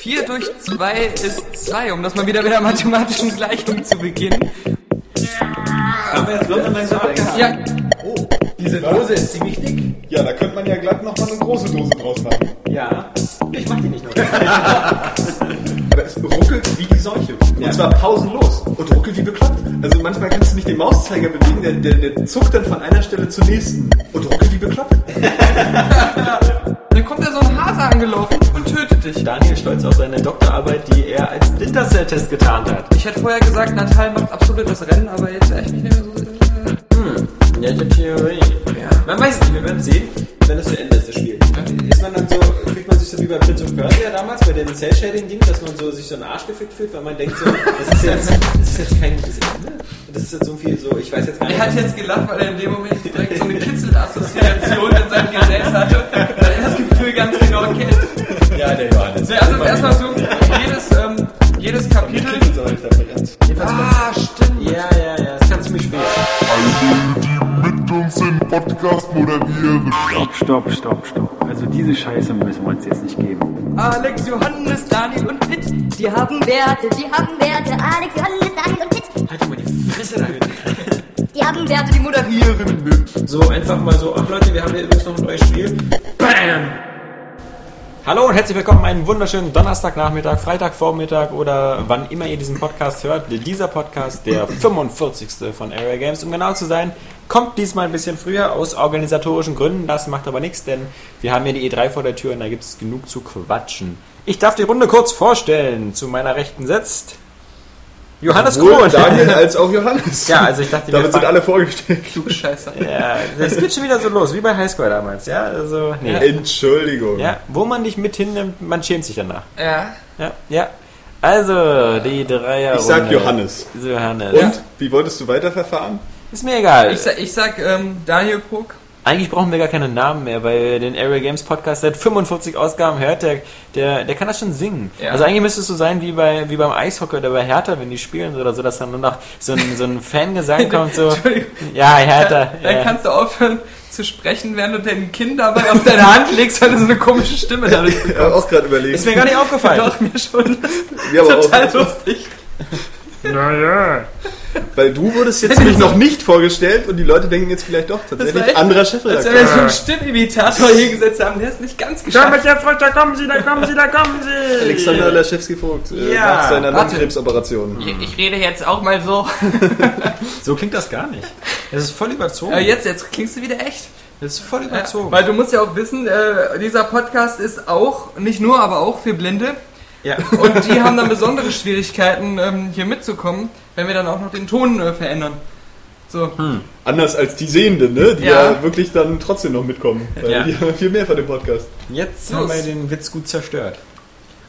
4 durch 2 ist 2, um das mal wieder mit der mathematischen Gleichung zu beginnen. Haben wir jetzt London abgehakt? Ja, Oh, diese Dose ist ziemlich dick. Ja, da könnte man ja glatt noch mal eine große Dose draus machen. Ja. Ich mach die nicht noch. Aber es ruckelt wie die Seuche. Und Ja. zwar pausenlos. Und ruckelt wie bekloppt. Also manchmal kannst du nicht den Mauszeiger bewegen, der, der, der zuckt dann von einer Stelle zur nächsten. Und ruckelt wie bekloppt. dann kommt da so ein Hase angelaufen dich. Daniel stolz auf seine Doktorarbeit, die er als Splinter-Cell-Test getarnt hat. Ich hätte vorher gesagt, Natal macht absolut das Rennen, aber jetzt echt nicht mehr so. Ja, ich hab Theorie. Man weiß es nicht, wir werden sehen, wenn es zu Ende ist, das Spiel. Ist man dann so, fühlt man sich so wie bei Prince of Persia damals, bei dem Cell-Shading-Ding, dass man so sich so einen Arsch gefickt fühlt, weil man denkt so, das ist jetzt, das ist jetzt kein gutes Ende. Das ist jetzt so viel so, ich weiß jetzt gar nicht. Er hat jetzt gelacht, weil er in dem Moment direkt so eine Kitzelassoziation in seinem Gedächtnis hatte, weil er das Gefühl ganz genau kennt. Ja, der Johannes. Ja, also erstmal so, jedes, ähm, jedes Kapitel. Ah, stimmt. Ja, ja, ja, das kann ziemlich spät. die mit uns den Podcast moderieren. Stopp, stopp, stopp. Also diese Scheiße müssen wir uns jetzt nicht geben. Alex, Johannes, Daniel und Pitt. Die haben Werte, die haben Werte. Alex, Johannes, Daniel und Pitt. Halt mal die Fresse damit. Die haben Werte, die moderieren. So, einfach mal so, ach Leute, wir haben hier übrigens noch ein neues Spiel. Bam! Hallo und herzlich willkommen einen wunderschönen Donnerstagnachmittag, Freitagvormittag oder wann immer ihr diesen Podcast hört. Dieser Podcast, der 45. von Area Games, um genau zu sein, kommt diesmal ein bisschen früher aus organisatorischen Gründen. Das macht aber nichts, denn wir haben hier die E3 vor der Tür und da gibt es genug zu quatschen. Ich darf die Runde kurz vorstellen. Zu meiner Rechten sitzt Johannes Sowohl Krohn. Daniel als auch Johannes. Ja, also ich dachte, wir Damit sind alle vorgestellt. Scheiße. Ja, das geht schon wieder so los, wie bei Highscore damals, ja? Also, nee. Entschuldigung. Ja, wo man dich mit hinnimmt, man schämt sich danach. Ja. Ja, ja. Also, die Dreier. Ich sag Johannes. Johannes. Und? Wie wolltest du weiterverfahren? Ist mir egal. Ich sag, ich sag ähm, Daniel Puck. Eigentlich brauchen wir gar keinen Namen mehr, weil den Area Games Podcast seit 45 Ausgaben hört, der, der, der kann das schon singen. Ja. Also eigentlich müsste es so sein wie, bei, wie beim Eishockey oder bei Hertha, wenn die spielen oder so, dass dann nur noch so ein, so ein Fangesang kommt, so. Entschuldigung. Ja, Hertha. Dann ja. kannst du aufhören zu sprechen, während du dein Kind dabei auf deine Hand legst, weil du so eine komische Stimme dadurch Ich habe auch gerade überlegt. Ist mir gar nicht aufgefallen. Doch, mir schon. Ja, Total auch, lustig. Naja. weil du wurdest jetzt nämlich noch nicht vorgestellt und die Leute denken jetzt vielleicht doch tatsächlich echt- anderer Als wenn Chefredakteur. wir so einen Stimmimitator hier gesetzt haben, der ist nicht ganz geschafft. der Freund, da kommen Sie, da kommen Sie, da kommen Sie. Alexander Laschewski-Vogt äh, Ja, nach seiner warte. Lungkrebsoperation. Ich, ich rede jetzt auch mal so. So klingt das gar nicht. Das ist voll überzogen. Äh, jetzt, jetzt klingst du wieder echt. Das ist voll Ja, überzogen. weil du musst ja auch wissen, äh, dieser Podcast ist auch, nicht nur, aber auch für Blinde. Ja. Und die haben dann besondere Schwierigkeiten, ähm, hier mitzukommen, wenn wir dann auch noch den Ton äh, verändern. So. Anders als die Sehenden, ne? die Ja. ja. wirklich dann trotzdem noch mitkommen. Weil Ja. die haben viel mehr von dem Podcast. Jetzt Los. haben wir den Witz gut zerstört.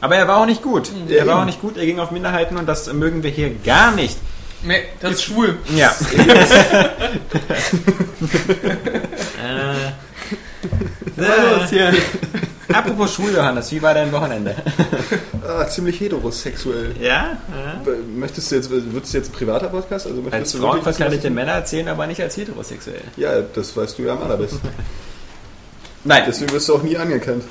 Aber er war auch nicht gut. Mhm. Ja, er war eben. auch nicht gut, er ging auf Minderheiten und das mögen wir hier gar nicht. Nee, das ist schwul. Ja. äh, los hier. apropos Schul, Johannes, wie war dein Wochenende? Ah, ziemlich heterosexuell. Ja? Möchtest du jetzt, wird es jetzt ein privater Podcast? Also möchtest Als verkleidete was- Männer erzählen, aber nicht als heterosexuell. Ja, das weißt du ja am allerbesten. Nein, Deswegen wirst du auch nie anerkannt.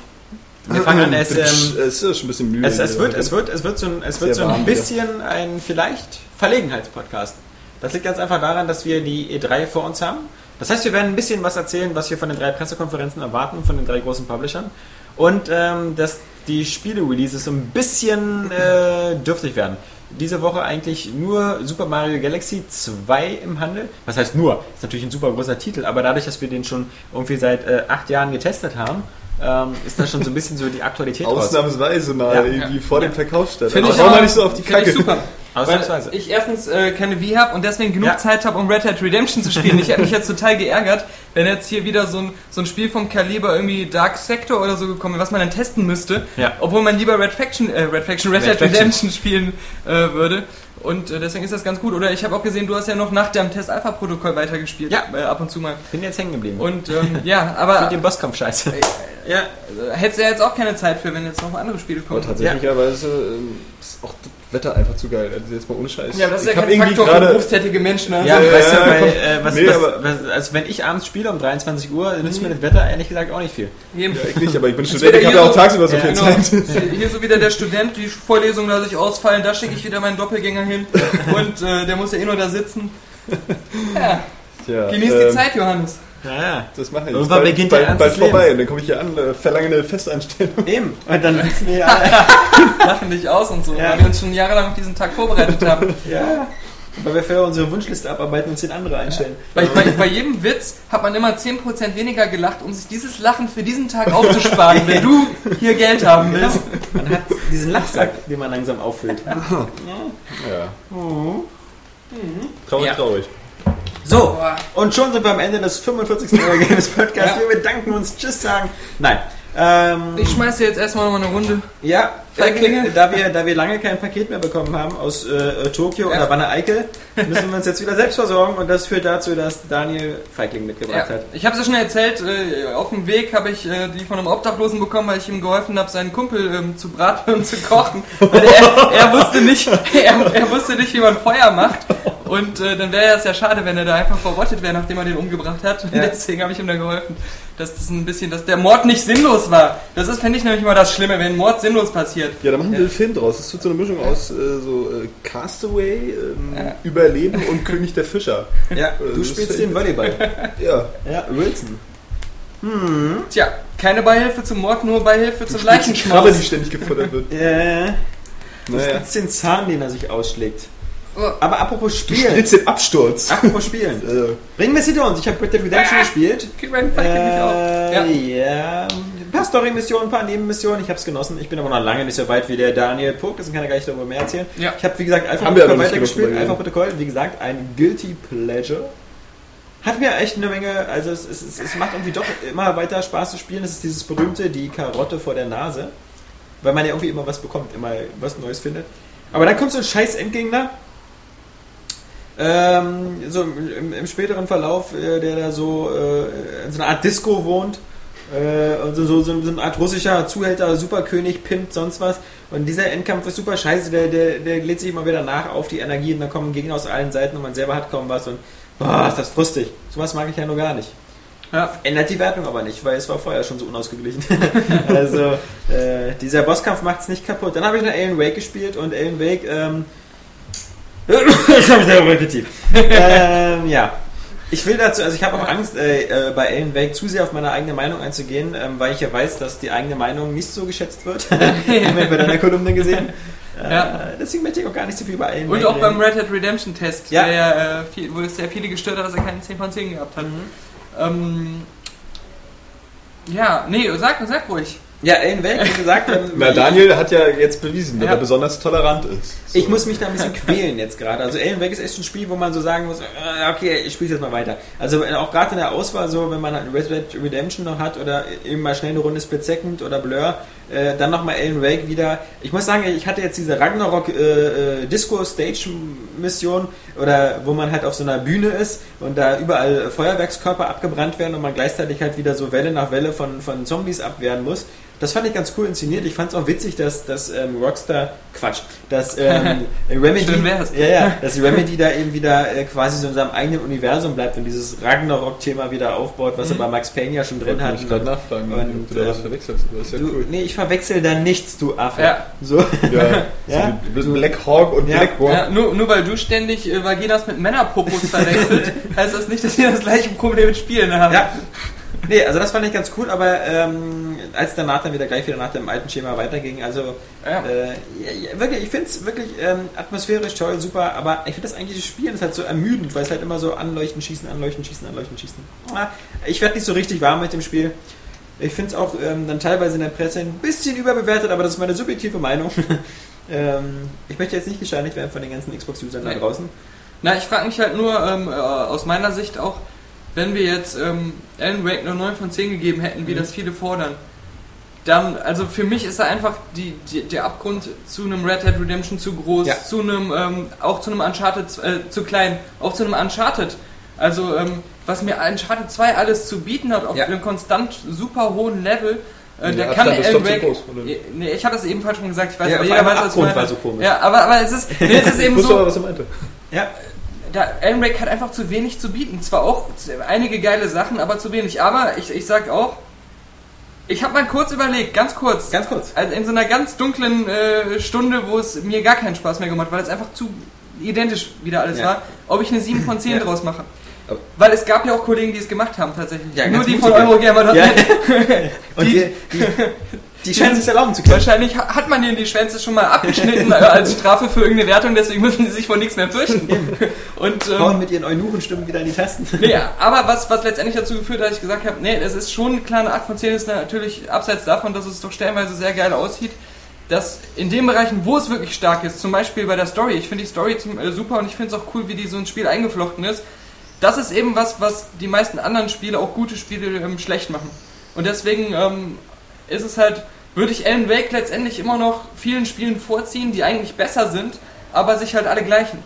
wir fangen an, es, ähm, es ist schon ein bisschen müde. es, es, hier wird, es, wird, es wird so ein, es wird so ein bisschen ein vielleicht Verlegenheitspodcast. Das liegt ganz einfach daran, dass wir die E3 vor uns haben. Das heißt, wir werden ein bisschen was erzählen, was wir von den drei Pressekonferenzen erwarten, von den drei großen Publishern. Und ähm, dass die Spiele-Releases so ein bisschen äh, dürftig werden. Diese Woche eigentlich nur Super Mario Galaxy 2 im Handel. Was heißt nur? Ist natürlich ein super großer Titel, aber dadurch, dass wir den schon irgendwie seit äh, acht Jahren getestet haben, ähm, ist da schon so ein bisschen so die Aktualität raus. Ausnahmsweise mal Ja. irgendwie vor dem Verkauf statt. Finde ich aber- mal nicht so auf die Kacke. super. Ausnahmsweise. Weil ich erstens äh, keine Wii habe und deswegen genug Ja. Zeit habe, um Red Hat Redemption zu spielen. Ich hätte mich jetzt total geärgert, wenn jetzt hier wieder so ein, so ein Spiel vom Kaliber irgendwie Dark Sector oder so gekommen wäre, was man dann testen müsste. Ja. Obwohl man lieber Red Faction, äh, Red Faction, Red, Red Hat Faction. Redemption spielen äh, würde. Und äh, deswegen ist das ganz gut. Oder ich habe auch gesehen, du hast ja noch nach dem Test-Alpha-Protokoll weitergespielt. Ja. Äh, ab und zu mal. Bin jetzt hängen geblieben. Und ähm, ja, Mit aber dem Bosskampf scheiße. ja, hättest du ja jetzt auch keine Zeit für, wenn jetzt noch andere Spiele kommen. Aber tatsächlich, aber es äh, ist auch Wetter einfach zu geil. Also jetzt mal ohne Scheiß. Ja, aber das ist Ich ja hab kein irgendwie Faktor für berufstätige Menschen. Also. Ja, Ja, weißt ja, komm. äh, was, Nee, was, was, also wenn ich abends spiele um 23 Uhr, nützt mir das Wetter ehrlich gesagt auch nicht viel. Ja, ich nicht, aber ich bin Student, ich habe ja auch hier tagsüber so Ja, viel Genau. Zeit. Hier so wieder der Student, die Vorlesungen lasse ich ausfallen, da schicke ich wieder meinen Doppelgänger hin und äh, der muss ja eh nur da sitzen. Ja, Tja, genieß ähm, die Zeit, Johannes. Ja, ja. Das mache ich. Irgendwann bald, beginnt der bald, Ernst bald vorbei. Lebens. Und dann komme ich hier an, äh, verlange eine Festanstellung. Eben. Und dann sitzen wir alle. Lachen dich aus und so, Ja. weil wir uns schon jahrelang auf diesen Tag vorbereitet haben. ja. Weil wir für unsere Wunschliste abarbeiten und zehn andere einstellen. Bei, bei, bei jedem Witz hat man immer 10% weniger gelacht, um sich dieses Lachen für diesen Tag aufzusparen, wenn du hier Geld haben willst. Man hat diesen Lachsack, den man langsam auffüllt. Ja. Traurig, Ja. traurig. So, und schon sind wir am Ende des 45. Games Podcasts. Ja. Wir bedanken uns. Tschüss sagen. Nein. Ähm, Ich schmeiße jetzt erstmal nochmal eine Runde. ja, Feiglinge. äh, da wir, da wir lange kein Paket mehr bekommen haben aus äh, Tokio Ja. oder Wanne Eickel, müssen wir uns jetzt wieder selbst versorgen und das führt dazu, dass Daniel Feigling mitgebracht Ja. hat. Ich habe es ja schon erzählt, äh, auf dem Weg habe ich äh, die von einem Obdachlosen bekommen, weil ich ihm geholfen habe, seinen Kumpel ähm, zu braten und zu kochen. Weil er, er, wusste nicht, er, er wusste nicht, wie man Feuer macht. Und äh, dann wäre es ja schade, wenn er da einfach verrottet wäre, nachdem er den umgebracht hat. Und Ja. deswegen habe ich ihm da geholfen, dass das ein bisschen, dass der Mord nicht sinnlos war. Das ist, finde ich, nämlich immer das Schlimme, wenn Mord sinnlos passiert. Ja, da machen wir einen Film draus. Das wird so eine Mischung aus äh, so äh, Castaway, ähm, Ja. Überleben und König der Fischer. Ja, du das spielst ist- den Volleyball. Ja. Ja, Wilson. Tja, keine Beihilfe zum Mord, nur Beihilfe zum Krabbe, die Leichenschmaus. ständig gefuttert wird. Äh, du Naja. spritzt den Zahn, den er sich ausschlägt. Oh. Aber apropos Du Spielen. spritzt den Absturz. Apropos Spielen. Äh, Bringen wir es hinter uns. Ich habe Red Dead Redemption Ah. gespielt. Nicht auf. Äh, Ja. ja. Ein paar Story-Missionen, ein paar Nebenmissionen. Ich habe es genossen. Ich bin aber noch lange nicht so weit wie der Daniel Puck. Deswegen kann er gleich darüber mehr erzählen. Ja. Ich habe, wie gesagt, ja Protokoll nicht weitergespielt. geredet. Protokoll, wie gesagt, ein Guilty Pleasure. Hat mir echt eine Menge, also es, es, es, es macht irgendwie doch immer weiter Spaß zu spielen. Es ist dieses berühmte, die Karotte vor der Nase. Weil man ja irgendwie immer was bekommt, immer was Neues findet. Aber dann kommt so ein scheiß Endgegner. Ähm, so im, im späteren Verlauf, äh, der da so äh, in so einer Art Disco wohnt. Und so, so, so eine Art russischer Zuhälter, Superkönig, Pimp, sonst was. Und dieser Endkampf ist super scheiße, der, der, der lädt sich immer wieder nach auf die Energie und dann kommen Gegner aus allen Seiten und man selber hat kaum was und boah, ist das frustig. Sowas mag ich ja nur gar nicht. Ja. Ändert die Wertung aber nicht, weil es war vorher schon so unausgeglichen. also, äh, dieser Bosskampf macht es nicht kaputt. Dann habe ich noch Alan Wake gespielt und Alan Wake, ähm, Jetzt habe ich selber repetiert. ähm, ja. Ich will dazu, also ich habe auch Angst, äh, äh, bei Alan Wake zu sehr auf meine eigene Meinung einzugehen, ähm, weil ich ja weiß, dass die eigene Meinung nicht so geschätzt wird. Haben wir bei deiner Kolumne gesehen. Äh, Ja. Deswegen möchte ich auch gar nicht so viel bei Alan Und Wake auch beim reden. Red Dead Redemption Test, Ja. der ja, äh, viel, wo es sehr viele gestört hat, dass er keinen 10 von 10 gehabt hat. Mhm. Ähm, ja, nee, sag, sag ruhig. Ja, Alan Wake, wie gesagt, ähm, na, Daniel hat ja jetzt bewiesen, dass Ja. er besonders tolerant ist. So. Ich muss mich da ein bisschen quälen jetzt gerade. Also Alan Wake ist echt ein Spiel, wo man so sagen muss, äh, okay, ich spiele jetzt mal weiter. Also äh, auch gerade in der Auswahl so, wenn man halt Red Dead Redemption noch hat oder eben mal schnell eine Runde Split Second oder Blur, äh, dann nochmal Alan Wake wieder. Ich muss sagen, ich hatte jetzt diese Ragnarok äh, äh, Disco Stage Mission oder wo man halt auf so einer Bühne ist und da überall Feuerwerkskörper abgebrannt werden und man gleichzeitig halt wieder so Welle nach Welle von, von Zombies abwehren muss. Das fand ich ganz cool inszeniert. Ich fand es auch witzig, dass, dass ähm, Rockstar, Quatsch, dass ähm, Remedy, ja, ja, dass Remedy da eben wieder äh, quasi so in seinem eigenen Universum bleibt und dieses Ragnarok-Thema wieder aufbaut, was er bei Max Payne ja schon drin hat. mich gerade nachfragen, Und, ob du da was ähm, verwechselst. Das ist ja Du, cool. Nee, ich verwechsel da nichts, du Affe. Ja. So. Ja, Ja? So, du bist Black Hawk und Ja. Black Rock. Ja, nur, nur weil du ständig äh, Vaginas mit Männerpopos verwechselt, heißt das nicht, dass wir das gleiche Problem mit Spielen haben. Ja. Nee, also das fand ich ganz cool, aber ähm, als danach dann wieder gleich wieder nach dem alten Schema weiterging, also Ja. äh, ja, wirklich, ich finde es wirklich ähm, atmosphärisch toll, super, aber ich finde das eigentliche Spielen ist halt so ermüdend, weil es halt immer so anleuchten, schießen, anleuchten, schießen, anleuchten, schießen. Ah, Ich werde nicht so richtig warm mit dem Spiel. Ich finde es auch ähm, dann teilweise in der Presse ein bisschen überbewertet, aber das ist meine subjektive Meinung. ähm, ich möchte jetzt nicht gesteinigt werden von den ganzen Xbox-Usern da draußen. Na, ich frage mich halt nur ähm, äh, aus meiner Sicht auch, wenn wir jetzt ähm, Alan Wake nur 9 von 10 gegeben hätten, wie Mhm. das viele fordern, dann, also für mich ist da einfach die, die, der Abgrund zu einem Red Dead Redemption zu groß, Ja. zu einem, ähm, auch zu einem Uncharted äh, zu klein, auch zu einem Uncharted. Also, ähm, was mir Uncharted 2 alles zu bieten hat, auf Ja. einem konstant super hohen Level, Äh, der der kann Alan Wake. groß, oder? Nee, ich hatte es eben falsch schon gesagt. Ich weiß, Ja, aber jeder weiß, was ich meine. war so komisch. Ja, aber, aber es ist, nee, es ist Ich eben wusste aber, so. was er meinte. Ja, Der Alan Wake hat einfach zu wenig zu bieten. Zwar auch einige geile Sachen, aber zu wenig. Aber ich, ich sag auch, ich habe mal kurz überlegt, ganz kurz. ganz kurz. Also in so einer ganz dunklen äh, Stunde, wo es mir gar keinen Spaß mehr gemacht hat, weil es einfach zu identisch wieder alles Ja. war, ob ich eine 7 von 10 Ja. draus mache. Aber- Weil es gab ja auch Kollegen, die es gemacht haben tatsächlich. Ja, Nur die von. Eurogamer. Ja. Die, die, die scheinen sich erlauben zu können. Wahrscheinlich ha- hat man denen die Schwänze schon mal abgeschnitten als Strafe für irgendeine Wertung, deswegen müssen sie sich vor nichts mehr fürchten. Und ähm, Hauen mit ihren Eunuchenstimmen wieder in die Tasten. Nee, aber was, was letztendlich dazu geführt hat, dass ich gesagt habe, nee, es ist schon eine kleine 8 von 10, ist natürlich abseits davon, dass es doch stellenweise sehr geil aussieht, dass in den Bereichen, wo es wirklich stark ist, zum Beispiel bei der Story, ich finde die Story zum, äh, super und ich finde es auch cool, wie die so ins Spiel eingeflochten ist, das ist eben was, was die meisten anderen Spiele, auch gute Spiele, ähm, schlecht machen. Und deswegen ähm, ist es halt, würde ich Alan Wake letztendlich immer noch vielen Spielen vorziehen, die eigentlich besser sind, aber sich halt alle gleichen.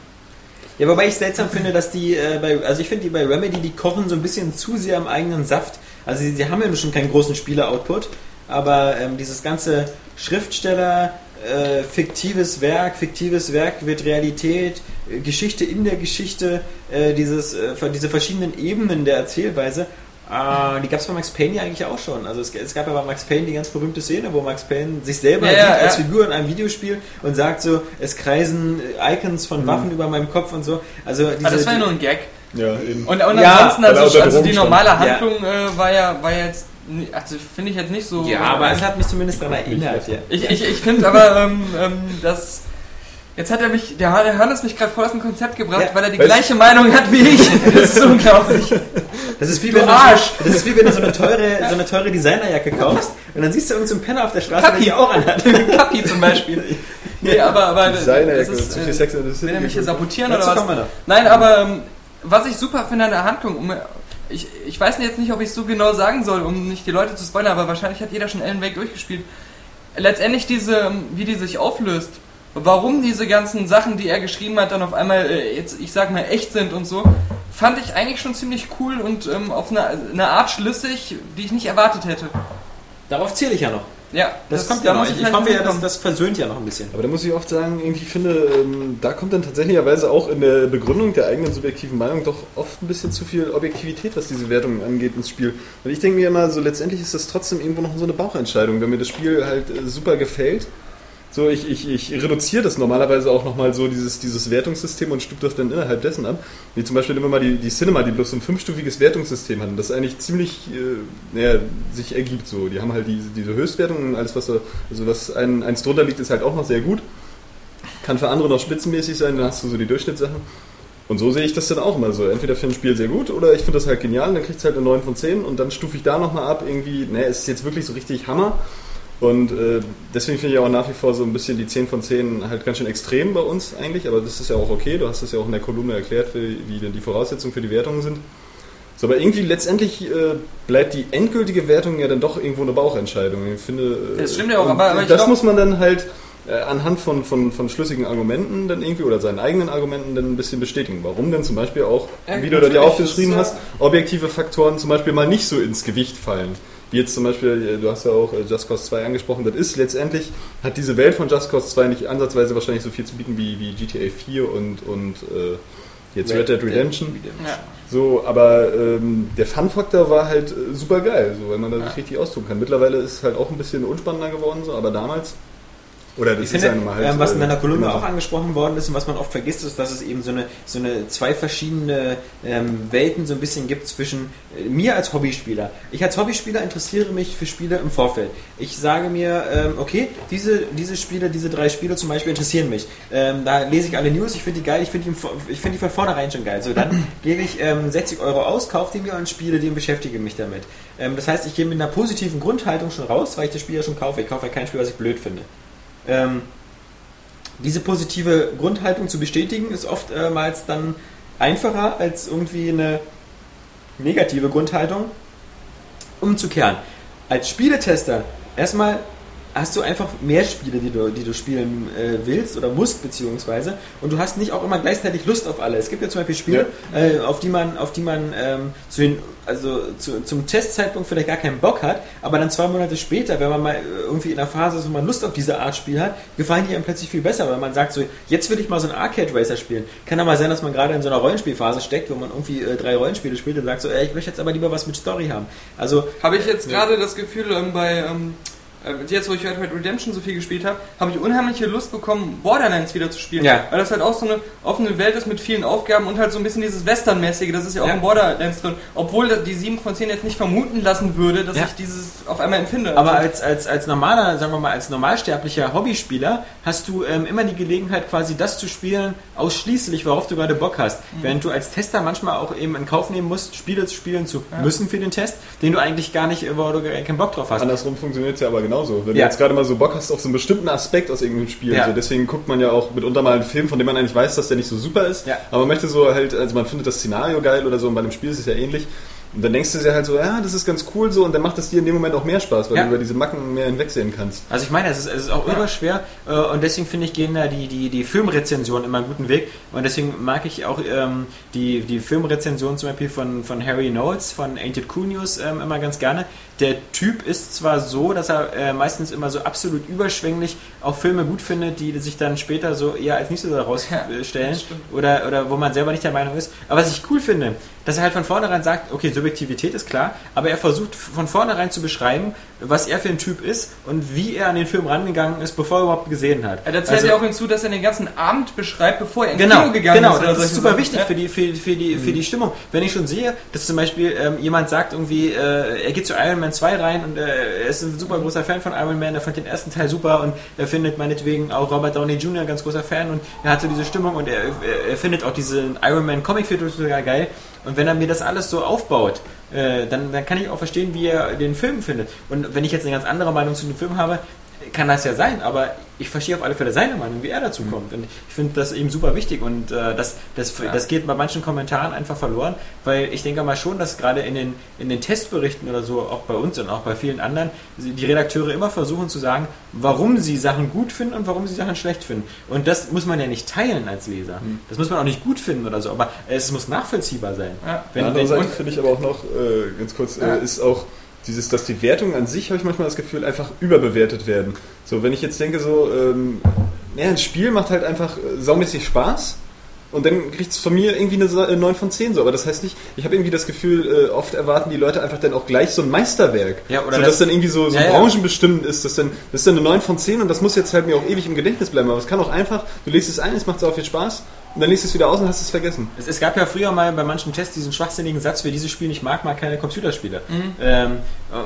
Ja, wobei ich seltsam finde, dass die äh, bei, also ich finde die bei Remedy, die kochen so ein bisschen zu sehr im eigenen Saft. Also sie, sie haben ja schon keinen großen Spieler-Output, aber ähm, dieses ganze Schriftsteller, äh, fiktives Werk, fiktives Werk wird Realität, äh, Geschichte in der Geschichte, äh, dieses, äh, diese verschiedenen Ebenen der Erzählweise, äh, die gab es bei Max Payne ja eigentlich auch schon. Also es, es gab ja bei Max Payne die ganz berühmte Szene, wo Max Payne sich selber Ja, sieht ja, als ja. Figur in einem Videospiel und sagt so, es kreisen äh, Icons von Waffen über meinem Kopf und so. Also diese, Aber das war ja nur ein Gag. Ja, eben. Und, und ansonsten, also, also die normale Ja. Handlung äh, war ja war jetzt, also finde ich jetzt nicht so. ja, aber es hat mich zumindest daran erinnert. Ja. ich ich, ich finde aber, ähm, ähm, dass jetzt hat er mich, der, der Hannes mich gerade voll aus dem Konzept gebracht, Ja, weil er die gleiche Meinung hat wie ich. Das ist unglaublich. Das ist wie Du wenn Arsch! Du, das ist wie wenn du so eine teure, so eine teure Designerjacke kaufst und dann siehst du irgendeinen so einen Penner auf der Straße, der Kapi. die auch anhat. Kapi zum Beispiel. Nee, aber, aber das Designerjacke, ist, zu viel äh, Sex in the City. Will er mich hier sabotieren Dazu oder was? Nein, aber ähm, was ich super finde an der Handlung, um, ich, ich weiß jetzt nicht, ob ich es so genau sagen soll, um nicht die Leute zu spoilern, aber wahrscheinlich hat jeder schon Alan Wake durchgespielt. Letztendlich diese, wie die sich auflöst, warum diese ganzen Sachen, die er geschrieben hat, dann auf einmal, äh, jetzt, ich sag mal, echt sind und so, fand ich eigentlich schon ziemlich cool und ähm, auf eine, eine Art schlüssig, die ich nicht erwartet hätte. Darauf zähle ich ja noch. Ja, Das, kommt da ja noch. muss Ich, ich vielleicht hoffe ja, hinkommen. das versöhnt ja noch ein bisschen. Aber da muss ich oft sagen, irgendwie finde, ähm, da kommt dann tatsächlicherweise auch in der Begründung der eigenen subjektiven Meinung doch oft ein bisschen zu viel Objektivität, was diese Wertungen angeht ins Spiel. Und ich denke mir immer, so letztendlich ist das trotzdem irgendwo noch so eine Bauchentscheidung, wenn mir das Spiel halt äh, super gefällt. So, ich, ich, ich reduziere das normalerweise auch nochmal so, dieses, dieses Wertungssystem und stufe das dann innerhalb dessen ab. Wie zum Beispiel immer mal die, die Cinema, die bloß so ein fünfstufiges Wertungssystem hatten, das eigentlich ziemlich äh, naja, sich ergibt so. Die haben halt diese, diese Höchstwertung und alles, was, so- also was ein, eins drunter liegt, ist halt auch noch sehr gut. Kann für andere noch spitzenmäßig sein, dann hast du so die Durchschnittssachen. Und so sehe ich das dann auch immer so. Entweder finde ein Spiel sehr gut oder ich finde das halt genial, dann kriegt es halt eine 9 von 10 und dann stufe ich da nochmal ab, irgendwie, ne, es ist jetzt wirklich so richtig Hammer. Und äh, deswegen finde ich auch nach wie vor so ein bisschen die 10 von 10 halt ganz schön extrem bei uns eigentlich, aber das ist ja auch okay, du hast das ja auch in der Kolumne erklärt, wie, wie denn die Voraussetzungen für die Wertungen sind. So, aber irgendwie letztendlich äh, bleibt die endgültige Wertung ja dann doch irgendwo eine Bauchentscheidung. Ich finde, äh, Das stimmt ja auch, aber- aber das glaub- muss man dann halt äh, anhand von, von, von schlüssigen Argumenten dann irgendwie oder seinen eigenen Argumenten dann ein bisschen bestätigen. Warum denn zum Beispiel auch, Ja, wie du da dir aufgeschrieben hast, objektive Faktoren zum Beispiel mal nicht so ins Gewicht fallen. Wie jetzt zum Beispiel, du hast ja auch äh, Just Cause 2 angesprochen, das ist letztendlich, hat diese Welt von Just Cause 2 nicht ansatzweise wahrscheinlich so viel zu bieten wie, wie GTA 4 und, und äh, jetzt Red Dead Redemption. Ja. So, aber ähm, der Fun-Faktor war halt äh, super geil, so, weil man da sich richtig austoben kann. Mittlerweile ist es halt auch ein bisschen unspannender geworden, so, aber damals. Oder das Ich finde, ja nun mal halt, ähm, was in deiner Kolumne so. auch angesprochen worden ist und was man oft vergisst, ist, dass es eben so eine, so eine zwei verschiedene ähm, Welten so ein bisschen gibt zwischen äh, mir als Hobbyspieler. Ich als Hobbyspieler interessiere mich für Spiele im Vorfeld. Ich sage mir, ähm, okay, diese, diese Spiele, diese drei Spiele zum Beispiel interessieren mich. Ähm, da lese ich alle News, ich finde die geil, ich finde die, ich finde die von vornherein schon geil. So, dann gebe ich ähm, 60 Euro aus, kaufe die mir und spiele die und beschäftige mich damit. Ähm, das heißt, ich gehe mit einer positiven Grundhaltung schon raus, weil ich das Spiel ja schon kaufe. Ich kaufe ja kein Spiel, was ich blöd finde. Ähm, diese positive Grundhaltung zu bestätigen, ist oftmals dann einfacher als irgendwie eine negative Grundhaltung umzukehren. Als Spieletester erstmal hast du einfach mehr Spiele, die du, die du spielen äh, willst oder musst, beziehungsweise. Und du hast nicht auch immer gleichzeitig Lust auf alle. Es gibt ja zum Beispiel Spiele, äh, auf die man, auf die man ähm, zu den, also zu, zum Testzeitpunkt vielleicht gar keinen Bock hat, aber dann zwei Monate später, wenn man mal äh, irgendwie in der Phase ist, wo man Lust auf diese Art Spiel hat, gefallen die einem plötzlich viel besser, weil man sagt so, jetzt will ich mal so einen Arcade Racer spielen. Kann aber sein, dass man gerade in so einer Rollenspielphase steckt, wo man irgendwie äh, drei Rollenspiele spielt und sagt so, ey, ich möchte jetzt aber lieber was mit Story haben. Also Habe ich jetzt gerade das Gefühl, ähm, bei ähm, äh, jetzt, wo ich Red Dead Redemption so viel gespielt habe, habe ich unheimliche Lust bekommen, Borderlands wieder zu spielen. Ja. Weil das halt auch so eine offene Welt ist mit vielen Aufgaben und halt so ein bisschen dieses Western-mäßige, das ist ja auch Ja. in Borderlands drin. Obwohl die 7 von 10 jetzt nicht vermuten lassen würde, dass Ja. ich dieses auf einmal empfinde. Aber Also, als, als, als normaler, sagen wir mal, als normalsterblicher Hobbyspieler hast du ähm, immer die Gelegenheit, quasi das zu spielen, ausschließlich, worauf du gerade Bock hast. Mhm. Während du als Tester manchmal auch eben in Kauf nehmen musst, Spiele spielen zu müssen für den Test, den du eigentlich gar nicht, wo du keinen Bock drauf hast. Andersrum funktioniert es ja aber genauso. Wenn Ja. du jetzt gerade mal so Bock hast auf so einen bestimmten Aspekt aus irgendeinem Spiel, Ja. so deswegen guckt man ja auch mitunter mal einen Film, von dem man eigentlich weiß, dass der nicht so super ist, Ja. aber man möchte so halt, also man findet das Szenario geil oder so und bei dem Spiel ist es ja ähnlich. Und dann denkst du dir halt so, ja, das ist ganz cool so und dann macht es dir in dem Moment auch mehr Spaß, weil Ja. du über diese Macken mehr hinwegsehen kannst. Also ich meine, es ist, es ist auch überschwer äh, und deswegen finde ich, gehen da die, die, die Filmrezensionen immer einen guten Weg und deswegen mag ich auch ähm, die, die Filmrezension zum Beispiel von, von Harry Knowles von Ain't It Cool News ähm, immer ganz gerne. Der Typ ist zwar so, dass er äh, meistens immer so absolut überschwänglich auch Filme gut findet, die sich dann später so eher als nicht so Ja, herausstellen das stimmt. oder, oder wo man selber nicht der Meinung ist. Aber was ich cool finde, dass er halt von vornherein sagt, okay, Subjektivität ist klar, aber er versucht von vornherein zu beschreiben, was er für ein Typ ist und wie er an den Film rangegangen ist, bevor er überhaupt gesehen hat. er erzählt Also- ja auch hinzu, dass er den ganzen Abend beschreibt, bevor er ins Genau, Kino gegangen genau, ist. oder das ist super Sachen. wichtig für die, für, für, die, für die Stimmung. Wenn ich schon sehe, dass zum Beispiel ähm, jemand sagt irgendwie, äh, er geht zu Iron Man 2 rein und äh, er ist ein super großer Fan von Iron Man, er fand den ersten Teil super und er findet meinetwegen auch Robert Downey Jr. ein ganz großer Fan und er hat so diese Stimmung und er, er, er findet auch diesen Iron Man Comic Film total geil. Und wenn er mir das alles so aufbaut, äh, dann, dann kann ich auch verstehen, wie er den Film findet. Und wenn ich jetzt eine ganz andere Meinung zu dem Film habe, kann das ja sein, aber ich verstehe auf alle Fälle seine Meinung, wie er dazu kommt. Und ich finde das eben super wichtig und äh, das, das, Ja. das geht bei manchen Kommentaren einfach verloren, weil ich denke mal schon, dass gerade in den, in den Testberichten oder so, auch bei uns und auch bei vielen anderen, die Redakteure immer versuchen zu sagen, warum sie Sachen gut finden und warum sie Sachen schlecht finden. Und das muss man ja nicht teilen als Leser. Das muss man auch nicht gut finden oder so, aber es muss nachvollziehbar sein. Ja. Wenn, Seite finde ich aber auch noch, äh, ganz kurz, Ja. äh, ist auch dieses, dass die Wertungen an sich, habe ich manchmal das Gefühl, einfach überbewertet werden. So, wenn ich jetzt denke, so, ähm, naja, ein Spiel macht halt einfach äh, saumäßig Spaß. Und dann kriegt es von mir irgendwie eine Sa- äh, 9 von 10 so. Aber das heißt nicht, ich habe irgendwie das Gefühl, äh, oft erwarten die Leute einfach dann auch gleich so ein Meisterwerk. Ja, oder so, das- dass dann irgendwie so, so Ja, ja. branchenbestimmend ist. Das, dann, das ist dann eine 9 von 10 und das muss jetzt halt mir auch ewig im Gedächtnis bleiben. Aber es kann auch einfach, du legst es ein, es macht so viel Spaß und dann legst du es wieder aus und hast es vergessen. Es, es gab ja früher mal bei manchen Tests diesen schwachsinnigen Satz, wer dieses Spiel nicht mag, mag keine Computerspiele. Mhm. Ähm,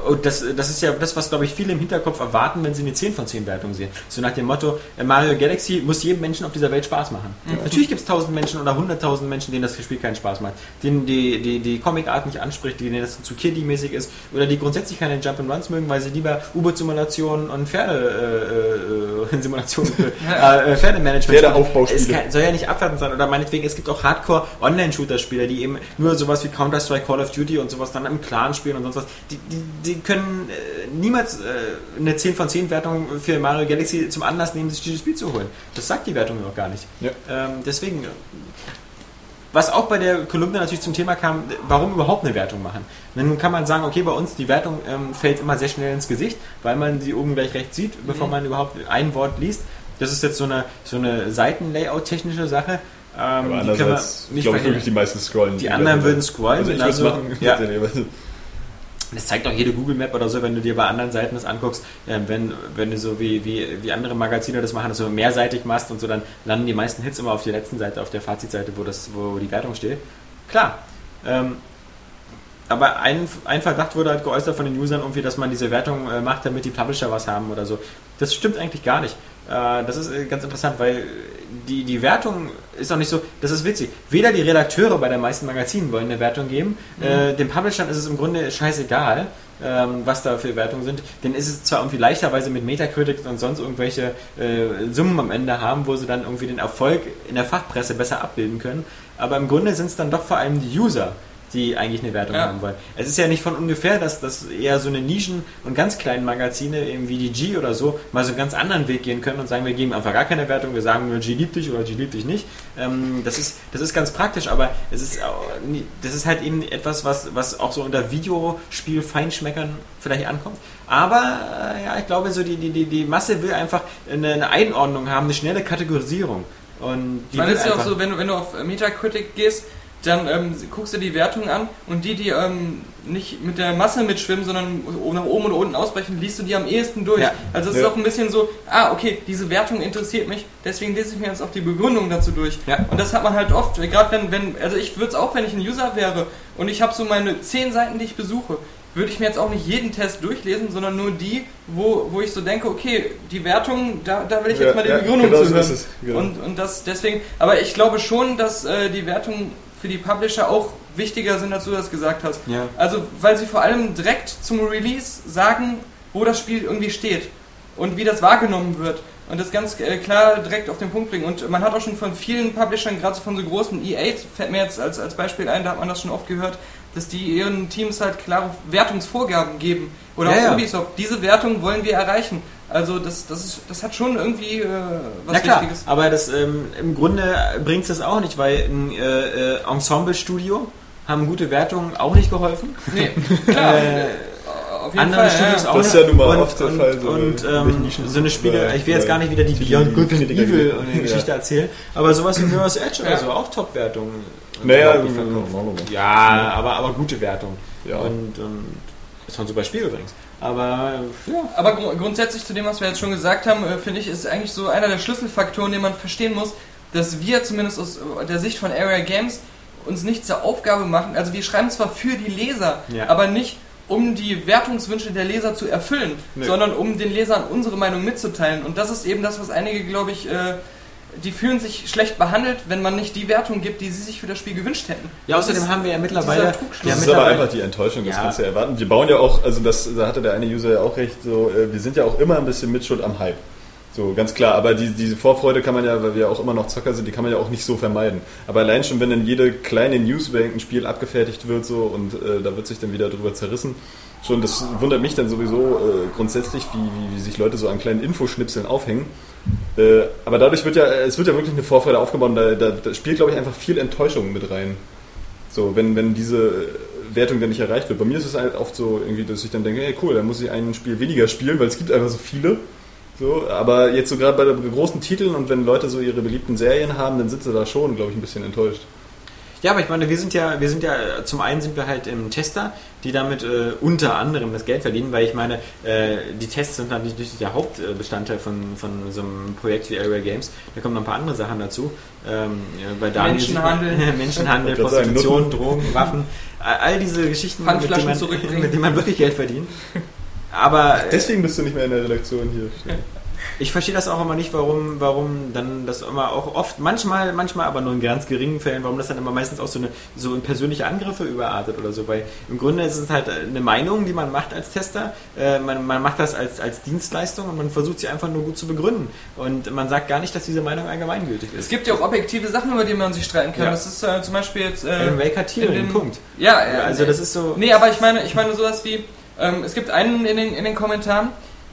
und das, das ist ja das, was, glaube ich, viele im Hinterkopf erwarten, wenn sie eine 10 von 10 Wertung sehen. So nach dem Motto, äh, Mario Galaxy muss jedem Menschen auf dieser Welt Spaß machen. Natürlich gibt es tausend Menschen oder hunderttausend Menschen, denen das Spiel keinen Spaß macht. Denen die, die, die Comicart nicht anspricht, denen das zu kiddie-mäßig ist oder die grundsätzlich keine Jump'n'Runs mögen, weil sie lieber U-Boot-Simulationen und Pferde, äh, äh, Simulationen, äh, äh, Pferdemanagement Pferdeaufbauspiele. Es kann, soll ja nicht abwertend sein. Oder meinetwegen, es gibt auch Hardcore-Online-Shooter-Spieler, die eben nur sowas wie Counter-Strike, Call of Duty und sowas dann im Clan spielen und sonst was. Die, die, die können äh, niemals äh, eine 10 von 10 Wertung für Mario Galaxy zum Anlass nehmen, sich dieses Spiel zu holen. Das sagt die Wertung noch gar nicht. Ja. Ähm, deswegen, was auch bei der Kolumne natürlich zum Thema kam, warum überhaupt eine Wertung machen? Nun kann man sagen, okay, bei uns die Wertung ähm, fällt immer sehr schnell ins Gesicht, weil man sie oben gleich rechts sieht, bevor man überhaupt ein Wort liest. Das ist jetzt so eine, so eine Seitenlayout-technische Sache. Ähm, Aber die andererseits, ich glaube wirklich, die meisten scrollen. Die anderen würden scrollen, Also ich also- machen. ja. Das zeigt auch jede Google Map oder so, wenn du dir bei anderen Seiten das anguckst, äh, wenn, wenn du so wie, wie, wie andere Magazine das machen, dass du mehrseitig machst und so, dann landen die meisten Hits immer auf der letzten Seite, auf der Fazitseite, wo, das, wo die Wertung steht. Klar. Ähm, aber ein, ein Verdacht wurde halt geäußert von den Usern, irgendwie, dass man diese Wertung äh, macht, damit die Publisher was haben oder so. Das stimmt eigentlich gar nicht. Äh, das ist äh, ganz interessant, weil die, die Wertung ist auch nicht so, das ist witzig. Weder die Redakteure bei den meisten Magazinen wollen eine Wertung geben, äh, den Publishern ist es im Grunde scheißegal, ähm, was da für Wertungen sind. Denn ist es zwar irgendwie leichterweise mit Metacritic und sonst irgendwelche äh, Summen am Ende haben, wo sie dann irgendwie den Erfolg in der Fachpresse besser abbilden können, aber im Grunde sind es dann doch vor allem die User, die eigentlich eine Wertung Ja. haben wollen. Es ist ja nicht von ungefähr, dass, dass eher so eine Nischen- und ganz kleinen Magazine, eben wie die G oder so, mal so einen ganz anderen Weg gehen können und sagen, wir geben einfach gar keine Wertung, wir sagen nur G liebt dich oder G liebt dich nicht. Ähm, das, ist, das ist ganz praktisch, aber es ist, das ist halt eben etwas, was, was auch so unter Videospiel-Feinschmeckern vielleicht ankommt. Aber äh, ja, ich glaube, so die, die, die, die Masse will einfach eine, eine Einordnung haben, eine schnelle Kategorisierung. Und die Ich meine, ist ja auch so, wenn du, wenn du auf Metacritic gehst, dann ähm, guckst du die Wertung an und die, die ähm, nicht mit der Masse mitschwimmen, sondern nach oben oder unten ausbrechen, liest du die am ehesten durch. Ja. Also es ist Ja. auch ein bisschen so, ah, okay, diese Wertung interessiert mich, deswegen lese ich mir jetzt auch die Begründung dazu durch. Ja. Und das hat man halt oft, gerade wenn, wenn, also ich würde es auch, wenn ich ein User wäre und ich habe so meine zehn Seiten, die ich besuche, würde ich mir jetzt auch nicht jeden Test durchlesen, sondern nur die, wo, wo ich so denke, okay, die Wertung, da, da will ich jetzt mal die Begründung genau zu hören. ist genau. Und, und das deswegen, aber ich glaube schon, dass äh, die Wertungen für die Publisher auch wichtiger sind, als du das gesagt hast. Ja. Also, weil sie vor allem direkt zum Release sagen, wo das Spiel irgendwie steht und wie das wahrgenommen wird. Und das ganz äh, klar direkt auf den Punkt bringen. Und man hat auch schon von vielen Publishern, gerade so von so großen EA, fällt mir jetzt als, als Beispiel ein, da hat man das schon oft gehört, dass die ihren Teams halt klare Wertungsvorgaben geben. Oder Ja, auch. Ubisoft. Diese Wertung wollen wir erreichen. Also das, das, ist, das hat schon irgendwie äh, was Na klar, Wichtiges. aber das, ähm, im Grunde bringt es das auch nicht, weil ein äh, äh, Ensemble-Studio haben gute Wertungen auch nicht geholfen. Nee, klar. Äh, auf jeden Andere Fall. Studios ja. auch Das ist nicht. ja nun mal und, oft der und, Fall, so und ähm, so eine Spiele, ich will jetzt gar nicht wieder die Beyond Good and Evil und die Ja. Geschichte erzählen, aber sowas wie Mirror's Edge oder Ja. so, auch Top-Wertungen. Naja, nicht verkauft. Ja, aber, aber gute Wertung. Ja. Und, und ist auch ein super Spiel übrigens. Aber ja. Aber gru- grundsätzlich zu dem, was wir jetzt schon gesagt haben, äh, finde ich, ist eigentlich so einer der Schlüsselfaktoren, den man verstehen muss, dass wir zumindest aus äh, der Sicht von Area Games uns nicht zur Aufgabe machen. Also wir schreiben zwar für die Leser, Ja. aber nicht um die Wertungswünsche der Leser zu erfüllen, Nö. sondern um den Lesern unsere Meinung mitzuteilen. Und das ist eben das, was einige, glaube ich, äh, die fühlen sich schlecht behandelt, wenn man nicht die Wertung gibt, die sie sich für das Spiel gewünscht hätten. Ja, außerdem haben wir ja mittlerweile. ja, Das ist aber mittlerweile- einfach die Enttäuschung, das Ja. kannst du ja erwarten. Wir bauen ja auch, also das, da hatte der eine User ja auch recht, so, äh, wir sind ja auch immer ein bisschen Mitschuld am Hype. So, ganz klar, aber die, diese Vorfreude kann man ja, weil wir auch immer noch Zocker sind, die kann man ja auch nicht so vermeiden. Aber allein schon, wenn dann jede kleine News über irgendein Spiel abgefertigt wird so und äh, da wird sich dann wieder drüber zerrissen, schon, das wundert mich dann sowieso äh, grundsätzlich, wie, wie, wie sich Leute so an kleinen Infoschnipseln aufhängen. Äh, aber dadurch wird ja, es wird ja wirklich eine Vorfreude aufgebaut und da, da, da spielt, glaube ich, einfach viel Enttäuschung mit rein. So, wenn, wenn diese Wertung dann nicht erreicht wird. Bei mir ist es halt oft so, irgendwie, dass ich dann denke, hey cool, dann muss ich ein Spiel weniger spielen, weil es gibt einfach so viele. So, aber jetzt so gerade bei den großen Titeln und wenn Leute so ihre beliebten Serien haben, dann sind sie da schon, glaube ich, ein bisschen enttäuscht. Ja, aber ich meine, wir sind ja, wir sind ja, zum einen sind wir halt im Tester, die damit äh, unter anderem das Geld verdienen, weil ich meine, äh, die Tests sind natürlich nicht der Hauptbestandteil von, von so einem Projekt wie Area Games. Da kommen noch ein paar andere Sachen dazu. Ähm, bei Daniel man- Menschenhandel. Menschenhandel, sagen, Prostitution. Drogen, Waffen, all diese Geschichten, mit denen, man, zurückbringen. mit denen man wirklich Geld verdient. Aber Deswegen bist du nicht mehr in der Redaktion hier. Ich verstehe das auch immer nicht, warum, warum dann das immer auch oft, manchmal, manchmal aber nur in ganz geringen Fällen, warum das dann immer meistens auch so eine so in persönliche Angriffe überartet oder so. Weil im Grunde ist es halt eine Meinung, die man macht als Tester. Äh, man, man macht das als, als Dienstleistung und man versucht sie einfach nur gut zu begründen. Und man sagt gar nicht, dass diese Meinung allgemeingültig ist. Es gibt ja auch objektive Sachen, über die man sich streiten kann. Ja. Das ist äh, zum Beispiel jetzt. Äh, Alan Wake hat in den- Punkt. Ja, äh, Also das ist so. Nee, aber ich meine, ich meine sowas wie, ähm, es gibt einen in den, in den Kommentaren,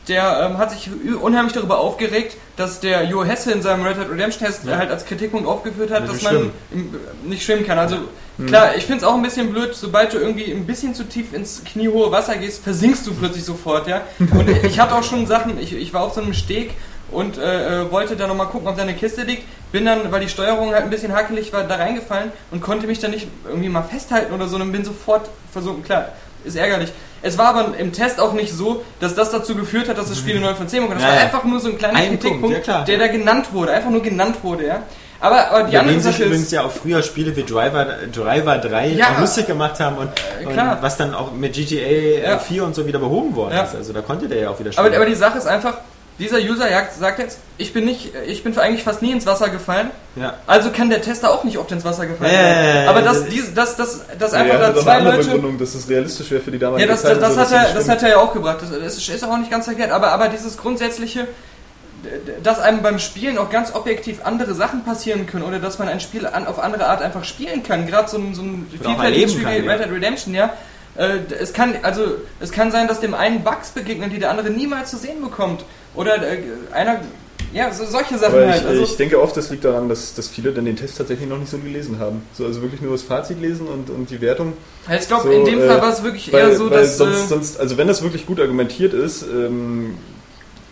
der ähm, hat sich unheimlich darüber aufgeregt, dass der Jo Hesse in seinem Red Dead Redemption Test Ja. halt als Kritikpunkt aufgeführt hat, dass man im, nicht schwimmen kann. Also klar, ich finde es auch ein bisschen blöd, sobald du irgendwie ein bisschen zu tief ins kniehohe Wasser gehst, versinkst du plötzlich sofort, ja. Und ich hatte auch schon Sachen, ich, ich war auf so einem Steg und äh, äh, wollte da nochmal gucken, ob da eine Kiste liegt. Bin dann, weil die Steuerung halt ein bisschen hakelig war, da reingefallen und konnte mich dann nicht irgendwie mal festhalten oder so und bin sofort versunken. Klar, ist ärgerlich. Es war aber im Test auch nicht so, dass das dazu geführt hat, dass das Spiel eine 9 von 10 bekommt. Das Ja, war ja. einfach nur so ein kleiner Ein Punkt, Kritikpunkt, ja, klar. der da genannt wurde. Einfach nur genannt wurde, ja. Aber, aber die Die andere sich Sache übrigens ja auch früher Spiele wie Driver, Driver 3 Ja. lustig gemacht haben und, Äh, und was dann auch mit GTA Ja. 4 und so wieder behoben worden Ja. ist. Also da konnte der ja auch wieder spielen. aber, aber die Sache ist einfach, dieser User sagt- sagt jetzt, ich bin nicht, ich bin eigentlich fast nie ins Wasser gefallen, ja. also kann der Tester auch nicht oft ins Wasser gefallen Ja, ja, sein. ja, ja, aber ja, das, das- dies, das, das, das Ja, einfach da zwei Leute. Begründung, dass es realistisch wäre für die Ja, damalige das, Zeit. das, das, so, hat er, das hat er ja auch gebracht. Das, das ist auch nicht ganz verkehrt. Aber, aber dieses grundsätzliche, dass einem beim Spielen auch ganz objektiv andere Sachen passieren können oder dass man ein Spiel an, auf andere Art einfach spielen kann. Gerade so ein, so ein vielfältiges Spiel wie ja. Red Dead Redemption, ja. Äh, es kann also es kann sein, dass dem einen Bugs begegnen, die der andere niemals zu sehen bekommt. Oder äh, einer ja, so, solche Sachen Aber halt. ich, Also, ich denke oft, das liegt daran, dass, dass viele dann den Test tatsächlich noch nicht so gelesen haben. So, also wirklich nur das Fazit lesen und, und die Wertung. ich glaube, so, in dem äh, Fall war es wirklich Weil, eher so, dass. sonst, äh, sonst, also wenn das wirklich gut argumentiert ist, ähm,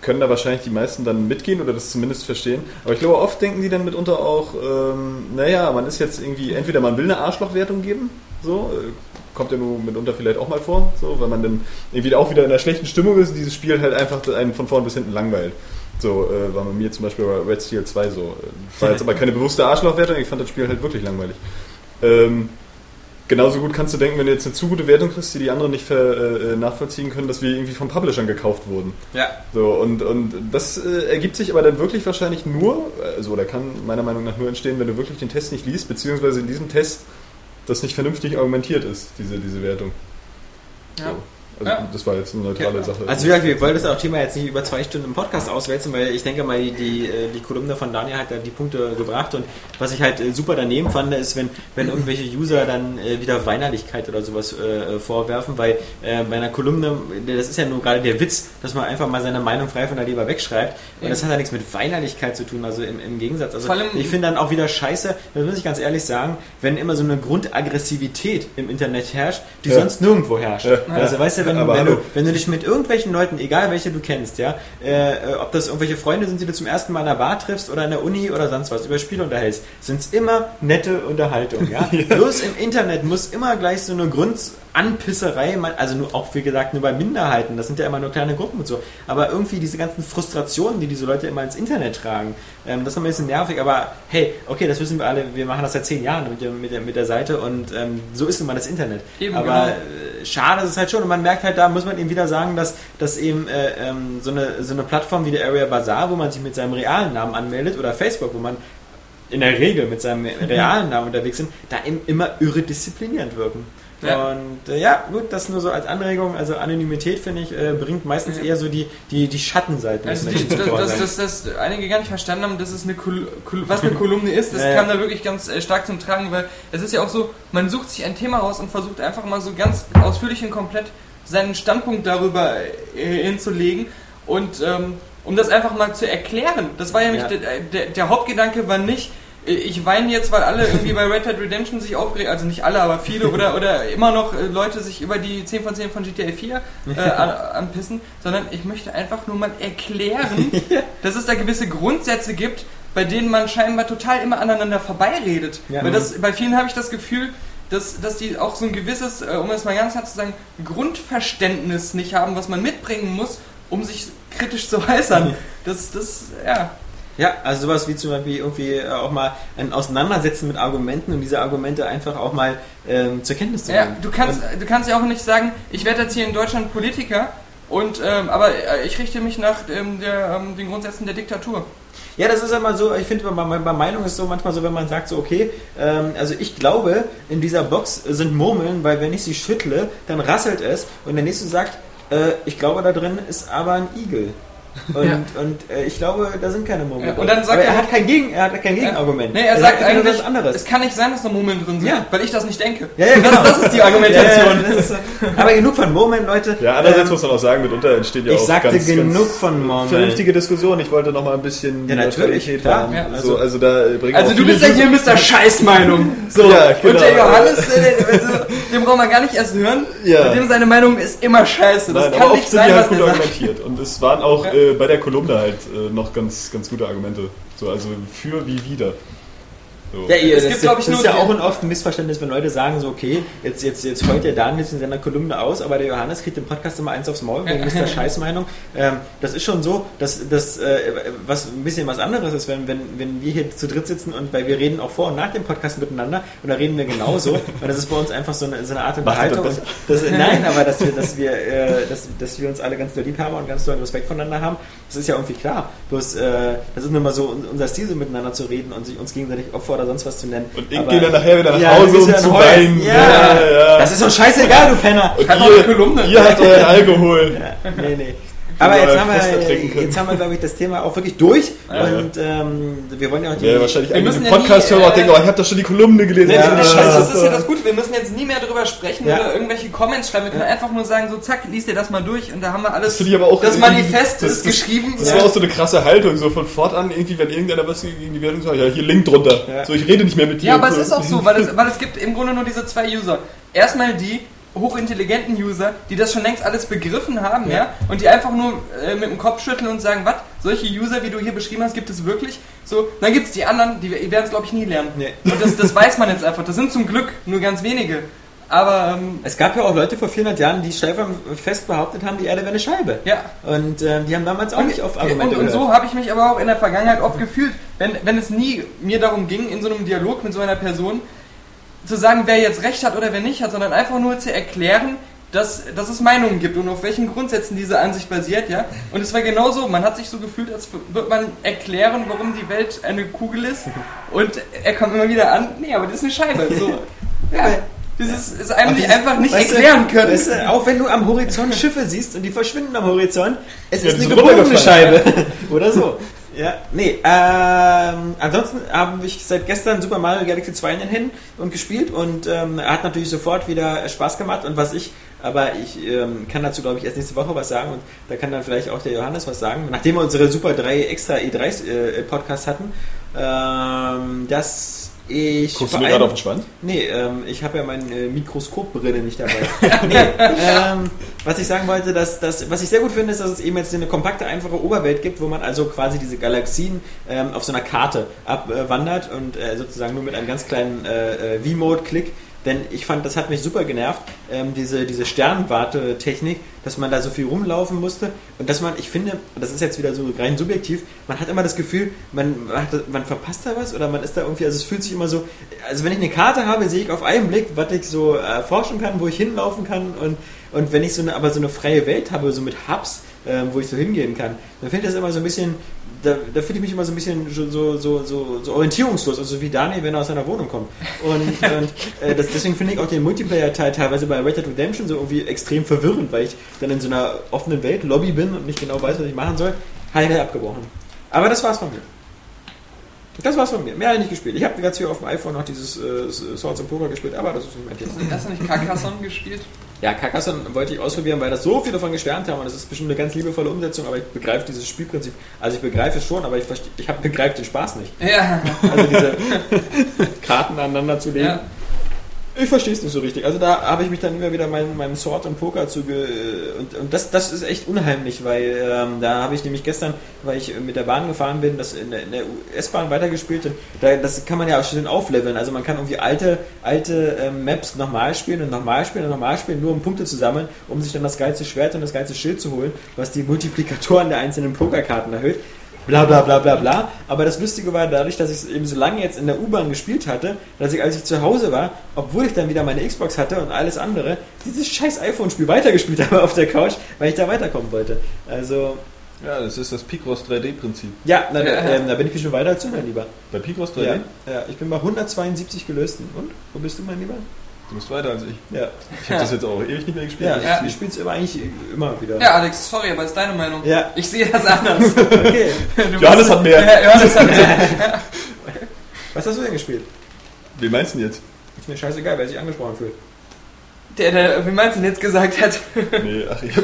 können da wahrscheinlich die meisten dann mitgehen oder das zumindest verstehen. Aber ich glaube, oft denken die dann mitunter auch, ähm, naja, man ist jetzt irgendwie, entweder man will eine Arschlochwertung geben, so, äh, kommt ja nur mitunter vielleicht auch mal vor, so, weil man dann irgendwie auch wieder in einer schlechten Stimmung ist und dieses Spiel halt einfach einen von vorn bis hinten langweilt. So äh, war bei mir zum Beispiel bei Red Steel 2 so. Äh, War jetzt aber keine bewusste Arschlochwertung, ich fand das Spiel halt wirklich langweilig. Ähm, genauso gut kannst du denken, wenn du jetzt eine zu gute Wertung kriegst, die die anderen nicht ver, äh, nachvollziehen können, dass wir irgendwie von Publishern gekauft wurden. Ja. So, und, und das äh, ergibt sich aber dann wirklich wahrscheinlich nur, also oder kann meiner Meinung nach nur entstehen, wenn du wirklich den Test nicht liest, beziehungsweise in diesem Test das nicht vernünftig argumentiert ist, diese, diese Wertung. ja. So. Also Ja. das war jetzt eine neutrale Ja. Sache. Also wie gesagt, wir wollen das auch Thema jetzt nicht über zwei Stunden im Podcast auswälzen, weil ich denke mal, die, die, äh, die Kolumne von Daniel hat da die Punkte gebracht und was ich halt äh, super daneben fand, ist, wenn, wenn irgendwelche User dann äh, wieder Weinerlichkeit oder sowas äh, vorwerfen, weil äh, bei einer Kolumne, das ist ja nur gerade der Witz, dass man einfach mal seine Meinung frei von der Leber wegschreibt und das hat ja nichts mit Weinerlichkeit zu tun, also im, im Gegensatz. Also ich finde dann auch wieder scheiße, das muss ich ganz ehrlich sagen, wenn immer so eine Grundaggressivität im Internet herrscht, die Ja. sonst nirgendwo herrscht. Ja. Also weißt du, wenn, Aber wenn, du, wenn du dich mit irgendwelchen Leuten, egal welche du kennst, ja, äh, ob das irgendwelche Freunde sind, die du zum ersten Mal in der Bar triffst oder in der Uni oder sonst was, über Spiele unterhältst, sind es immer nette Unterhaltung, ja. Bloß im Internet muss immer gleich so eine Grundanpisserei, also nur auch wie gesagt nur bei Minderheiten, das sind ja immer nur kleine Gruppen und so, aber irgendwie diese ganzen Frustrationen, die diese Leute immer ins Internet tragen, ähm, das ist ein bisschen nervig, aber hey, okay, das wissen wir alle, wir machen das seit zehn Jahren mit der, mit der, mit der Seite und ähm, so ist nun mal das Internet. Eben, aber genau. äh, schade ist es halt schon und man merkt halt, da muss man eben wieder sagen, dass, dass eben äh, ähm, so, eine, so eine Plattform wie der Area Bazaar, wo man sich mit seinem realen Namen anmeldet oder Facebook, wo man in der Regel mit seinem realen Namen unterwegs sind, da eben immer irre disziplinierend wirken. Ja. Und äh, ja, gut, das nur so als Anregung. Also Anonymität, finde ich, äh, bringt meistens eher so die, die, die Schattenseiten des Also die, Menschen das, das, das, das einige gar nicht verstanden haben, dass es eine Kol Kol was eine Kolumne ist, das Ja, ja. kam da wirklich ganz äh, stark zum Tragen, weil es ist ja auch so, man sucht sich ein Thema raus und versucht einfach mal so ganz ausführlich und komplett seinen Standpunkt darüber äh, hinzulegen und ähm, um das einfach mal zu erklären. Das war ja nicht Ja. der, der, der Hauptgedanke war nicht ich weine jetzt, weil alle irgendwie bei Red Dead Redemption sich aufregen, also nicht alle, aber viele oder, oder immer noch äh, Leute sich über die 10 von 10 von GTA 4 äh, an, anpissen, sondern ich möchte einfach nur mal erklären, dass es da gewisse Grundsätze gibt, bei denen man scheinbar total immer aneinander vorbeiredet. Ja. Weil das, bei vielen habe ich das Gefühl, dass, dass die auch so ein gewisses, äh, um es mal ganz hart zu sagen, Grundverständnis nicht haben, was man mitbringen muss, um sich kritisch zu äußern. Das, das, ja. Ja, also sowas wie zum Beispiel irgendwie äh, auch mal ein Auseinandersetzen mit Argumenten und diese Argumente einfach auch mal ähm, zur Kenntnis zu Ja, nehmen. du kannst, du kannst ja auch nicht sagen, ich werde jetzt hier in Deutschland Politiker und ähm, aber äh, ich richte mich nach ähm, der, ähm, den Grundsätzen der Diktatur. ja, das ist immer so, ich finde, bei, bei Meinung ist so manchmal so, wenn man sagt so, okay, ähm, also ich glaube, in dieser Box sind Murmeln, weil wenn ich sie schüttle, dann rasselt es und der nächste sagt, äh, ich glaube, da drin ist aber ein Igel. Und, Ja. und äh, ich glaube, da sind keine Murmeln. Ja, drin. und dann sagt aber er- er hat kein Gegen, er hat kein Gegenargument. Nee, er, sagt einfach nur eigentlich, was anderes. es kann nicht sein, dass da Murmeln drin sind, Ja. weil ich das nicht denke. Ja, ja, genau. das, das ist die Argumentation. Ja, ja, das ist so. aber genug von Murmeln, Leute. Ja, andererseits Ähm, muss man auch sagen, mitunter entsteht ja ich auch sagte ganz, genug ganz von Murmeln. vernünftige Diskussion. Ich wollte noch mal ein bisschen Ja, natürlich, klar. haben. Ja, also, also- also da äh, Also du bist ja hier Mr. Scheißmeinung. So. Ja, genau. Und der Johannes, äh, also, den brauchen wir gar nicht erst hören. Ja. Bei dem seine Meinung ist immer scheiße. Das Nein, kann aber nicht oft sind sein, die halt was gut sagt. argumentiert. Und es waren auch Ja. Bei der Kolumne halt äh, noch ganz, ganz gute Argumente. So, also für wie wieder. So. Ja, ihr, Es gibt, glaub ich, das nur ist ja auch ein oft ein Missverständnis, wenn Leute sagen so, okay, jetzt, jetzt, jetzt heult der Daniel jetzt in seiner Kolumne aus, aber der Johannes kriegt im Podcast immer eins aufs Maul wegen Mr. Scheißmeinung. Ähm, das ist schon so, dass das äh, was ein bisschen was anderes ist, wenn, wenn, wenn wir hier zu dritt sitzen und weil wir reden auch vor und nach dem Podcast miteinander und da reden wir genauso. und das ist bei uns einfach so eine, so eine Art Unterhaltung. das nein, aber dass wir, dass wir, äh, dass, dass wir uns alle ganz doll lieb haben und ganz doll Respekt voneinander haben, das ist ja irgendwie klar. Bloß, äh, das ist nur mal so un- unser Stil, so miteinander zu reden und sich uns gegenseitig Opfer oder sonst was zu nennen. Und ich gehe dann nachher wieder nach Ja, Hause, um ja zu weinen. Ja. ja. Das ist doch scheißegal, du Penner. Und Hat noch eine ihr, Kolumne. ihr habt euren Alkohol. Ja, nee, nee. Aber jetzt haben, wir, jetzt haben wir, glaube ich, das Thema auch wirklich durch. Ja. Und ähm, wir wollen ja auch die. Ja, wahrscheinlich Wir müssen im ja äh, denken, oh, ich habe doch schon die Kolumne gelesen. Nee, Ja. das, das ist ja das Gute, wir müssen jetzt nie mehr drüber sprechen Ja. oder irgendwelche Comments schreiben. Wir können einfach nur sagen, so zack, liest dir das mal durch und da haben wir alles. Das finde ich aber auch das Manifest das- ist das- geschrieben. Das war auch so eine krasse Haltung, so von fortan irgendwie, wenn irgendeiner was gegen die Wertung sagt, ja, hier Link drunter. Ja. So, ich rede nicht mehr mit dir. Ja, aber es ist auch so, weil es, weil es gibt im Grunde nur diese zwei User. Erstmal die hochintelligenten User, die das schon längst alles begriffen haben, ja, und die einfach nur äh, mit dem Kopf schütteln und sagen, was, solche User, wie du hier beschrieben hast, gibt es wirklich? So, dann gibt es die anderen, die werden es, glaube ich, nie lernen. Nee. Und das, das weiß man jetzt einfach. Das sind zum Glück nur ganz wenige. Aber, ähm, Es gab ja auch Leute vor 400 Jahren, die fest behauptet haben, die Erde wäre eine Scheibe. ja. Und ähm, die haben damals auch nicht auf Argumente und, und so habe ich mich aber auch in der Vergangenheit oft gefühlt, wenn, wenn es nie mir darum ging, in so einem Dialog mit so einer Person zu sagen, wer jetzt recht hat oder wer nicht hat, sondern einfach nur zu erklären, dass, dass es Meinungen gibt und auf welchen Grundsätzen diese Ansicht basiert, ja. Und es war genauso, man hat sich so gefühlt, als würde man erklären, warum die Welt eine Kugel ist. Und er kommt immer wieder an, nee, aber das ist eine Scheibe. So, ja, dieses ist einem die dieses- einfach nicht weißt du, erklären können. Weißt du, auch wenn du am Horizont Schiffe siehst und die verschwinden am Horizont, es Ja, ist eine gebogene Scheibe. Oder so. Ja, nee, ähm, ansonsten habe ich seit gestern Super Mario Galaxy 2 in den Händen und gespielt und ähm, hat natürlich sofort wieder Spaß gemacht und was ich, aber ich ähm, kann dazu glaube ich erst nächste Woche was sagen und da kann dann vielleicht auch der Johannes was sagen, nachdem wir unsere Super 3 extra E3 äh, Podcast hatten, ähm, dass ich Guckst du mir gerade auf den Schwanz? Nee, ähm, ich habe ja meine äh, Mikroskopbrille nicht dabei. nee, ähm, was ich sagen wollte, dass, dass, was ich sehr gut finde, ist, dass es eben jetzt eine kompakte, einfache Oberwelt gibt, wo man also quasi diese Galaxien ähm, auf so einer Karte abwandert und äh, sozusagen nur mit einem ganz kleinen äh, äh, V-Mode-Klick. Denn ich fand, das hat mich super genervt, ähm, diese, diese Sternwarte-Technik, dass man da so viel rumlaufen musste und dass man, ich finde, das ist jetzt wieder so rein subjektiv, man hat immer das Gefühl, man, hat, man verpasst da was oder man ist da irgendwie, also es fühlt sich immer so, also wenn ich eine Karte habe, sehe ich auf einen Blick, was ich so erforschen kann, wo ich hinlaufen kann und, und wenn ich so eine, aber so eine freie Welt habe, so mit Hubs, ähm, wo ich so hingehen kann, dann finde ich das immer so ein bisschen, da, da fühle ich mich immer so ein bisschen so, so, so, so, orientierungslos, also wie Daniel, wenn er aus seiner Wohnung kommt. Und, und äh, das, deswegen finde ich auch den Multiplayer-Teil teilweise bei Red Dead Redemption so irgendwie extrem verwirrend, weil ich dann in so einer offenen Welt, Lobby bin und nicht genau weiß, was ich machen soll. Heile abgebrochen. Aber das war's von mir. Das war's von mir. Mehr habe ich nicht gespielt. Ich habe ganz viel auf dem iPhone noch dieses äh, Swords and Poker gespielt, aber das ist nicht mein Thema. Hast du nicht Carcassonne gespielt? Ja, Carcassonne wollte ich ausprobieren, weil das so viele davon geschwärmt haben und das ist bestimmt eine ganz liebevolle Umsetzung, aber ich begreife dieses Spielprinzip. Also ich begreife es schon, aber ich, ich begreife den Spaß nicht. Ja. Also diese Karten aneinander zu legen. ja. Ich verstehe es nicht so richtig. Also da habe ich mich dann immer wieder meinem, meinem Sword und Poker zu ge und, und das, das ist echt unheimlich, weil ähm, da habe ich nämlich gestern, weil ich mit der Bahn gefahren bin, das in der, der S-Bahn weitergespielt und da, das kann man ja auch schön aufleveln. Also man kann irgendwie alte, alte ähm, Maps nochmal spielen und nochmal spielen und nochmal spielen, nur um Punkte zu sammeln, um sich dann das geilste Schwert und das geilste Schild zu holen, was die Multiplikatoren der einzelnen Pokerkarten erhöht bla bla bla bla bla. Aber das Lustige war, dadurch, dass ich es eben so lange jetzt in der U-Bahn gespielt hatte, dass ich, als ich zu Hause war, obwohl ich dann wieder meine Xbox hatte und alles andere, dieses scheiß iPhone-Spiel weitergespielt habe auf der Couch, weil ich da weiterkommen wollte. Also, Ja, das ist das Picross 3D-Prinzip. ja, na, Ja. Ähm, da bin ich schon weiter als du, mein Lieber. Bei Picross 3D? Ja, ja, ich bin bei 172 gelösten. Und? Wo bist du, mein Lieber? Du bist weiter als ich. Ja, Ich habe das jetzt auch ewig nicht mehr gespielt. ja, Ja. ich spiele es immer eigentlich immer wieder. Ja, Alex, sorry, aber ist deine Meinung. Ja. Ich sehe das anders. Okay. Du Johannes hat mehr. Ja, Johannes hat mehr. Was hast du denn gespielt? Wie meinst du denn jetzt? Ist mir scheißegal, wer sich angesprochen fühlt. Der, der, wie meinst du denn jetzt gesagt hat? Nee, ach, ich hab,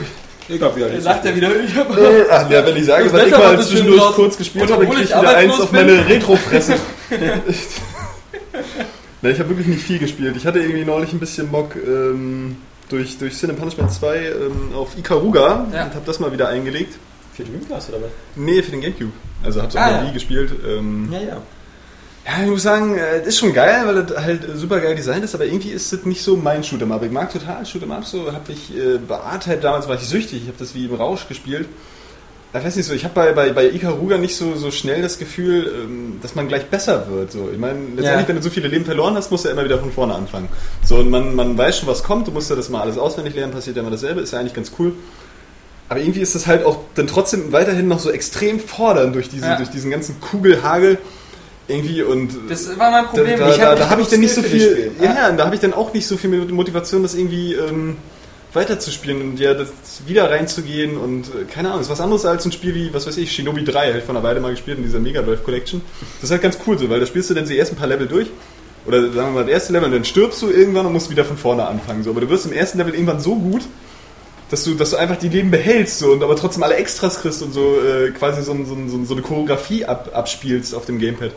Ich glaube, ja, Der sagt er wieder, ich hab nee, ach, ja, wenn ich sage, Das was ich mal zwischendurch kurz gespielt Und habe, dann krieg ich ich wieder eins auf meine Retro-Fresse. Nee, ich habe wirklich nicht viel gespielt. Ich hatte irgendwie neulich ein bisschen Bock ähm, durch, durch Sin and Punishment 2 ähm, auf Ikaruga Ja. und habe das mal wieder eingelegt. Für Dreamcast oder was? Nee, für den Gamecube. Also hab's auch Ah, noch ja. nie gespielt. Ähm, Ja, ja. Ja, ich muss sagen, äh, das ist schon geil, weil das halt äh, super geil designt ist, aber irgendwie ist das nicht so mein Shoot'em Up. Ich mag total Shoot'em Up, so habe ich äh, bei R-Type damals war ich süchtig, ich habe das wie im Rausch gespielt. Ich weiß nicht so, ich habe bei, bei, bei Ikaruga nicht so, so schnell das Gefühl, ähm, dass man gleich besser wird. So. Ich meine, letztendlich, Ja. wenn du so viele Leben verloren hast, musst du ja immer wieder von vorne anfangen. So, und man, man weiß schon, was kommt, du musst ja das mal alles auswendig lernen, passiert ja immer dasselbe, ist ja eigentlich ganz cool. Aber irgendwie ist das halt auch dann trotzdem weiterhin noch so extrem fordernd durch, diese, Ja. durch diesen ganzen Kugelhagel. Irgendwie und Das war mein Problem. da, ich da, da habe ich dann nicht so viel, Spiel. ja, da habe ich dann auch nicht so viel Motivation, das irgendwie ähm, weiterzuspielen und ja, das wieder reinzugehen und äh, keine Ahnung, ist was anderes als ein Spiel wie, was weiß ich, Shinobi 3, habe ich vor einer Weile mal gespielt in dieser Mega Drive Collection. Das ist halt ganz cool so, weil da spielst du dann die ersten paar Level durch oder sagen wir mal das erste Level und dann stirbst du irgendwann und musst wieder von vorne anfangen. So. Aber du wirst im ersten Level irgendwann so gut, dass du, dass du einfach die Leben behältst so, und aber trotzdem alle Extras kriegst und so äh, quasi so, so, so, so eine Choreografie ab, abspielst auf dem Gamepad.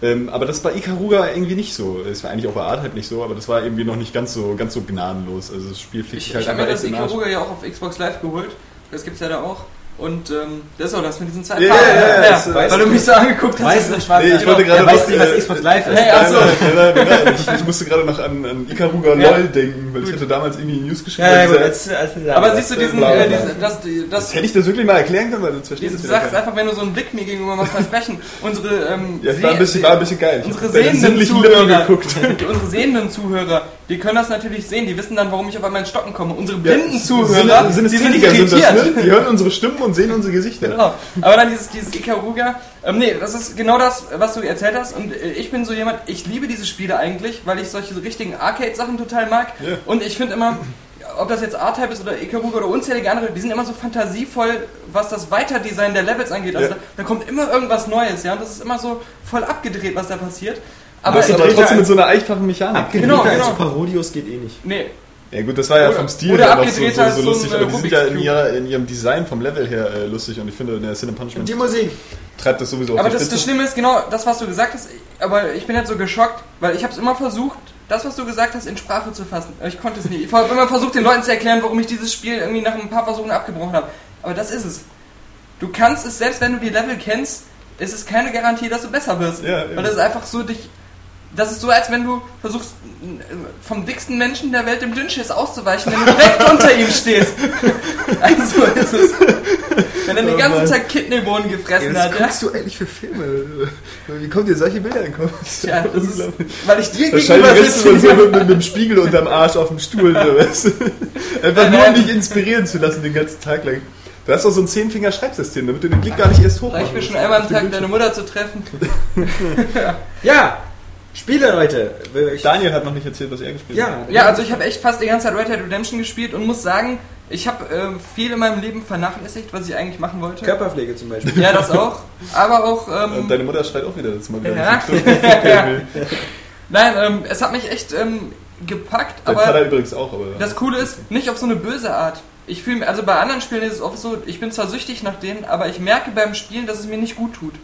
Ähm, aber das bei Ikaruga irgendwie nicht so. Es war eigentlich auch bei Art halt nicht so, aber das war irgendwie noch nicht ganz so, ganz so gnadenlos. Also das Spiel fickt Ich, sich halt ich habe das echt in den Arsch. Ikaruga ja auch auf Xbox Live geholt. Das gibt's ja da auch. Und ähm, das ist auch das mit diesen zwei Ja, Farben. ja, ja, das, äh, weil du mich so angeguckt hast. Weiß schwarz. Nee, ich wollte Er gerade weiß noch, nicht, was äh, Xbox Live ist. Hey, ach so. Nein, nein, nein, nein, ich, ich musste gerade noch an, an Ikaruga Ja. LOL denken, weil ich hatte damals irgendwie News geschrieben. Ja, ja, gut, dieser- jetzt, jetzt, Aber siehst du diesen, bla, bla, äh, bla. diese, das, das das, hätte ich das wirklich mal erklären können, weil sonst verstehst du du sagst einfach, wenn du so einen Blick mir gegenüber was versprechen, unsere ähm, Ja, war ein bisschen, war ein bisschen geil. Unsere sehenden Zuhörer, geguckt. unsere sehenden Zuhörer, die können das natürlich sehen, die wissen dann, warum ich auf einmal ins Stocken komme. Unsere blinden Zuhörer, die sind irritiert. das, ne? Die hören unsere Stimmen und sehen unsere Gesichter. Genau. Aber dann dieses, dieses Ikaruga. Ähm, nee, das ist genau das, was du erzählt hast. Und äh, ich bin so jemand, ich liebe diese Spiele eigentlich, weil ich solche richtigen Arcade-Sachen total mag. Ja. Und ich finde immer, ob das jetzt R-Type ist oder Ikaruga oder unzählige andere, die sind immer so fantasievoll, was das Weiterdesign der Levels angeht. Also Ja. da, da kommt immer irgendwas Neues, ja. Und das ist immer so voll abgedreht, was da passiert. Aber, Das ist aber trotzdem mit so einer einfachen Mechanik. Genau, Genau, genau. genau. Parodios geht eh nicht. Nee, Ja gut, das war ja Oder- vom Stil her noch so, abgedreht so, so lustig, aber die sind ja in, ihrer, in ihrem Design vom Level her äh, lustig und ich finde, der Sin Punishment die Musik. treibt das sowieso auf Aber die das, Spitze. das Schlimme ist genau das, was du gesagt hast. Aber ich bin jetzt so geschockt, weil ich habe es immer versucht, das, was du gesagt hast, in Sprache zu fassen. Ich konnte es nie. Ich habe immer versucht, den Leuten zu erklären, warum ich dieses Spiel irgendwie nach ein paar Versuchen abgebrochen habe. Aber das ist es. Du kannst es, selbst wenn du die Level kennst, ist es keine Garantie, dass du besser wirst. Ja, weil das ist einfach so dich. Das ist so, als wenn du versuchst, vom dicksten Menschen der Welt dem Dünnschiss auszuweichen, wenn du direkt unter ihm stehst. Also so ist es. Wenn er den Oh ganzen Mann. Tag Kidneybohnen gefressen was hat, ja. guckst du eigentlich für Filme? Wie kommen dir solche Bilder in den Tja, das ist, weil ich dir Wahrscheinlich gegenüber sitze. so mit, mit dem Spiegel unterm Arsch auf dem Stuhl. So, weißt du? Einfach Nein, nur, um dich inspirieren zu lassen den ganzen Tag lang. Du hast doch so ein Zehnfinger-Schreibsystem, damit du den Blick gar nicht erst hoch Reicht mir schon einmal am Tag, deine Mutter zu treffen. Ja, Spiele, Leute. Ich, Daniel hat noch nicht erzählt, was er gespielt hat. ja, Ja, also ich habe echt fast die ganze Zeit Red Dead Redemption gespielt und muss sagen, ich habe ähm, viel in meinem Leben vernachlässigt, was ich eigentlich machen wollte. Körperpflege zum Beispiel. Ja, das auch. Aber auch. Und Ähm, deine Mutter schreit auch wieder, dass man wieder Ja. will. nein, ähm, es hat mich echt ähm, gepackt, Dein Vater aber übrigens auch, aber. das Coole ist, nicht auf so eine böse Art. Ich fühle also bei anderen Spielen ist es oft so, ich bin zwar süchtig nach denen, aber ich merke beim Spielen, dass es mir nicht gut tut.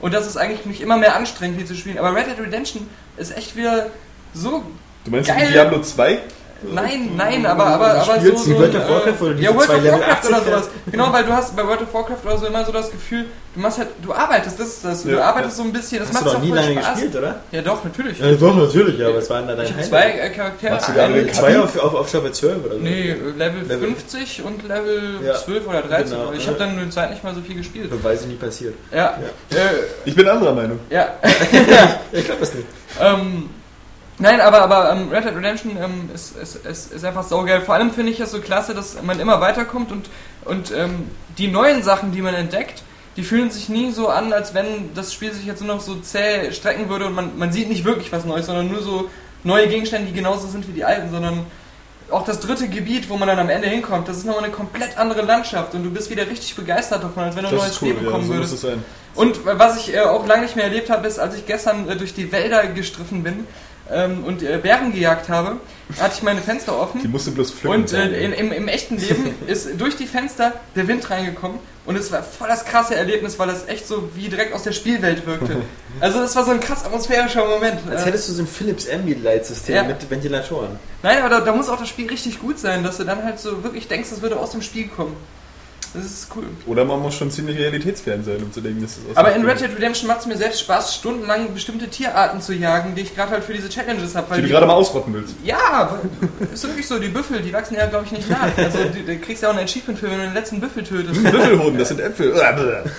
Und dass es eigentlich mich immer mehr anstrengt, die zu spielen. Aber Red Dead Redemption ist echt wieder so du meinst geil. Diablo 2? Nein, nein, aber, aber, aber so, so World of Warcraft, äh, diese ja, World zwei of Level Warcraft 80 oder sowas. Genau, weil du hast bei World of Warcraft oder so immer so das Gefühl, du machst halt, du arbeitest, das ist das, du Ja. arbeitest so ein bisschen, das Hast du macht auch nie lange Spaß. gespielt, oder? Ja doch, natürlich. Ja, doch, natürlich, ja, aber es waren da deine Highlights. zwei äh, Charaktere. Machst du da Zwei auf, auf, auf Stufe 12 oder so. Nee, Level, Level. 50 und Level Ja. 12 oder 13. Genau. Ich habe dann in der Zeit nicht mal so viel gespielt. Beweise nie passiert. Ja, ja. Äh, Ich bin anderer Meinung. ja. Ich glaube das nicht. Ähm, nein, aber, aber ähm, Red Dead Redemption ähm, ist, ist, ist, ist einfach saugeil. Vor allem finde ich es so klasse, dass man immer weiterkommt und, und ähm, die neuen Sachen, die man entdeckt, die fühlen sich nie so an, als wenn das Spiel sich jetzt nur noch so zäh strecken würde und man, man sieht nicht wirklich was Neues, sondern nur so neue Gegenstände, die genauso sind wie die alten, sondern auch das dritte Gebiet, wo man dann am Ende hinkommt, das ist nochmal eine komplett andere Landschaft und du bist wieder richtig begeistert davon, als wenn du ein neues cool, Spiel ja, bekommen so muss würdest. Und äh, was ich äh, auch lange nicht mehr erlebt habe, ist, als ich gestern äh, durch die Wälder gestriffen bin ähm, und äh, Bären gejagt habe, hatte ich meine Fenster Die offen. musst du bloß pflücken. Und äh, in, im, im echten Leben ist durch die Fenster der Wind reingekommen und es war voll das krasse Erlebnis, weil das echt so wie direkt aus der Spielwelt wirkte. Also das war so ein krass atmosphärischer Moment. Als Äh, hättest du so ein Philips Ambilight-System Ja. mit Ventilatoren. Nein, aber da, da muss auch das Spiel richtig gut sein, dass du dann halt so wirklich denkst, das würde aus dem Spiel kommen. Das ist cool. Oder man muss schon ziemlich realitätsfern sein, um zu denken, dass das Aber in Red Dead Redemption macht es mir selbst Spaß, stundenlang bestimmte Tierarten zu jagen, die ich gerade halt für diese Challenges habe. Die du gerade mal ausrotten willst. Ja, ist wirklich so, die Büffel, die wachsen ja, glaube ich, nicht nach. Also die, du kriegst ja auch ein Achievement für, wenn du den letzten Büffel tötest. Büffelhoden, das sind Äpfel.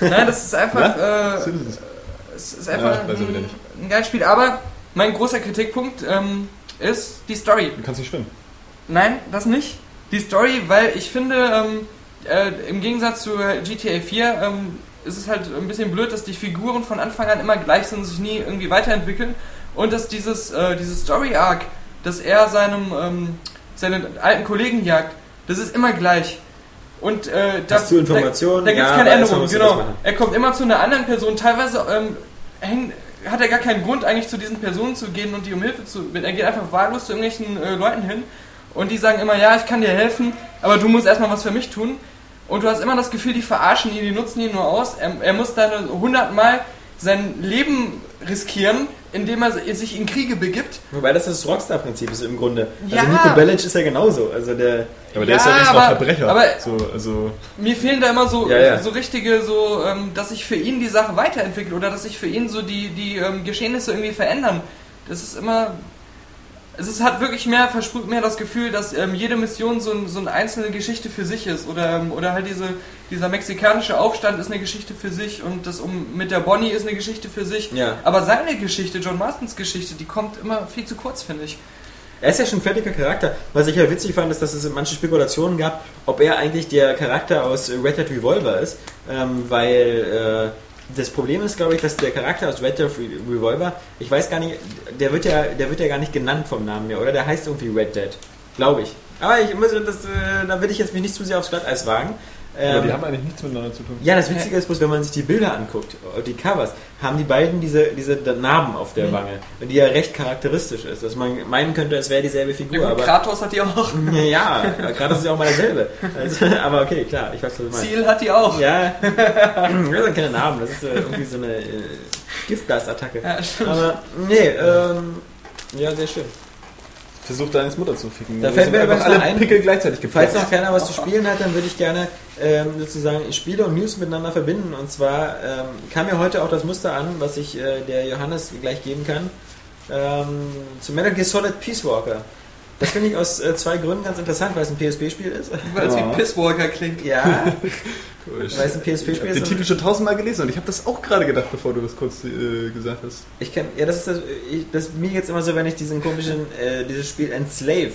Nein, das ist einfach, Was äh, es ist einfach Ja, ein, ein geiles Spiel. Aber mein großer Kritikpunkt ähm, ist die Story. Du kannst nicht schwimmen. Nein, das nicht. Die Story, weil ich finde, ähm, äh, im Gegensatz zu äh, GTA 4 ähm, ist es halt ein bisschen blöd, dass die Figuren von Anfang an immer gleich sind und sich nie irgendwie weiterentwickeln. Und dass dieses, äh, dieses Story-Arc, dass er seinem, ähm, seinen alten Kollegen jagt, Das ist immer gleich. Und äh, da, Hast du Informationen? Da, da gibt es Ja, keine Änderung, das genau. Er kommt immer zu einer anderen Person. Teilweise ähm, häng, hat er gar keinen Grund, eigentlich zu diesen Personen zu gehen und die um Hilfe zu bitten. Er geht einfach wahllos zu irgendwelchen äh, Leuten hin und die sagen immer, ja, ich kann dir helfen, aber du musst erstmal was für mich tun. Und du hast immer das Gefühl, die verarschen ihn, die nutzen ihn nur aus. Er, er muss dann hundertmal sein Leben riskieren, indem er sich in Kriege begibt. Wobei das das Rockstar-Prinzip ist im Grunde. Also Ja. Nico Bellic ist ja genauso. Also der. Aber der Ja, ist ja extra aber- Verbrecher. aber- so, also, Mir fehlen da immer so, Ja, ja. so richtige, so, ähm, dass sich für ihn die Sache weiterentwickelt oder dass sich für ihn so die, die ähm, Geschehnisse irgendwie verändern. Das ist immer. Es ist, hat wirklich mehr, versprüht mehr das Gefühl, dass ähm, jede Mission so, ein, so eine einzelne Geschichte für sich ist. Oder, ähm, oder halt diese, dieser mexikanische Aufstand ist eine Geschichte für sich und das um, mit der Bonnie ist eine Geschichte für sich. Ja. Aber seine Geschichte, John Marstons Geschichte, die kommt immer viel zu kurz, finde ich. Er ist ja schon ein fertiger Charakter. Was ich ja witzig fand, ist, dass es manche Spekulationen gab, ob er eigentlich der Charakter aus Red Dead Revolver ist. Ähm, weil äh, das Problem ist, glaube ich, dass der Charakter aus Red Dead Revolver, ich weiß gar nicht, der wird ja, der wird ja gar nicht genannt vom Namen her, oder? Der heißt irgendwie Red Dead, glaube ich. Aber ich muss, das, äh, da will ich jetzt mich nicht zu sehr aufs Glatteis wagen. Aber Ähm, die haben eigentlich nichts miteinander zu tun. ja, das Witzige ist bloß, wenn man sich die Bilder anguckt, die Covers, haben die beiden diese, diese Narben auf der Wange, die ja recht charakteristisch ist. Dass man meinen könnte, es wäre dieselbe Figur, Ja, gut, aber. Kratos hat die auch. Ja, gerade ist ja auch mal dasselbe. Also, aber okay, klar, ich weiß, was du meinst. Ziel hat die auch. Ja, das sind keine Namen, das ist äh, irgendwie so eine äh, Giftgasattacke. Ja, stimmt. Aber, nee, ähm, ja, sehr schön. Versucht deines Mutter zu ficken. Da fällt mir noch alle ein- Pickel gleichzeitig Falls geplatzt. noch keiner was zu spielen hat, dann würde ich gerne ähm, sozusagen Spiele und News miteinander verbinden. Und zwar ähm, kam mir heute auch das Muster an, was ich äh, der Johannes gleich geben kann, ähm, zu Metal Gear Solid Peace Walker. Das finde ich aus äh, zwei Gründen ganz interessant, weil es ein PSP-Spiel ist. Weil es Ja. wie Pisswalker klingt. Ja, Ich weil es ein habe PSP-Spiel den ist. Titel schon tausendmal gelesen und ich habe das auch gerade gedacht, bevor du das kurz äh, gesagt hast. Ich kenn, ja, das ist das, ich, das mir jetzt immer so, wenn ich diesen komischen, äh, dieses Spiel Enslaved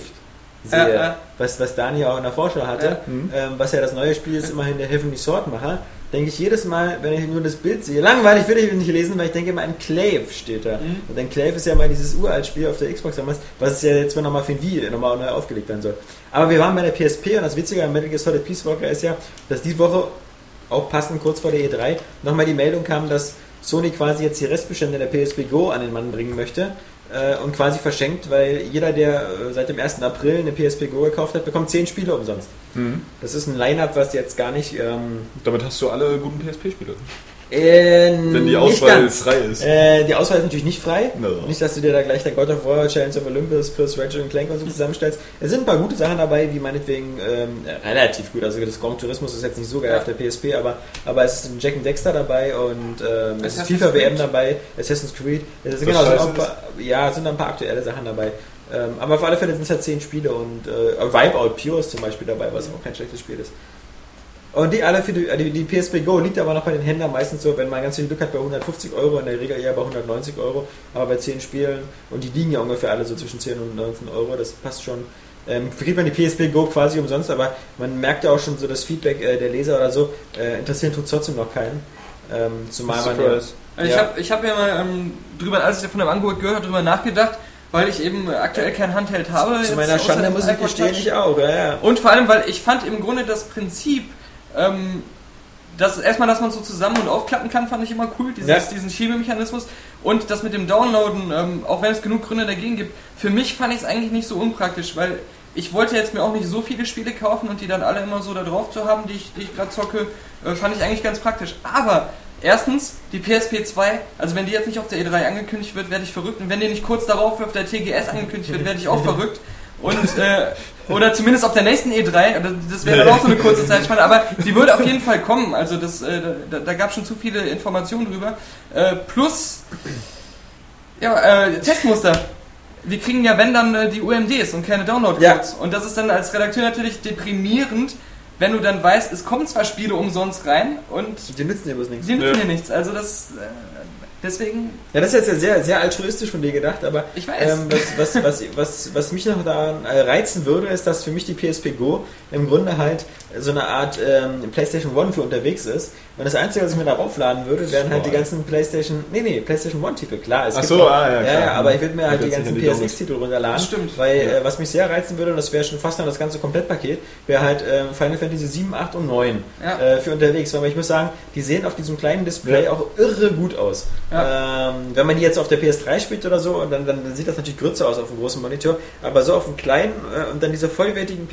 sehe, Ja, ja. was, was Dani auch in der Vorschau hatte. Mhm. ähm, was ja das neue Spiel ist, immerhin der Heavenly Swordmacher, denke ich jedes Mal, wenn ich nur das Bild sehe, langweilig will ich nicht lesen, weil ich denke immer, Enclave steht da. Mhm. Und Enclave ist ja mal dieses uralt Spiel auf der Xbox damals, was es ja jetzt nochmal für ein Wii nochmal neu aufgelegt werden soll. Aber wir waren bei der PSP und das Witzige an Metal Gear Solid Peace Walker ist ja, dass die Woche, auch passend kurz vor der E3, nochmal die Meldung kam, dass Sony quasi jetzt die Restbestände der PSP Go an den Mann bringen möchte äh, und quasi verschenkt, weil jeder, der äh, seit dem 1. April eine PSP Go gekauft hat, bekommt 10 Spiele umsonst. Das ist ein Line-Up, was jetzt gar nicht... Ähm, Damit hast du alle guten PSP-Spiele. Äh, Wenn die Auswahl ganz. frei ist. Äh, die Auswahl ist natürlich nicht frei. Ja. Nicht, dass du dir da gleich der God of War Challenge of Olympus plus Ratchet und Clank und so zusammenstellst. Es sind ein paar gute Sachen dabei, wie meinetwegen ähm, relativ gut. Also das Grand Tourismus ist jetzt nicht so geil Ja. auf der PSP, aber, aber es ist ein Jack and Dexter dabei und ähm, es ist FIFA WM dabei, Assassin's Creed. Es ist genau, es sind paar, ja, es sind ein paar aktuelle Sachen dabei. Ähm, aber auf alle Fälle sind es halt 10 Spiele und äh, Wipeout Pure ist zum Beispiel dabei, was auch kein schlechtes Spiel ist. Und die alle für die, die, die PSP Go liegt aber noch bei den Händlern meistens so, wenn man ganz viel Glück hat, bei 150 Euro, in der Regel eher bei 190 Euro, aber bei 10 Spielen, und die liegen ja ungefähr alle so zwischen 10 und 19 Euro, das passt schon. Ähm, kriegt man die PSP Go quasi umsonst, aber man merkt ja auch schon so das Feedback äh, der Leser oder so, äh, interessieren tut trotzdem noch keinen. Ähm, zumal man ja. Also Ich habe ich hab ja mal ähm, drüber, als ich von dem Angebot gehört habe, drüber nachgedacht, weil ich eben aktuell kein Handheld habe. zu meiner Schande muss ich gestehen, ich auch, ja, ja. Und vor allem, weil ich fand im Grunde das Prinzip, ähm, dass erstmal, dass man so zusammen und aufklappen kann, fand ich immer cool, dieses, Ja. diesen Schiebemechanismus. Und das mit dem Downloaden, ähm, auch wenn es genug Gründe dagegen gibt, für mich fand ich es eigentlich nicht so unpraktisch, weil ich wollte jetzt mir auch nicht so viele Spiele kaufen und die dann alle immer so da drauf zu haben, die ich, die ich gerade zocke, äh, fand ich eigentlich ganz praktisch. Aber erstens, die PSP 2, also wenn die jetzt nicht auf der E3 angekündigt wird, werde ich verrückt. Und wenn die nicht kurz darauf auf der TGS angekündigt wird, werde ich auch verrückt. Und, äh, oder zumindest auf der nächsten E3, oder das wäre dann auch so eine kurze Zeitspanne, aber sie würde auf jeden Fall kommen. Also das, äh, da, da gab es schon zu viele Informationen drüber. Äh, plus, ja, äh, Testmuster. Wir kriegen ja, wenn dann, äh, die UMDs und keine Download-Codes. Und das ist dann als Redakteur natürlich deprimierend, wenn du dann weißt, es kommen zwar Spiele umsonst rein und Die nützen dir bloß nichts. die nützen Ja. dir nichts. Also das, äh, Deswegen, Ja, das ist jetzt ja sehr, sehr altruistisch von dir gedacht, aber Ich weiß. Ähm, was, was, was, was, was mich noch daran äh, reizen würde, ist, dass für mich die PSP Go im Grunde halt so eine Art ähm, PlayStation One für unterwegs ist. Und das Einzige, was ich mir darauf laden würde, wären halt die ganzen PlayStation, nee, nee, PlayStation One Titel, klar. Es Ach gibt so, auch, ah, ja, ja, klar. ja, aber ich würde mir halt die ganzen ja PSX-Titel runterladen. Das stimmt. Weil, Ja. äh, was mich sehr reizen würde, und das wäre schon fast dann das ganze Komplettpaket, wäre halt ähm, Final Fantasy 7, 8 und 9 Ja. äh, für unterwegs. Aber ich muss sagen, die sehen auf diesem kleinen Display auch irre gut aus. Ähm, wenn man die jetzt auf der PS3 spielt oder so, dann, dann, dann sieht das natürlich größer aus auf dem großen Monitor, aber so auf dem kleinen äh, und dann diese vollwertigen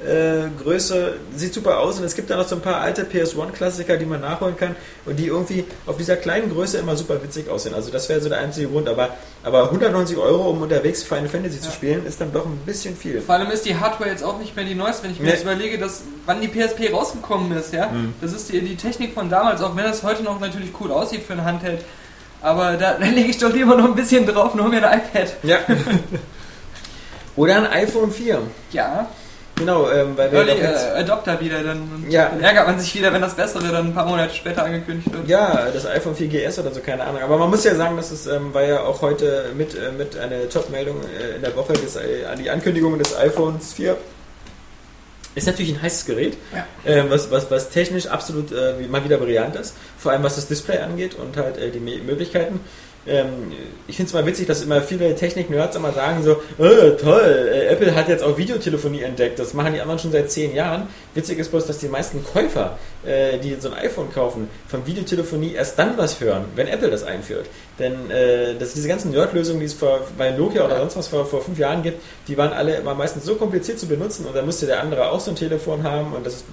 PSP-Größe sieht super aus und es gibt da noch so ein paar alte PS1-Klassiker, die man nachholen kann und die irgendwie auf dieser kleinen Größe immer super witzig aussehen. Also das wäre so der einzige Grund, aber, aber 190 Euro, um unterwegs Final Fantasy zu spielen, ist dann doch ein bisschen viel. vor allem ist die Hardware jetzt auch nicht mehr die neueste, wenn ich mir Nee. jetzt überlege, dass, wann die PSP rausgekommen ist, ja. Das ist die, die Technik von damals, auch wenn das heute noch natürlich cool aussieht für ein Handheld. Aber da, da lege ich doch lieber noch ein bisschen drauf, nur mir ein iPad. Ja. Oder ein iPhone 4. Ja, Genau, ähm, weil wir Early äh, Adopter wieder, dann, Ja. dann ärgert man sich wieder, wenn das Bessere dann ein paar Monate später angekündigt wird. Ja, das iPhone 4GS oder so, keine Ahnung. Aber man muss ja sagen, dass es ähm, war ja auch heute mit, äh, mit einer Top-Meldung äh, in der Woche das, äh, an die Ankündigung des iPhones 4. Ist natürlich ein heißes Gerät, Ja. äh, was, was, was technisch absolut äh, mal wieder brillant ist. Vor allem was das Display angeht und halt äh, die Möglichkeiten. Ähm, ich finde es mal witzig, dass immer viele Technik-Nerds immer sagen so, äh, toll, äh, Apple hat jetzt auch Videotelefonie entdeckt, das machen die anderen schon seit zehn Jahren. Witzig ist bloß, dass die meisten Käufer, äh, die so ein iPhone kaufen, von Videotelefonie erst dann was hören, wenn Apple das einführt. Denn äh, dass diese ganzen Nerd-Lösungen, die es vor, bei Nokia oder sonst was vor, vor fünf Jahren gibt, die waren alle immer meistens so kompliziert zu benutzen und dann musste der andere auch so ein Telefon haben und das ist,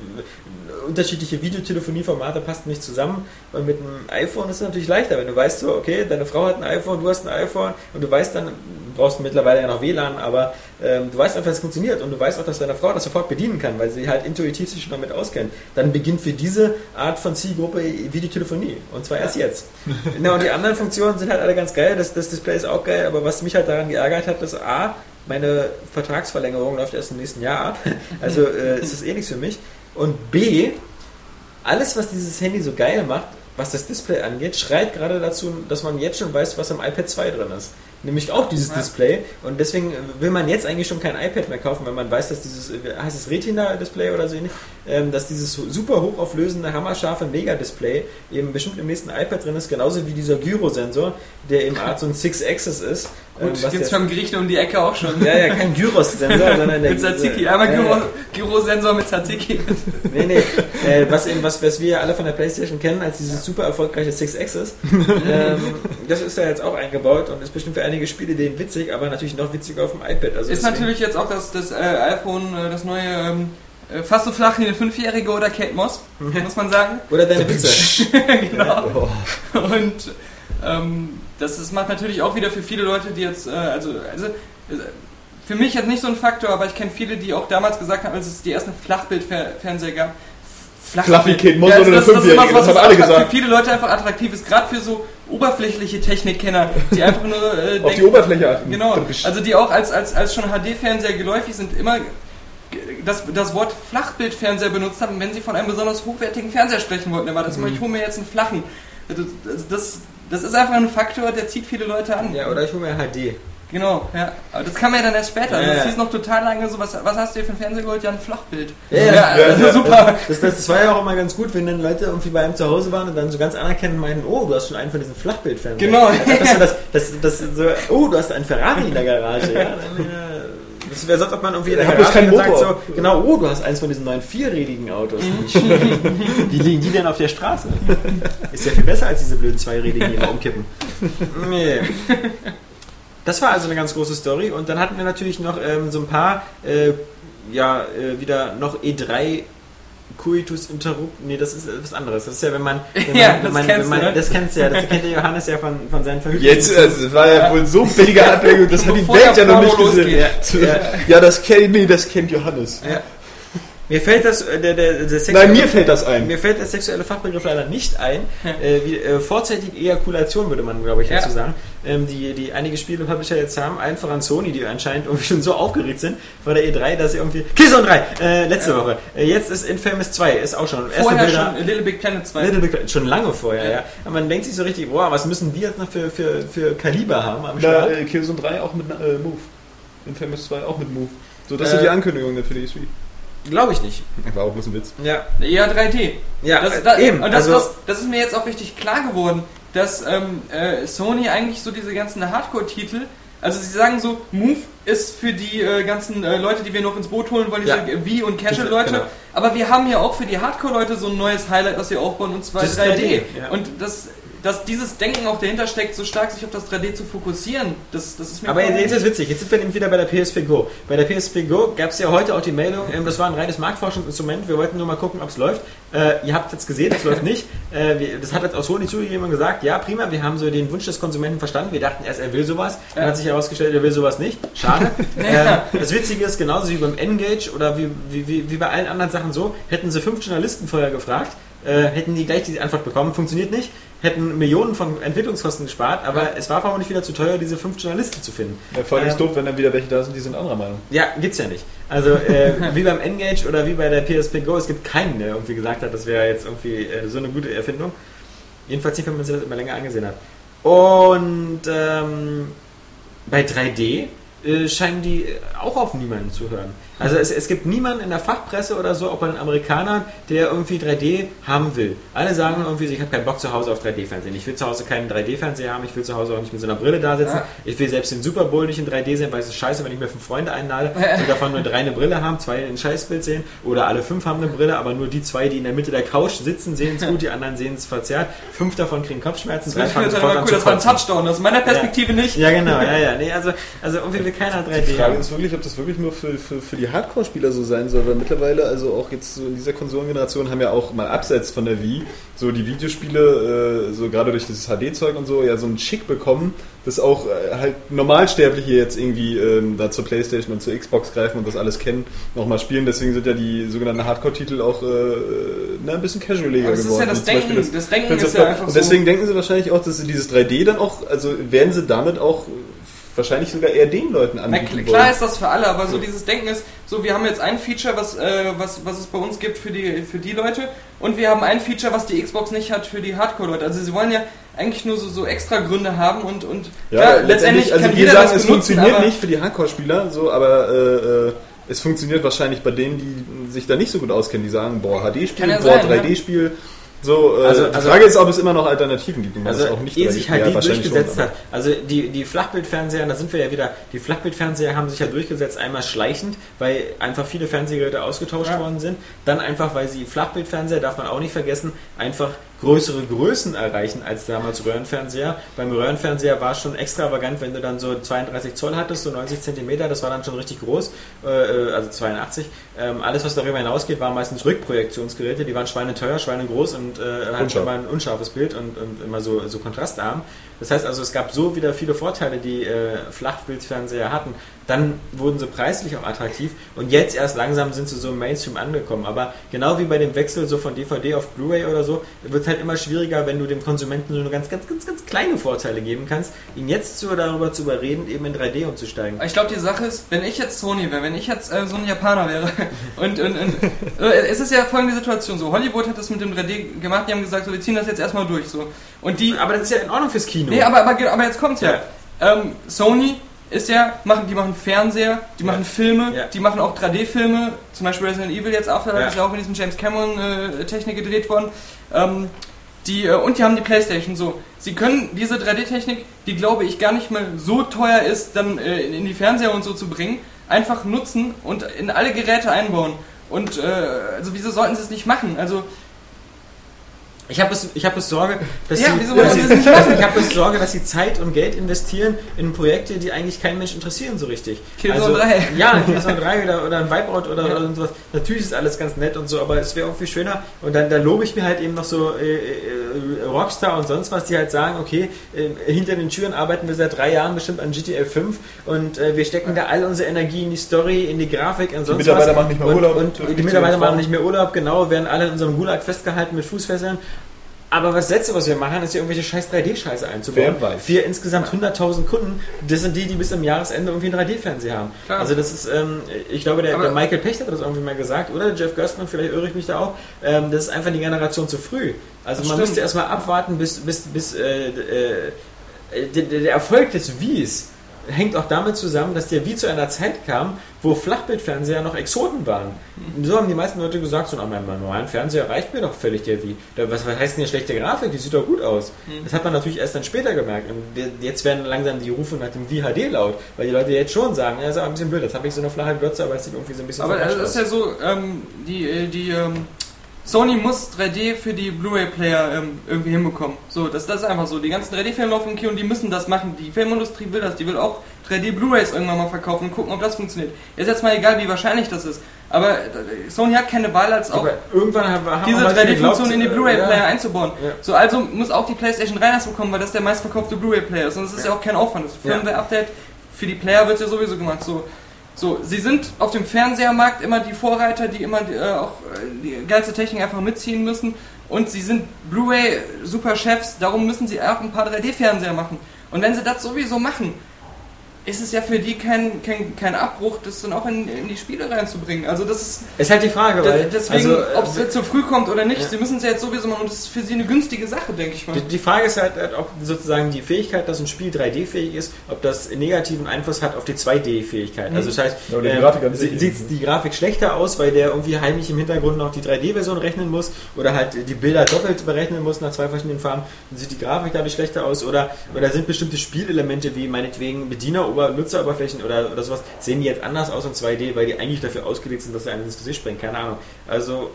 unterschiedliche Videotelefonieformate passen nicht zusammen. Und mit einem iPhone ist es natürlich leichter, wenn du weißt so, okay, deine Frau hat ein iPhone, du hast ein iPhone und du weißt dann, du brauchst mittlerweile ja noch WLAN, aber ähm, du weißt einfach, dass es funktioniert und du weißt auch, dass deine Frau das sofort bedienen kann, weil sie halt intuitiv sich schon damit auskennt. Dann beginnt für diese Art von Zielgruppe Videotelefonie. Und zwar erst jetzt. Na, und die anderen Funktionen sind halt alle ganz geil, das, das Display ist auch geil, aber was mich halt daran geärgert hat, ist A, meine Vertragsverlängerung läuft erst im nächsten Jahr ab. Also äh, ist das eh nichts für mich. Und B, alles, was dieses Handy so geil macht, was das Display angeht, schreit gerade dazu, dass man jetzt schon weiß, was im iPad 2 drin ist. Nämlich auch dieses Ja. Display. Und deswegen will man jetzt eigentlich schon kein iPad mehr kaufen, wenn man weiß, dass dieses, äh, heißt es Retina-Display oder so ähnlich, ähm, dass dieses super hochauflösende, hammerscharfe Mega-Display eben bestimmt im nächsten iPad drin ist, genauso wie dieser Gyrosensor, der eben Art so ein Six-Axis ist. ähm, Gut, was gibt's beim Gericht um die Ecke auch schon. ja, ja, kein Gyros-Sensor, sondern der mit Tzatziki, einmal Gyro, ja. Gyrosensor mit Tzatziki. Nee, nee. Äh, was, eben, was, was wir ja alle von der Playstation kennen als dieses super erfolgreiche Six Axis, ähm, das ist ja jetzt auch eingebaut und ist bestimmt für einige Spiele denen witzig, aber natürlich noch witziger auf dem iPad. Also Ist deswegen- natürlich jetzt auch das, das äh, iPhone, äh, das neue, ähm, äh, fast so flach wie eine Fünfjährige oder Kate Moss, muss man sagen. Oder deine Witze. genau. Und ähm, das ist, macht natürlich auch wieder für viele Leute, die jetzt, äh, also, also äh, für mich jetzt nicht so ein Faktor, aber ich kenne viele, die auch damals gesagt haben, als es die ersten Flachbildfernseher gab. Fluffy Kid Moss Ja, oder das, eine das ist immer Fünfjährige, was, das was haben alle gesagt. für viele Leute einfach attraktiv ist, gerade für so oberflächliche Technikkenner, die einfach nur äh, Auf die denken- Oberfläche achten. Genau, also die auch als, als, als schon HD-Fernseher geläufig sind, immer das, das Wort Flachbildfernseher benutzt haben, wenn sie von einem besonders hochwertigen Fernseher sprechen wollten. War das immer, ich hole mir jetzt einen flachen. Das, das, das ist einfach ein Faktor, der zieht viele Leute an. Ja, oder ich hole mir HD. Genau, ja. Aber das kam ja dann erst später. Also Ja, das ja. hieß noch total lange so, was, was hast du dir für einen Fernseher geholt? Ja, ein Flachbild. Ja, ja, also ja, super. Das, das, das war ja auch immer ganz gut, wenn dann Leute irgendwie bei einem zu Hause waren und dann so ganz anerkennend meinen, oh, du hast schon einen von diesen Flachbildfernsehern. Genau. Das, das, das, das, so, oh, du hast einen Ferrari in der Garage. Ja? Dann, äh, Das wäre sonst, ob man irgendwie in der Garage sagt Motor. so, genau, oh, du hast eins von diesen neuen vierrädigen Autos. Wie liegen die denn auf der Straße? Ist ja viel besser als diese blöden zweirädigen, die immer umkippen. Nee. Das war also eine ganz große Story. Und dann hatten wir natürlich noch ähm, so ein paar, äh, ja, äh, wieder noch E3 Coitus interrupt. Nee, das ist was anderes. Das ist ja, wenn man. Wenn Ja, man, wenn das man, kennst wenn man, du, ne? Das kennst du ja. Das kennt der Johannes ja von, von seinen Verhütungen. Jetzt, äh, das war ja wohl so billige Ablenkung, das hat die Welt ja noch nicht gesehen. losgeht. Ja, ja, das kennt, nee, das kennt Johannes. Ja. Mir fällt das, äh, der, der, der Nein, mir fällt das ein. Mir fällt der sexuelle Fachbegriff leider nicht ein. Äh, wie, äh, vorzeitige Ejakulation würde man, glaube ich, Ja. dazu sagen. Ähm, die, die einige Spiele-Publisher jetzt haben, allen voran Sony, die anscheinend irgendwie schon so aufgeregt sind vor der E3, dass sie irgendwie. Killzone 3! Äh, letzte Woche. Äh, jetzt ist Infamous 2, ist auch schon. Vorher Bilder- schon Little Big Planet 2. Little Big Planet, schon lange vorher, ja. Ja. Aber man denkt sich so richtig, boah, was müssen die jetzt noch für, für, für Kaliber haben am Start? äh, Killzone 3 auch mit äh, Move. Infamous 2 auch mit Move. So, das Äh, sind die Ankündigungen für die E3. Glaube ich nicht. War auch bloß ein Witz. Ja. Ja, 3D. Ja, das, äh, da, eben. Und das, also, das, das ist mir jetzt auch richtig klar geworden, dass ähm, äh, Sony eigentlich so diese ganzen Hardcore-Titel, also sie sagen so, Move ist für die äh, ganzen äh, Leute, die wir noch ins Boot holen wollen, diese Ja. Wii- und Casual-Leute, Genau. aber wir haben ja auch für die Hardcore-Leute so ein neues Highlight, was wir aufbauen, und zwar Das ist 3D. 3D, ja. Und das, dass dieses Denken auch dahinter steckt, so stark sich auf das 3D zu fokussieren, das, das ist mir Aber jetzt ist es witzig, jetzt sind wir nämlich wieder bei der PSP Go. Bei der PSP Go gab es ja heute auch die Meldung, ähm, das war ein reines Marktforschungsinstrument, wir wollten nur mal gucken, ob es läuft. Äh, ihr habt es jetzt gesehen, es läuft nicht. Äh, wir, das hat jetzt auch Sony zugegeben und gesagt, ja prima, wir haben so den Wunsch des Konsumenten verstanden. Wir dachten erst, er will sowas, dann Ja. hat sich herausgestellt, er will sowas nicht. Schade. Äh, das Witzige ist, genauso wie beim Engage oder wie, wie, wie, wie bei allen anderen Sachen so, hätten sie fünf Journalisten vorher gefragt, äh, hätten die gleich die Antwort bekommen, funktioniert nicht, hätten Millionen von Entwicklungskosten gespart, aber es war vermutlich wieder zu teuer, diese fünf Journalisten zu finden. Ja, vor allem ist Ähm, doof, wenn dann wieder welche da sind, die sind anderer Meinung. Ja, gibt's ja nicht. Also äh, wie beim Engage oder wie bei der PSP Go, es gibt keinen, der irgendwie gesagt hat, das wäre jetzt irgendwie äh, so eine gute Erfindung. Jedenfalls nicht, wenn man sich das immer länger angesehen hat. Und ähm, bei 3D äh, scheinen die auch auf niemanden zu hören. Also es, es gibt niemanden in der Fachpresse oder so, auch bei den Amerikanern, der irgendwie 3D haben will. Alle sagen irgendwie, ich habe keinen Bock zu Hause auf 3D-Fernsehen. Ich will zu Hause keinen 3D-Fernseher haben, ich will zu Hause auch nicht mit so einer Brille da sitzen. Ja. Ich will selbst den Super Bowl nicht in 3D sehen, weil es ist scheiße, wenn ich mir fünf Freunde einlade und davon nur drei eine Brille haben, zwei ein Scheißbild sehen oder alle fünf haben eine Brille, aber nur die zwei, die in der Mitte der Couch sitzen, sehen es gut, die anderen sehen es verzerrt. Fünf davon kriegen Kopfschmerzen, drei Das, fangen sofort an cool, zu das war ein. Touchdown, das ist meiner Perspektive nicht. Ja, genau, ja, ja. Nee, also, also irgendwie will keiner 3D Die Frage haben. ist wirklich, ob das wirklich nur für, für, für die Hardcore-Spieler so sein soll, weil mittlerweile, also auch jetzt so in dieser Konsolengeneration, haben ja auch mal abseits von der Wii, so die Videospiele, äh, so gerade durch dieses HD-Zeug und so, ja so einen Schick bekommen, dass auch äh, halt Normalsterbliche jetzt irgendwie ähm, da zur Playstation und zur Xbox greifen und das alles kennen, nochmal spielen. Deswegen sind ja die sogenannten Hardcore-Titel auch äh, na, ein bisschen casualiger Aber das ist geworden. ja das Denken. Das Denken Prince ist ja einfach Und so- deswegen denken sie wahrscheinlich auch, dass sie dieses 3D dann auch, also werden sie damit auch wahrscheinlich sogar eher den Leuten Na, anbieten wollen. klar ist das für alle, aber so dieses Denken ist, so wir haben jetzt ein Feature, was, äh, was, was es bei uns gibt für die, für die Leute und wir haben ein Feature, was die Xbox nicht hat für die Hardcore-Leute. Also sie wollen ja eigentlich nur so, so extra Gründe haben und, und Ja, letztendlich, also kann wir jeder sagen, das es benutzen, funktioniert nicht für die Hardcore-Spieler, so, aber äh, äh, es funktioniert wahrscheinlich bei denen, die sich da nicht so gut auskennen, die sagen, boah, HD-Spiel, ja boah, sein, 3D-Spiel. So, äh, Also- die also- Frage ist, ob es immer noch Alternativen gibt, Also, das auch nicht ehe 3D sich ja, HD wahrscheinlich durchgesetzt schon, hat, also die, die Flachbildfernseher, da sind wir ja wieder, die Flachbildfernseher haben sich ja durchgesetzt, einmal schleichend, weil einfach viele Fernsehgeräte ausgetauscht Ja. worden sind, dann einfach, weil sie Flachbildfernseher, darf man auch nicht vergessen, einfach größere Größen erreichen als damals Röhrenfernseher. Beim Röhrenfernseher war es schon extravagant, wenn du dann so 32 Zoll hattest, so 90 Zentimeter, das war dann schon richtig groß, äh, also 82. Ähm, alles, was darüber hinausgeht, waren meistens Rückprojektionsgeräte, die waren schweineteuer, schweinegroß und äh, Unscharf. immer ein unscharfes Bild und, und immer so, so kontrastarm. Das heißt also, es gab so wieder viele Vorteile, die äh, Flachbildfernseher hatten. Dann wurden sie preislich auch attraktiv und jetzt erst langsam sind sie so im Mainstream angekommen. Aber genau wie bei dem Wechsel so von DVD auf Blu-ray oder so, wird es halt immer schwieriger, wenn du dem Konsumenten so nur ganz, ganz, ganz, ganz kleine Vorteile geben kannst, ihn jetzt so darüber zu überreden, eben in 3D umzusteigen. Ich glaube, die Sache ist, wenn ich jetzt Sony wäre, wenn ich jetzt äh, so ein Japaner wäre und, und, und äh, es ist ja folgende Situation so, Hollywood hat das mit dem 3D gemacht, die haben gesagt, so, wir ziehen das jetzt erstmal durch so. Und die, Aber das ist ja in Ordnung fürs Kino. nee, aber, aber, aber jetzt kommt's ja. Ähm, Sony ist ja, machen, die machen Fernseher, die machen Filme, Ja. die machen auch 3D-Filme, zum Beispiel Resident Evil jetzt auch, Ja. ist ja auch in diesem James Cameron-Technik gedreht worden. Ähm, die, äh, und die haben die Playstation so. Sie können diese 3D-Technik, die glaube ich gar nicht mal so teuer ist, dann äh, in, in die Fernseher und so zu bringen, einfach nutzen und in alle Geräte einbauen. Und äh, also wieso sollten sie es nicht machen? Also Ich habe es, ich habe es Sorge, dass Ja, sie, wieso wollen dass sie machen? ich habe es Sorge, dass sie Zeit und Geld investieren in Projekte, die eigentlich keinen Mensch interessieren so richtig. Killzone 3. Ja, Killzone 3 oder, oder ein Wipeout oder, Ja. oder sowas. Natürlich ist alles ganz nett und so, aber es wäre irgendwie schöner. Und dann, dann lobe ich mir halt eben noch so äh, äh, äh, Rockstar und sonst was, die halt sagen, okay, äh, hinter den Türen arbeiten wir seit drei Jahren bestimmt an GTA 5 und äh, wir stecken da all unsere Energie in die Story, in die Grafik, in sonst Mitarbeiter was. machen nicht mehr und, Urlaub, Und dürfen die Mitarbeiter machen nicht mehr Urlaub, genau, werden alle in unserem Gulag festgehalten mit Fußfesseln. Aber das Letzte, was wir machen, ist ja irgendwelche scheiß 3D-Scheiße einzubauen. Wer weiß. Für insgesamt 100.000 Kunden, das sind die, die bis zum Jahresende irgendwie einen 3D-Fernseher haben. Klar. Also das ist, ähm, ich glaube, der, der Michael Pecht hat das irgendwie mal gesagt, oder Jeff Gerstmann, vielleicht irre ich mich da auch, ähm, das ist einfach die Generation zu früh. Also Das man stimmt. müsste erstmal abwarten, bis, bis, bis äh, äh, der, der der Erfolg des Wies hängt auch damit zusammen, dass der Wii zu einer Zeit kam, wo Flachbildfernseher noch Exoten waren. Und so haben die meisten Leute gesagt, so, na, mein mein normalen Fernseher reicht mir doch völlig der Wii. Da, was, was heißt denn hier schlechte Grafik? Die sieht doch gut aus. Das hat man natürlich erst dann später gemerkt. Und jetzt werden langsam die Rufe nach dem Wii HD laut, weil die Leute jetzt schon sagen, ja, ist aber ein bisschen blöd, jetzt habe ich so eine flache Glotze, aber es sieht irgendwie so ein bisschen Aber es ist ja so, ähm, die, äh, die ähm, Sony muss 3D für die Blu-ray-Player ähm, irgendwie hinbekommen. So, das, das ist einfach so. Die ganzen 3D-Filme laufen im Kino und die müssen das machen. Die Filmindustrie will das. Die will auch 3D-Blu-rays irgendwann mal verkaufen und gucken, ob das funktioniert. Ist jetzt mal egal, wie wahrscheinlich das ist. Aber äh, Sony hat keine Wahl, als auch irgendwann haben, diese auch Leute 3D-Funktion geglaubt, in die äh, Blu-ray-Player ja. einzubauen. Ja. So, also muss auch die PlayStation 3 das bekommen, weil das der meistverkaufte Blu-ray-Player ist. Und das ist ja, auch kein Aufwand. Das Ja. Firmware-Update für die Player wird ja sowieso gemacht. So, so, sie sind auf dem Fernsehermarkt immer die Vorreiter, die immer äh, auch äh, die ganze Technik einfach mitziehen müssen. Und sie sind Blu-ray Superchefs, darum müssen sie auch ein paar 3D-Fernseher machen. Und wenn sie das sowieso machen, ist es ja für die kein, kein, kein Abbruch, das dann auch in, in die Spiele reinzubringen. Also das ist Ist halt die Frage, weil deswegen, also, ob es äh, jetzt zu früh kommt oder nicht, Ja. sie müssen es ja jetzt sowieso machen und das ist für sie eine günstige Sache, denke ich mal. Die, die Frage ist halt, halt auch sozusagen die Fähigkeit, dass ein Spiel 3D-fähig ist, ob das negativen Einfluss hat auf die 2D-Fähigkeit. Also das heißt, Ja, oder die ähm, sieht die Grafik schlechter aus, weil der irgendwie heimlich im Hintergrund noch die 3D-Version rechnen muss oder halt die Bilder doppelt berechnen muss nach zwei verschiedenen Farben, dann sieht die Grafik dadurch schlechter aus oder, oder sind bestimmte Spielelemente wie meinetwegen Bediener- Nutzeroberflächen oder, oder sowas, sehen die jetzt anders aus in 2D, weil die eigentlich dafür ausgelegt sind, dass sie einem ins Gesicht springen, keine Ahnung. Also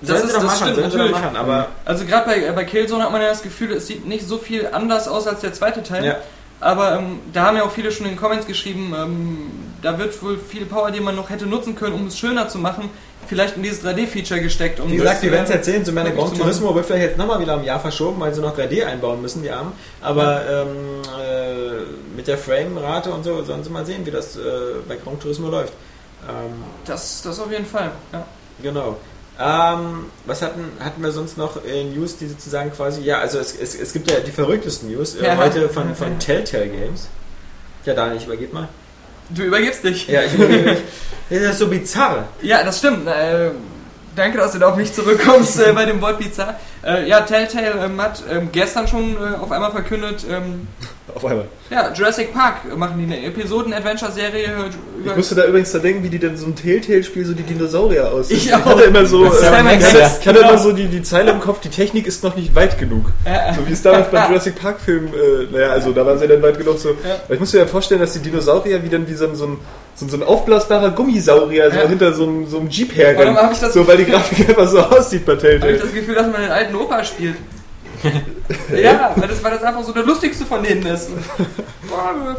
Das ist- das machen, stimmt, natürlich. machen, aber Also gerade bei, bei Killzone hat man ja das Gefühl, es sieht nicht so viel anders aus als der zweite Teil. Ja. Aber ähm, da haben ja auch viele schon in den Comments geschrieben, ähm, da wird wohl viel Power, die man noch hätte nutzen können, um es schöner zu machen, vielleicht in dieses 3D-Feature gesteckt. Um Wie gesagt, wir werden es äh, erzählen. So meine wirklich Gran zu machen. Turismo wird vielleicht jetzt nochmal wieder um Jahr verschoben, weil sie noch 3D einbauen müssen, die Armen. Aber ähm, äh, mit der Frame-Rate und so sollen sie mal sehen, wie das äh, bei Gran Turismo läuft. Ähm, Das, das auf jeden Fall. Ja. genau. Ähm, was hatten, hatten wir sonst noch äh, News, die sozusagen quasi, ja, also es, es, es gibt ja die verrücktesten News äh, Ja. heute von, von Telltale Games. Ja, Daniel, ich übergebe mal. Du übergibst dich. Ja, ich übergebe mich. Das ist so bizarr. Ja, das stimmt. Äh, danke, dass du da auf mich zurückkommst äh, bei dem Wort Pizza. Äh, ja, Telltale ähm, hat ähm, gestern schon äh, auf einmal verkündet, ähm, Auf einmal. ja, Jurassic Park machen die eine Episoden-Adventure-Serie Ich musste da übrigens da denken, wie die denn so ein Telltale-Spiel so die Dinosaurier aussehen. Ich auch. hatte immer so, Das ist äh, ich hatte, ja. ich hatte Genau. immer so die, die Zeile im Kopf, die Technik ist noch nicht weit genug. So wie es damals beim Jurassic Park Film, äh, naja, also da waren sie dann weit genug so. Aber ich muss mir ja vorstellen, dass die Dinosaurier wie dann wie so ein, so ein, so ein, so ein aufblasbarer Gummisaurier so Ja. hinter so einem, so einem Jeep ich das- So, weil die Grafik einfach so aussieht bei habe ich Telltale. das Gefühl, dass man den alten Opa spielt. ja, weil das, weil das einfach so der lustigste von denen ist. Boah,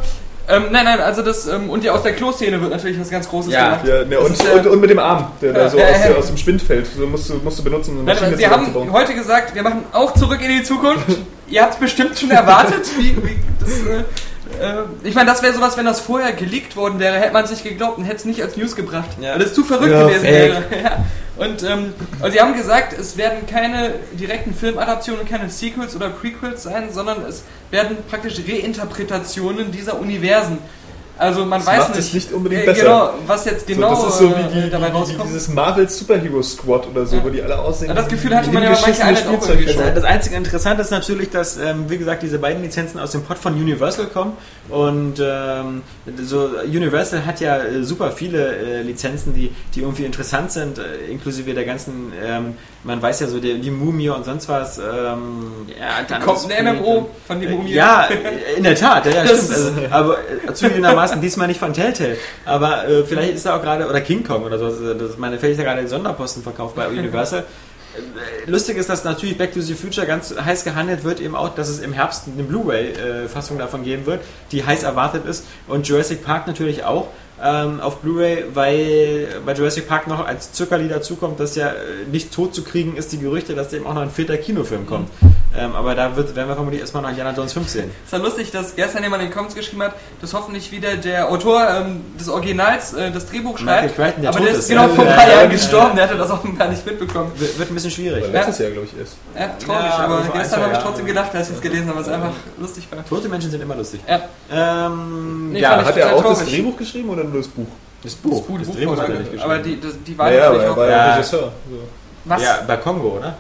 ähm, nein, nein, also das, ähm, und ja, aus der Kloszene wird natürlich was ganz Großes Ja. gemacht. Ja, ne, und, ist ja- und, und mit dem Arm, der da Ja, so ja, aus, ja. aus dem Spind fällt. So musst du, musst du benutzen, um eine Nein, Maschine Sie haben heute gesagt, wir machen auch zurück in die Zukunft. Ihr habt es bestimmt schon erwartet. Wie, wie das, äh, äh, ich meine, das wäre sowas, wenn das vorher geleakt worden wäre, hätte man es nicht geglaubt und hätte es nicht als News gebracht. Ja. Weil es zu verrückt Ja, gewesen fake. wäre. Ja. Und ähm, also sie haben gesagt, es werden keine direkten Filmadaptionen, keine Sequels oder Prequels sein, sondern es werden praktisch Reinterpretationen dieser Universen. Also man Das weiß macht nicht, es nicht unbedingt äh, besser. Genau, was jetzt genau so, das ist so äh, wie, die, dabei wie, wie rauskommt. dieses Marvel Superhero Squad oder so, Ja. wo die alle aussehen. Ja, das Gefühl hatte man ja bei manchen Einheiten auch. Das, das einzige Interessante ist natürlich, dass, ähm, wie gesagt, diese beiden Lizenzen aus dem Pod von Universal kommen. Und ähm, so Universal hat ja äh, super viele äh, Lizenzen, die, die irgendwie interessant sind, äh, inklusive der ganzen, ähm, man weiß ja so, die, die Mumie und sonst was. Ähm, ja, dann Kommt ein MMO von die Mumie. Ja, in der Tat, ja, ja Das stimmt. Also, aber äh, zugegebenermaßen diesmal nicht von Telltale. Aber äh, vielleicht ist da auch gerade, oder King Kong oder so, das ist meine, vielleicht ist da gerade ein Sonderposten verkauft bei Universal. Äh, Lustig ist, dass natürlich Back to the Future ganz heiß gehandelt wird, eben auch, dass es im Herbst eine Blu-ray-Fassung davon geben wird, die heiß erwartet ist. Und Jurassic Park natürlich auch ähm, auf Blu-ray, weil bei Jurassic Park noch als Zuckerli dazukommt, dass ja äh, nicht tot zu kriegen ist, die Gerüchte, dass eben auch noch ein vierter Kinofilm kommt. Ähm, aber da wird, werden wir vermutlich erstmal noch Indiana Jones 5 sehen. ist ja lustig, dass gestern jemand in den Comments geschrieben hat, dass hoffentlich wieder der Autor ähm, des Originals äh, das Drehbuch Michael schreibt. Crichton, der aber tot der ist, ist genau ja. vor ein paar ja, Jahren ja. gestorben, der hatte das offenbar nicht mitbekommen. Wird, wird ein bisschen schwierig. Aber letztes Jahr, glaube ich, erst. Ja, traurig, Ja, aber gestern habe ich trotzdem gedacht, als ich es gelesen habe, was einfach lustig war. Tote Menschen sind immer lustig. Ja. Ähm, Nee, ja, Hat er auch das traurig. Drehbuch geschrieben oder nur das Buch? das Buch. Buch, das Buch Drehbuch hat er nicht geschrieben. aber die, das, die war Naja, natürlich auch. war Ja. ja Regisseur. So. was? ja, bei Kongo, oder?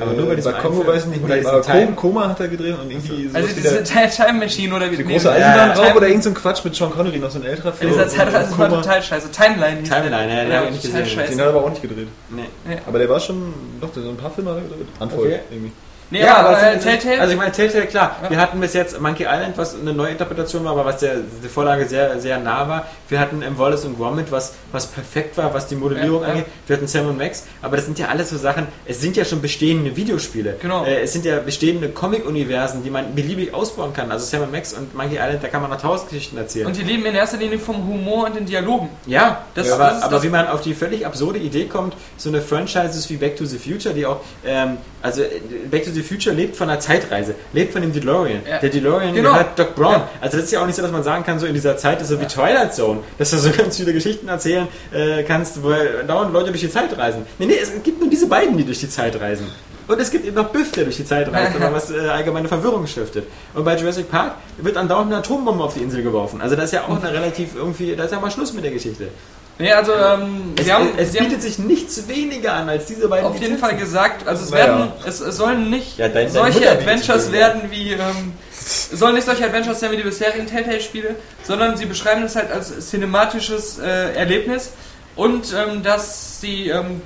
Aber nur bei diesem bei Kongo Film. weiß ich nicht Oder mehr. Aber Time. Com- Koma hat er gedreht und irgendwie sowas also diese der, Time Machine oder wie die nee, große ja, Eisenbahnraub Time- oder irgend so ein Quatsch mit Sean Connery, noch so ein älterer Ja, Film. dieser Und- Zeitreise und war Koma- total scheiße. Timeline hieß Timeline, ja, den hab ich nicht total gesehen. scheiße. Den hat er aber auch nicht gedreht. Nee. Aber der war schon, doch, der so ein paar Filme hat er gedreht. Handvoll Okay. irgendwie. Nee, aber, es äh, sind- Telltale, Also ich meine, Telltale, klar. Ja. Wir hatten bis jetzt Monkey Island, was eine neue Interpretation war, aber was der, der Vorlage sehr, sehr nah war. Wir hatten im Wallace und Gromit, was, was perfekt war, was die Modellierung Ja, ja. angeht. Wir hatten Sam Max, aber das sind ja alles so Sachen, es sind ja schon bestehende Videospiele. Genau. Äh, es sind ja bestehende Comic-Universen, die man beliebig ausbauen kann. Also Sam Max und Monkey Island, da kann man noch tausend Geschichten erzählen. und die leben in erster Linie vom Humor und den Dialogen. Ja, Das- aber, das ist aber wie man auf die völlig absurde Idee kommt, so eine Franchises wie Back to the Future, die auch, ähm, also äh, Back to the Future lebt von einer Zeitreise, lebt von dem DeLorean. Ja. Der DeLorean Genau. gehört Doc Brown. Ja. Also das ist ja auch nicht so, dass man sagen kann, so in dieser Zeit ist so wie Twilight Zone, dass du so ganz viele Geschichten erzählen äh, kannst, wo dauernd Leute durch die Zeit reisen. Nee, nee, es gibt nur diese beiden, die durch die Zeit reisen. Und es gibt eben noch Biff, der durch die Zeit reist, aber was äh, allgemeine Verwirrung stiftet. Und bei Jurassic Park wird andauernd eine Atombombe auf die Insel geworfen. Also das ist ja auch eine relativ irgendwie, da ist ja mal Schluss mit der Geschichte. Nee, also ähm, Es, sie haben, es sie haben bietet sich nichts weniger an als diese beiden auf jeden. Fall gesagt, also es Naja. werden, es, es sollen nicht Ja, dein- solche bietet Adventures werden wie, ähm, es sollen nicht solche Adventures sein wie die bisherigen Telltale-Spiele, sondern sie beschreiben es halt als cinematisches äh, Erlebnis und ähm, dass sie ähm,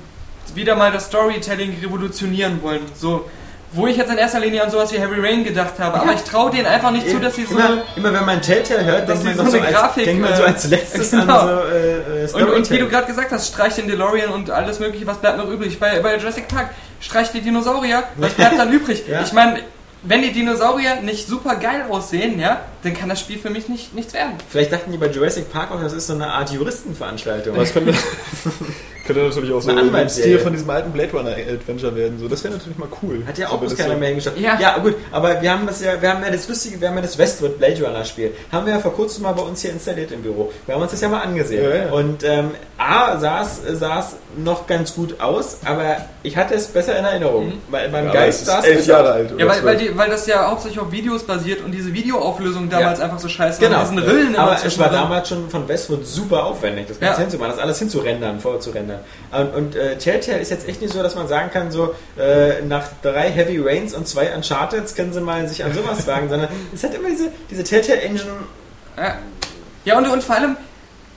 wieder mal das Storytelling revolutionieren wollen. So, wo ich jetzt in erster Linie an sowas wie Heavy Rain gedacht habe, aber ich traue denen einfach nicht zu, dass sie so immer, immer wenn man Telltale hört, dass denkt sie man, so noch eine als, Grafik, denkt man so äh, als letztes genau. an so äh, äh, Und, und wie du gerade gesagt hast, streich den DeLorean und alles mögliche, was bleibt noch übrig? Bei, bei Jurassic Park, streich die Dinosaurier, was bleibt dann übrig? Ja. Ich meine, wenn die Dinosaurier nicht super geil aussehen, ja, dann kann das Spiel für mich nicht, nichts werden. Vielleicht dachten die bei Jurassic Park auch, das ist so eine Art Juristenveranstaltung. Aber es könnte, könnte natürlich auch so Anwaltsserie. Stil von diesem alten Blade Runner Adventure werden. So, das wäre natürlich mal cool. Hat ja auch bloß das keiner so- mehr hingestellt. Ja. Ja. gut, aber wir haben das ja, wir haben ja das lustige, wir haben ja das Westwood Blade Runner Spiel. Haben wir ja vor kurzem mal bei uns hier installiert im Büro. Wir haben uns das ja mal angesehen. Ja, ja. Und ähm, A sah es sah es noch ganz gut aus, aber ich hatte es besser in Erinnerung. Bei, beim Ja, aber Geist es sah ist es elf Jahre aus. alt. Ja, weil, weil, die, weil das ja hauptsächlich auf Videos basiert und diese Videoauflösung damals Ja. einfach so scheiße Genau. war. Diesen Rillen aber es war damals schon von Westwood super aufwendig, das Ganze Ja. hinzumachen, das alles hinzurendern, vorzurendern. Und, und äh, Telltale ist jetzt echt nicht so, dass man sagen kann, so äh, nach drei Heavy Rains und zwei Uncharted können sie mal sich an sowas wagen, sondern es hat immer diese, diese Telltale Engine Ja, ja und, und vor allem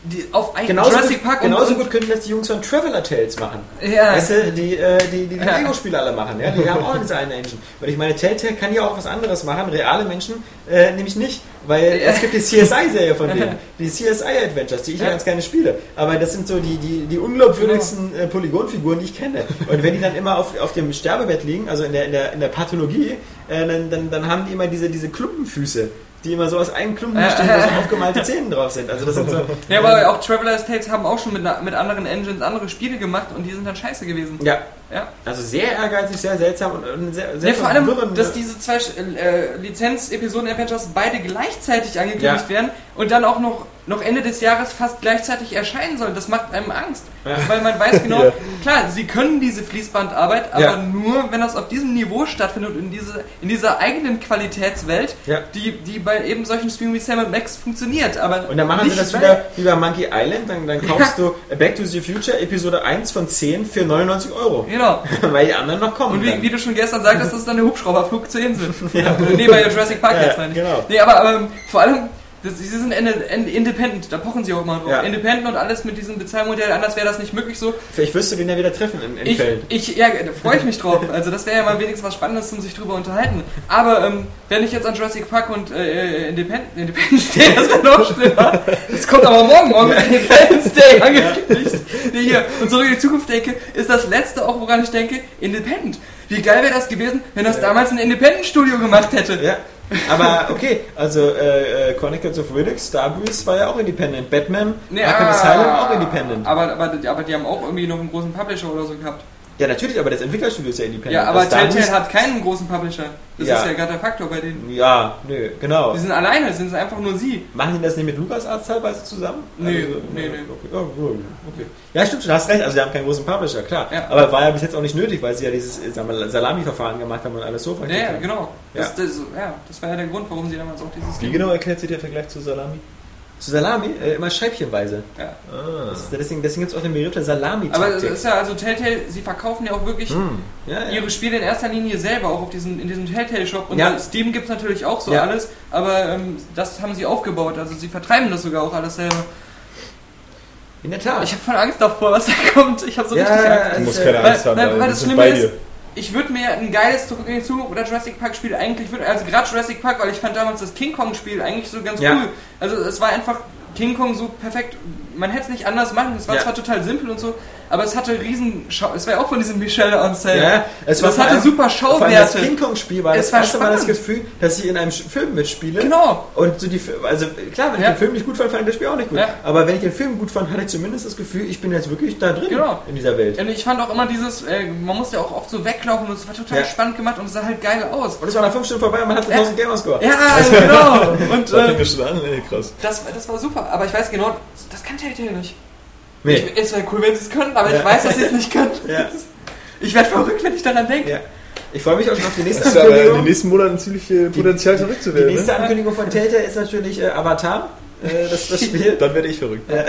die, auf ein genauso, Jurassic gut, Park genauso und, gut könnten das die Jungs von Traveler Tales machen. Ja. Weißt du, die äh, die, die, die Ja. Lego-Spiele alle machen, ja? die haben auch diese eine Engine. Und ich meine, Telltale kann ja auch was anderes machen, reale Menschen äh, nämlich nicht, weil Ja. es gibt die CSI-Serie von denen, die CSI-Adventures, die ich ja. Ganz gerne spiele. Aber das sind so die, die, die unglaubwürdigsten äh, Polygonfiguren, die ich kenne. Und wenn die dann immer auf, auf dem Sterbebett liegen, also in der, in der, in der Pathologie, äh, dann, dann, dann haben die immer diese, diese Klumpenfüße. Die immer so aus einem Klumpen bestehen, wo so aufgemalte Zähne drauf sind. Also das sind so. Ja, aber auch Traveler's Tales haben auch schon mit, mit anderen Engines andere Spiele gemacht und die sind dann scheiße gewesen. Ja, Ja. also sehr ehrgeizig, sehr seltsam und, sehr, sehr Ja, vor allem, dass diese zwei äh, Lizenz-Episoden-Adventures beide gleichzeitig angekündigt Ja. werden und dann auch noch, noch Ende des Jahres fast gleichzeitig erscheinen sollen. Das macht einem Angst. Ja. Weil man weiß genau, Ja. klar, sie können diese Fließbandarbeit, aber Ja. nur, wenn das auf diesem Niveau stattfindet und in, diese, in dieser eigenen Qualitätswelt, Ja. die, die bei eben solchen Spielen wie Sam Max funktioniert. Aber Und dann machen sie das wieder wie bei Monkey Island, dann, dann kaufst du Back to the Future Episode 1 von 10 für 99 Euro. Genau. Weil die anderen noch kommen. Und wie, wie du schon gestern sagtest, dass es dann der Hubschrauberflug zu Insel. ja. Nee, bei Jurassic Park Ja, jetzt meine ich. genau. Nee, aber, aber vor allem, das, sie sind ende, ende, independent, da pochen sie auch mal drauf. Ja. Independent und alles mit diesem Bezahlmodell, anders wäre das nicht möglich so. Vielleicht wirst du den ja wieder treffen in, in Ich, Köln. ich, ja, da freue ich mich drauf. Also das wäre ja mal wenigstens was Spannendes, um sich drüber unterhalten. Aber ähm, wenn ich jetzt an Jurassic Park und äh, Independent, Independence Day, das wäre noch schlimmer. Das kommt aber morgen, morgen wird Independence Day angekündigt. Nee, hier. Und zurück in die Zukunft denke, ist das letzte auch, woran ich denke, Independent. Wie geil wäre das gewesen, wenn das damals ein Independent-Studio gemacht hätte. Ja. Aber okay, also äh, äh, Chronicles of Riddick, Starbreeze war ja auch independent. Batman, Nee, Arkham ah, Asylum auch independent. Aber, aber, aber die haben auch irgendwie noch einen großen Publisher oder so gehabt. Ja, natürlich, aber das Entwicklerstudio ist ja independent. Ja, aber Telltale hat keinen großen Publisher. Das Ja. ist ja gerade der Faktor bei denen. Ja, nö, genau. Die sind alleine, das sind einfach nur sie. Machen die das nicht mit LucasArts teilweise zusammen? Nee, Also, nee, nee. Okay. Ja, gut, okay. ja, stimmt, du hast recht, also die haben keinen großen Publisher, klar. Ja. Aber war ja bis jetzt auch nicht nötig, weil sie ja dieses Salami-Verfahren gemacht haben und alles so Ja, verklickt ja, haben. genau. Das, Ja. das, ja, das war ja der Grund, warum sie damals auch dieses Wie genau erklärt sich der Vergleich zu Salami? Zu Salami äh, immer scheibchenweise. Ja. Ah. Das ist, deswegen deswegen gibt es auch den Begriff der salami Aber das ist ja, also Telltale, sie verkaufen ja auch wirklich Hm. ja, ja. ihre Spiele in erster Linie selber, auch auf diesen, in diesem Telltale-Shop. Und Ja. Steam gibt es natürlich auch so Ja. alles, aber ähm, das haben sie aufgebaut. Also sie vertreiben das sogar auch alles selber. In der Tat. Ich habe voll Angst davor, was da kommt. Ich habe so Ja, richtig Angst. Du musst keine weil- Angst haben, weil- weil, weil wir das Schlimme bei ist- dir. Ich würde mir ein geiles Zurück in die Zukunft oder Jurassic Park Spiel eigentlich, würd, also gerade Jurassic Park, weil ich fand damals das King Kong Spiel eigentlich so ganz Ja. cool. Also es war einfach King Kong so perfekt. Man hätte es nicht anders machen. Es war Ja. zwar total simpel und so, aber es hatte riesen Schau Es war ja auch von diesem Michel Ancel. Ja, es war das hatte allem- super allem das Schauwerte. King Kong Spiel war Es das war erste Mal das. Gefühl, dass ich in einem Film mitspiele. Genau. Und so die, also klar, wenn ich Ja. den Film nicht gut fand, fand ich das Spiel auch nicht gut. Ja. Aber wenn ich den Film gut fand, hatte ich zumindest das Gefühl, ich bin jetzt wirklich da drin Genau. in dieser Welt. Und ich fand auch immer dieses, äh, man musste ja auch oft so weglaufen und es war total Ja. spannend gemacht und es sah halt geil aus. Und es war nach fünf Stunden vorbei und man hatte Ja. 1000 Gamerscore. Ja, genau. Und äh, das schon an, krass. das, das war super. Aber ich weiß genau, das kann Telltale nicht. Nee. Ich, es wäre cool, wenn sie es könnten, aber Ja. ich weiß, dass sie es nicht können. Ja. Ich werde verrückt, wenn ich daran denke. Ja. Ich freue mich auch schon auf die nächste Das ist aber in den Ankündigung. nächsten Monaten ziemlich viel Potenzial Die zurückzuwerden. nächste Ne? Ankündigung von Telltale ist natürlich äh, Avatar, äh, das, das Spiel. Dann werde ich verrückt.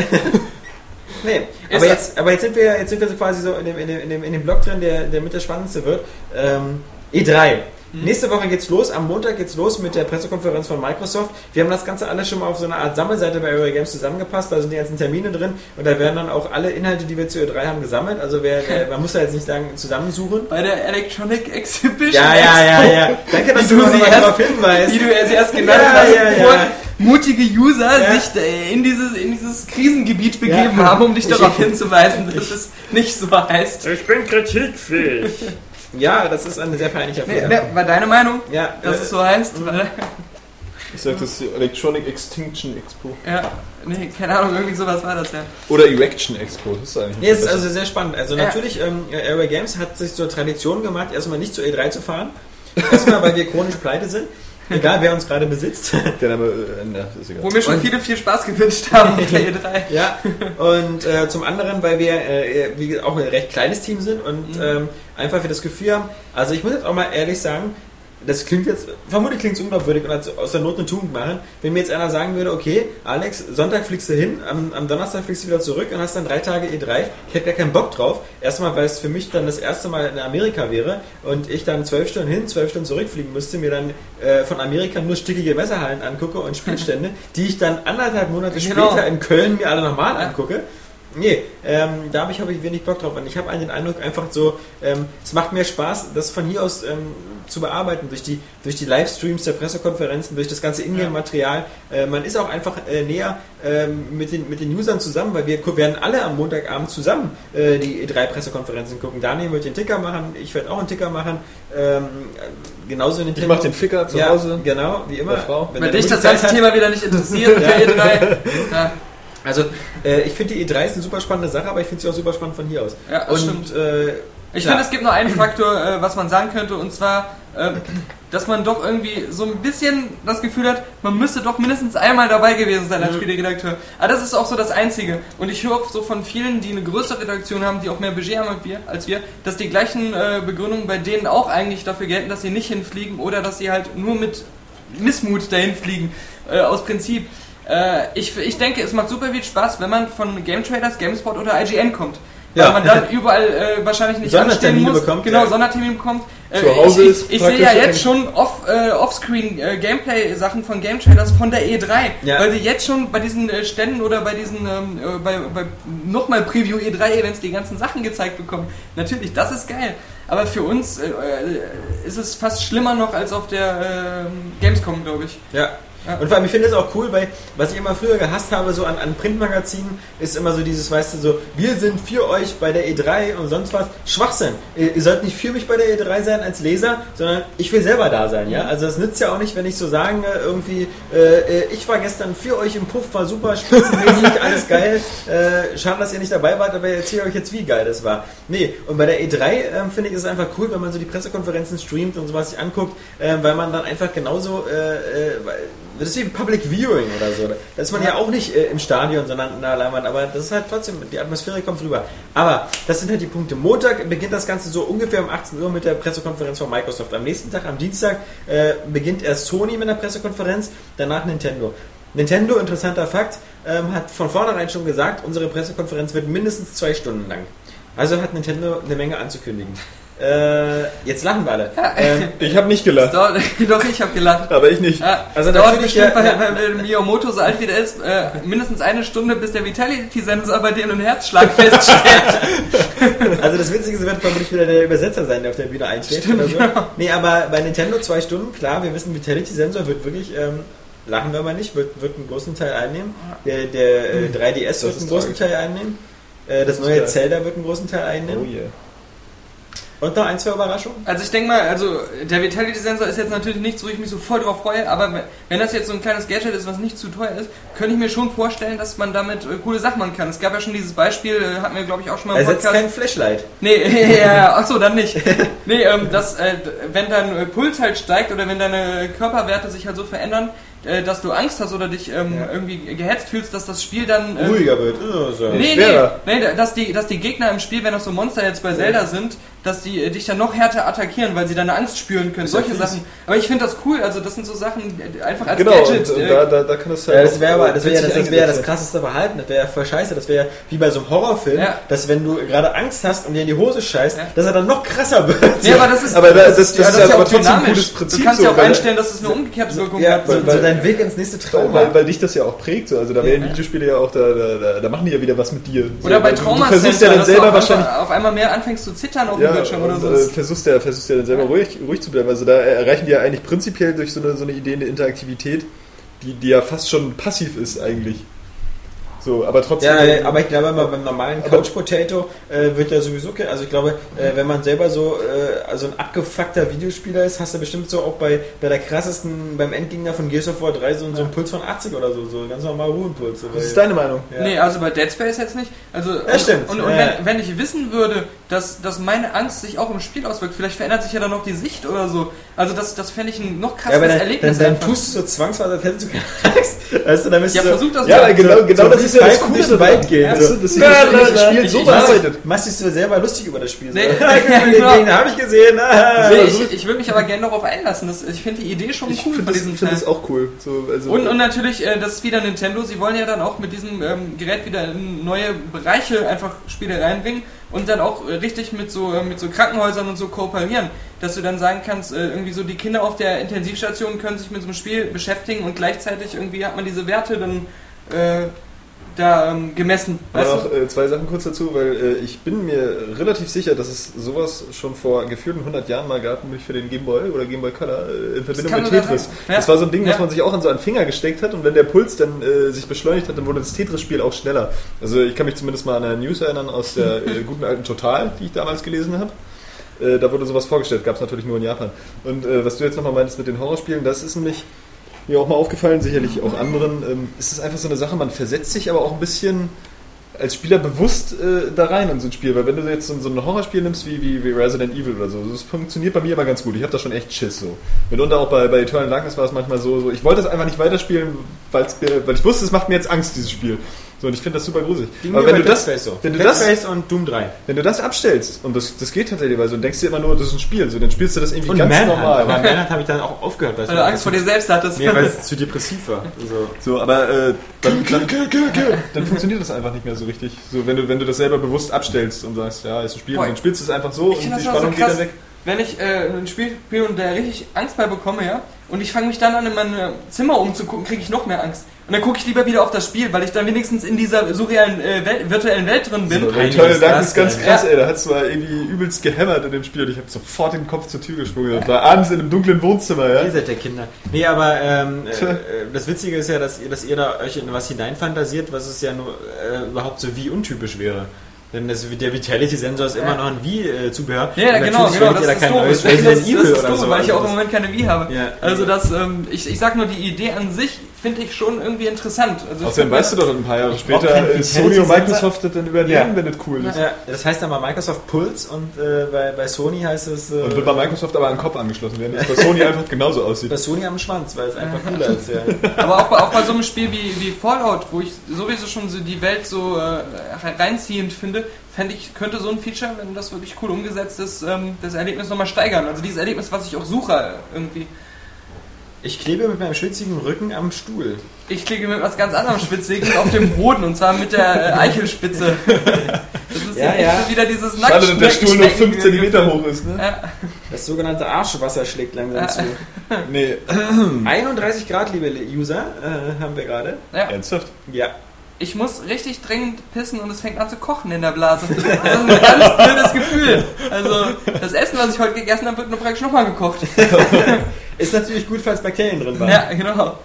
Nee, Ist aber er- jetzt, aber jetzt sind wir, jetzt sind wir so quasi so in dem, in dem, in dem, in dem Block drin, der, der mit der spannendste wird. Ähm, E3. Mhm. Nächste Woche geht's los, am Montag geht's los mit der Pressekonferenz von Microsoft. Wir haben das Ganze alles schon mal auf so einer Art Sammelseite bei Eurogames zusammengepasst, da sind die ganzen Termine drin und da werden dann auch alle Inhalte, die wir zu E3 haben, gesammelt. Also wer, man muss da jetzt nicht sagen, zusammensuchen. Bei der Electronic Exhibition. Ja, ja, ja, ja. Danke, dass du du sie erst- darauf hinweist. Wie du sie erst genannt Ja, hast, ja, bevor ja. mutige User Ja. sich in dieses, in dieses Krisengebiet begeben Ja. haben, um dich Ich- darauf hinzuweisen, dass es nicht so heißt. Ich bin kritikfähig. Ja, das ist eine sehr peinliche Nee, Affäre. ne, war deine Meinung, Ja, dass äh, es so heißt? Weil- Ich sag, das ist die Electronic Extinction Expo. Ja, nee, keine Ahnung, irgendwie sowas war das ja. Oder Erection Expo, das ist eigentlich Nee, es ist also sehr spannend. Also Ja. natürlich, ähm, Area Games hat sich zur Tradition gemacht, erstmal nicht zu E3 zu fahren. Erstmal, weil wir chronisch pleite sind. Egal, wer uns gerade besitzt. Der Name, äh, na, ist egal. Wo mir schon Und- viele viel Spaß gewünscht haben mit der E3. ja. Und äh, zum anderen, weil wir äh, wie auch ein recht kleines Team sind und Mhm. ähm, einfach wir das Gefühl haben, also ich muss jetzt auch mal ehrlich sagen, das klingt jetzt, vermutlich klingt es unglaubwürdig und als, aus der Not eine Tugend machen, wenn mir jetzt einer sagen würde, okay, Alex, Sonntag fliegst du hin, am, am Donnerstag fliegst du wieder zurück und hast dann drei Tage E3, ich hätte gar keinen Bock drauf. Erstmal, weil es für mich dann das erste Mal in Amerika wäre und ich dann zwölf Stunden hin, zwölf Stunden zurückfliegen müsste, mir dann äh, von Amerika nur stickige Messerhallen angucke und Spielstände, die ich dann anderthalb Monate Genau. später in Köln mir alle nochmal angucke. Nee, ähm, da habe ich, hab ich wenig Bock drauf. Und ich habe den Eindruck, einfach so, ähm, es macht mir Spaß, das von hier aus ähm, zu bearbeiten, durch die, durch die Livestreams der Pressekonferenzen, durch das ganze Ingame-Material. Äh, man ist auch einfach äh, näher ähm, mit, den, mit den Usern zusammen, weil wir werden alle am Montagabend zusammen äh, die E3-Pressekonferenzen gucken. Daniel wird den Ticker machen, ich werde auch einen Ticker machen. Ähm, genauso Ich mach den Ficker zu ja, Hause. Genau, wie immer. Wenn der dich das ganze. Thema wieder nicht interessiert mit der E3. Ja, Also, äh, ich finde die E3 ist eine super spannende Sache, aber ich finde sie auch super spannend von hier aus. Ja, das und stimmt. äh, Ich finde, es gibt noch einen Faktor, äh, was man sagen könnte, und zwar, äh, dass man doch irgendwie so ein bisschen das Gefühl hat, man müsste doch mindestens einmal dabei gewesen sein als Spieleredakteur. Aber das ist auch so das Einzige. Und ich höre auch so von vielen, die eine größere Redaktion haben, die auch mehr Budget haben als wir, als wir dass die gleichen äh, Begründungen bei denen auch eigentlich dafür gelten, dass sie nicht hinfliegen oder dass sie halt nur mit Missmut dahin fliegen, äh, aus Prinzip. Äh, ich, ich denke, es macht super viel Spaß, wenn man von Game Traders, GameSpot oder IGN kommt. Ja. Weil man dann überall äh, wahrscheinlich nicht anstehen muss. bekommt, genau, ja. Sondertermin bekommt. Äh, Zu Hause ich, ich, ich sehe ja jetzt schon off, äh, Offscreen äh, Gameplay-Sachen von Game Traders von der E3. Ja. Weil wir jetzt schon bei diesen äh, Ständen oder bei diesen ähm, äh, bei, bei nochmal Preview E3-Events die ganzen Sachen gezeigt bekommen. Natürlich, das ist geil. Aber für uns äh, ist es fast schlimmer noch als auf der ähm, Gamescom, glaube ich. Ja. Und vor allem, ich finde es auch cool, weil was ich immer früher gehasst habe, so an, an Printmagazinen, ist immer so dieses, weißt du, so, wir sind für euch bei der E3 und sonst was. Schwachsinn. Ihr, ihr sollt nicht für mich bei der E3 sein als Leser, sondern ich will selber da sein, ja. Also es nützt ja auch nicht, wenn ich so sagen, äh, irgendwie, äh, ich war gestern für euch im Puff, war super, spitzenmäßig, alles geil. Äh, schade, dass ihr nicht dabei wart, aber ich erzähle euch jetzt, wie geil das war. Nee, und bei der E3 ähm, finde ich es einfach cool, wenn man so die Pressekonferenzen streamt und sowas sich anguckt, äh, weil man dann einfach genauso, äh, äh, weil- das ist ein Public Viewing oder so. Da ist man ja auch nicht äh, im Stadion, sondern in der Leinwand, aber das ist halt trotzdem, die Atmosphäre kommt rüber. Aber das sind halt die Punkte. Montag beginnt das Ganze so ungefähr um 18 Uhr mit der Pressekonferenz von Microsoft. Am nächsten Tag, am Dienstag, äh, beginnt erst Sony mit einer Pressekonferenz, danach Nintendo. Nintendo, interessanter Fakt, ähm, hat von vornherein schon gesagt, unsere Pressekonferenz wird mindestens zwei Stunden lang. Also hat Nintendo eine Menge anzukündigen. Äh, jetzt lachen wir alle. Ähm, Ich habe nicht gelacht, Doch, doch, ich habe gelacht. aber ich nicht. Ja, Also dauert bestimmt, ja, weil, weil Miyamoto so alt wie der ist, äh, mindestens eine Stunde, bis der Vitality-Sensor bei dem einen Herzschlag feststellt. Also das Witzige ist, wird vermutlich wieder der Übersetzer sein, der auf der Bühne einsteht. Stimmt, oder so. ja. Nee, aber bei Nintendo zwei Stunden, klar, wir wissen, Vitality-Sensor wird wirklich, ähm, lachen wir mal nicht, wird, wird einen großen Teil einnehmen. Der, der äh, 3DS wird Hm. ist einen großen tragisch. Teil einnehmen. Äh, das neue. Zelda wird einen großen Teil Oh einnehmen. yeah. Und noch ein, zwei Überraschungen. Also ich denke mal, also der Vitality-Sensor ist jetzt natürlich nichts, wo ich mich so voll drauf freue, aber wenn- das jetzt so ein kleines Gadget ist, was nicht zu teuer ist, könnte ich mir schon vorstellen, dass man damit äh, coole Sachen machen kann. Es gab ja schon dieses Beispiel, äh, hatten wir glaube ich auch schon mal im Ersetzt Podcast. kein Flashlight. Nee, ja, ach so, dann nicht. Nee, ähm, dass, äh, wenn dein äh, Puls halt steigt oder wenn deine Körperwerte sich halt so verändern, äh, dass du Angst hast oder dich ähm, Ja. irgendwie gehetzt fühlst, dass das Spiel dann... ähm, Ruhiger wird. Ja, so. Nee, nee, schwerer. nee, dass die, dass die Gegner im Spiel, wenn das so Monster jetzt bei Zelda sind, dass die äh, dich dann noch härter attackieren, weil sie deine Angst spüren können. Ist ja Solche fies. Sachen. Aber ich finde das cool, also das sind so Sachen, äh, einfach als Genau, Gadget. und, und äh, da, da, da kann es halt Ja, das auch, wäre aber das wäre ja witzig das, das, wär ja das krasseste Verhalten. Das wäre ja voll scheiße. Das wäre ja wie bei so einem Horrorfilm, Ja. dass wenn du gerade Angst hast und dir in die Hose scheißt, Ja. dass er dann noch krasser wird. Nee, aber das ist, Aber da- das- das ja, ist ja aber auch trotzdem ein gutes Prinzip Du kannst so, ja auch weil- einstellen, dass es eine umgekehrte Wirkung ja, hat. so, So, so so. dein Weg ins nächste Weil, Trauma. weil, weil dich das ja auch prägt. So. Also da werden Ja. Videospiele ja auch, da, da, da, da machen die ja wieder was mit dir. So, Oder bei weil du- Trauma Du versuchst ja dann selber wahrscheinlich auf einmal mehr anfängst zu zittern auf dem ja, Bildschirm oder so. äh, versuchst ja, versuchst ja dann selber ruhig, ruhig zu bleiben. Also da erreichen die ja eigentlich prinzipiell durch so eine, so eine Idee eine Interaktivität, die, die ja fast schon passiv ist eigentlich. So, aber trotzdem. Ja, aber ich glaube, immer beim normalen Aber- Couch Potato äh, wird ja sowieso, also ich glaube, äh, wenn man selber so äh, also ein abgefuckter Videospieler ist, hast du bestimmt so auch bei, bei der krassesten, beim Endgegner von Gears of War 3 so, so einen Puls von 80 oder so, so ganz normal Ruhepuls. Weil- ist deine Meinung? ja. Nee, also bei Dead Space jetzt nicht. Also, Ja, stimmt. Und, und Ja, wenn, ja. wenn ich wissen würde, dass, dass meine Angst sich auch im Spiel auswirkt, vielleicht verändert sich ja dann noch die Sicht oder so. Also das, das fände ich ein noch Ja, krasseres aber dann, dann, Erlebnis. dann einfach. tust du so zwangsweise, als hättest du keine Angst. Weißt du, dann bist ja, du so, versuch das Ja, genau, genau so das wie ist ja das Coole durch den. Wald gehen, Ja, so. das, na, das na. Spiel Ich- so ich- bearbeitet. Machst dich so selber lustig über das Spiel. So. Nee, den genau. Gegner habe ich gesehen. Ah. Nee, ich, ich würde mich aber gerne darauf einlassen. Das, ich finde die Idee schon Ich cool finde von das, das auch cool. So, also, Und, und natürlich, äh, das ist wieder Nintendo. Sie wollen ja dann auch mit diesem ähm, Gerät wieder in neue Bereiche einfach Spiele reinbringen und dann auch äh, richtig mit so, äh, mit so Krankenhäusern und so kooperieren. Dass du dann sagen kannst, irgendwie so die Kinder auf der Intensivstation können sich mit so einem Spiel beschäftigen und gleichzeitig irgendwie hat man diese Werte dann äh, da ähm, gemessen. Weißt noch äh, zwei Sachen kurz dazu, weil äh, ich bin mir relativ sicher, dass es sowas schon vor gefühlten 100 Jahren mal gab, nämlich für den Game Boy oder Game Boy Color äh, in Verbindung mit Tetris. Ja. Das war so ein Ding, was Ja. man sich auch an so einen Finger gesteckt hat und wenn der Puls dann äh, sich beschleunigt hat, dann wurde das Tetris-Spiel auch schneller. Also ich kann mich zumindest mal an eine News erinnern aus der äh, guten alten Total, die ich damals gelesen habe. Äh, da wurde sowas vorgestellt, gab es natürlich nur in Japan. Und äh, was du jetzt nochmal meintest mit den Horrorspielen, das ist nämlich mir auch mal aufgefallen, sicherlich auch anderen, ähm, ist es einfach so eine Sache, man versetzt sich aber auch ein bisschen als Spieler bewusst äh, da rein in so ein Spiel, weil wenn du jetzt so, so ein Horrorspiel nimmst wie, wie, wie Resident Evil oder so, das funktioniert bei mir immer ganz gut. Ich habe da schon echt Schiss so. Mitunter auch bei, bei Eternal Darkness war es manchmal so, so ich wollte es einfach nicht weiterspielen, weil ich wusste, es macht mir jetzt Angst, dieses Spiel. So, und ich finde das super gruselig. Ging Aber wenn du, das, Space so. wenn, du Dead das, Space und Doom 3. wenn du das abstellst, und das, das geht tatsächlich, weil so, denkst du dir immer nur, das ist ein Spiel, so, dann spielst du das irgendwie Und ganz Manhunt. normal. Aber Manhunt habe ich dann auch aufgehört. Weil du mir Angst vor dir selbst hattest. Nee, weil es zu depressiv war. Also, So, aber äh, dann, dann, dann funktioniert das einfach nicht mehr so richtig. So, wenn du, wenn du das selber bewusst abstellst und sagst, ja, ist ein Spiel, Boah, und dann spielst du es einfach so Ich und finde die das immer so Spannung geht krass, dann weg. wenn ich äh, ein Spiel spiele und da richtig Angst bei bekomme, ja, und ich fange mich dann an, in mein äh, Zimmer umzugucken, kriege ich noch mehr Angst. Und dann gucke ich lieber wieder auf das Spiel, weil ich dann wenigstens in dieser surrealen äh, Welt, virtuellen Welt drin bin. So, der tolle ist Dank das ist ganz krass, ey. Da hat es mal irgendwie übelst gehämmert in dem Spiel und ich habe sofort den Kopf zur Tür gesprungen. Das war abends in einem dunklen Wohnzimmer, ja. Ihr seid der Kinder. Nee, aber ähm, äh, äh, das Witzige ist ja, dass ihr, dass ihr da euch in was hineinfantasiert, was es ja nur äh, überhaupt so wie untypisch wäre. Denn das, der Vitality-Sensor ist immer Ja. noch ein Wie-Zubehör. Ja, Und genau, genau, das da ist doof. Das das ist doof, so. weil ich auch im Also Moment keine Wii habe. Ja. Also das, ähm, ich, ich sag nur, die Idee an sich finde ich schon irgendwie interessant. Also ich Außerdem weißt du doch ein paar Jahre später, äh, Sony und. Microsoft das dann übernehmen, Ja. wenn das cool ist. Ja, das heißt aber Microsoft Pulse und äh, bei, bei Sony heißt es äh, Und wird bei Microsoft aber an den Kopf angeschlossen werden, dass bei Sony einfach genauso aussieht. bei Sony am Schwanz, weil es einfach cooler ist. Ja. Aber auch bei, auch bei so einem Spiel wie, wie Fallout, wo ich sowieso schon so die Welt so äh, reinziehend finde, fände ich, könnte so ein Feature, wenn das wirklich cool umgesetzt ist, ähm, das Erlebnis nochmal steigern. Also dieses Erlebnis, was ich auch suche äh, irgendwie. Ich klebe mit meinem schwitzigen Rücken am Stuhl. Ich klicke mit was ganz anderem Schwitzsigen auf dem Boden und zwar mit der äh, Eichelspitze. Das ist Ja, ja, wieder dieses Schade, dass der Stuhl nur 5 Nacktschnecken- cm hoch ist, ne? Ja. Das sogenannte Arschwasser schlägt langsam Ja. zu. Nee, 31 Grad, liebe User, äh, haben wir gerade. Ja. ernsthaft? Ja. Ich muss richtig dringend pissen und es fängt an zu kochen in der Blase. Das ist ein ganz blödes Gefühl. Also das Essen, was ich heute gegessen habe, wird nur praktisch nochmal gekocht. Ist natürlich gut, falls Bakterien drin waren. Ja, genau.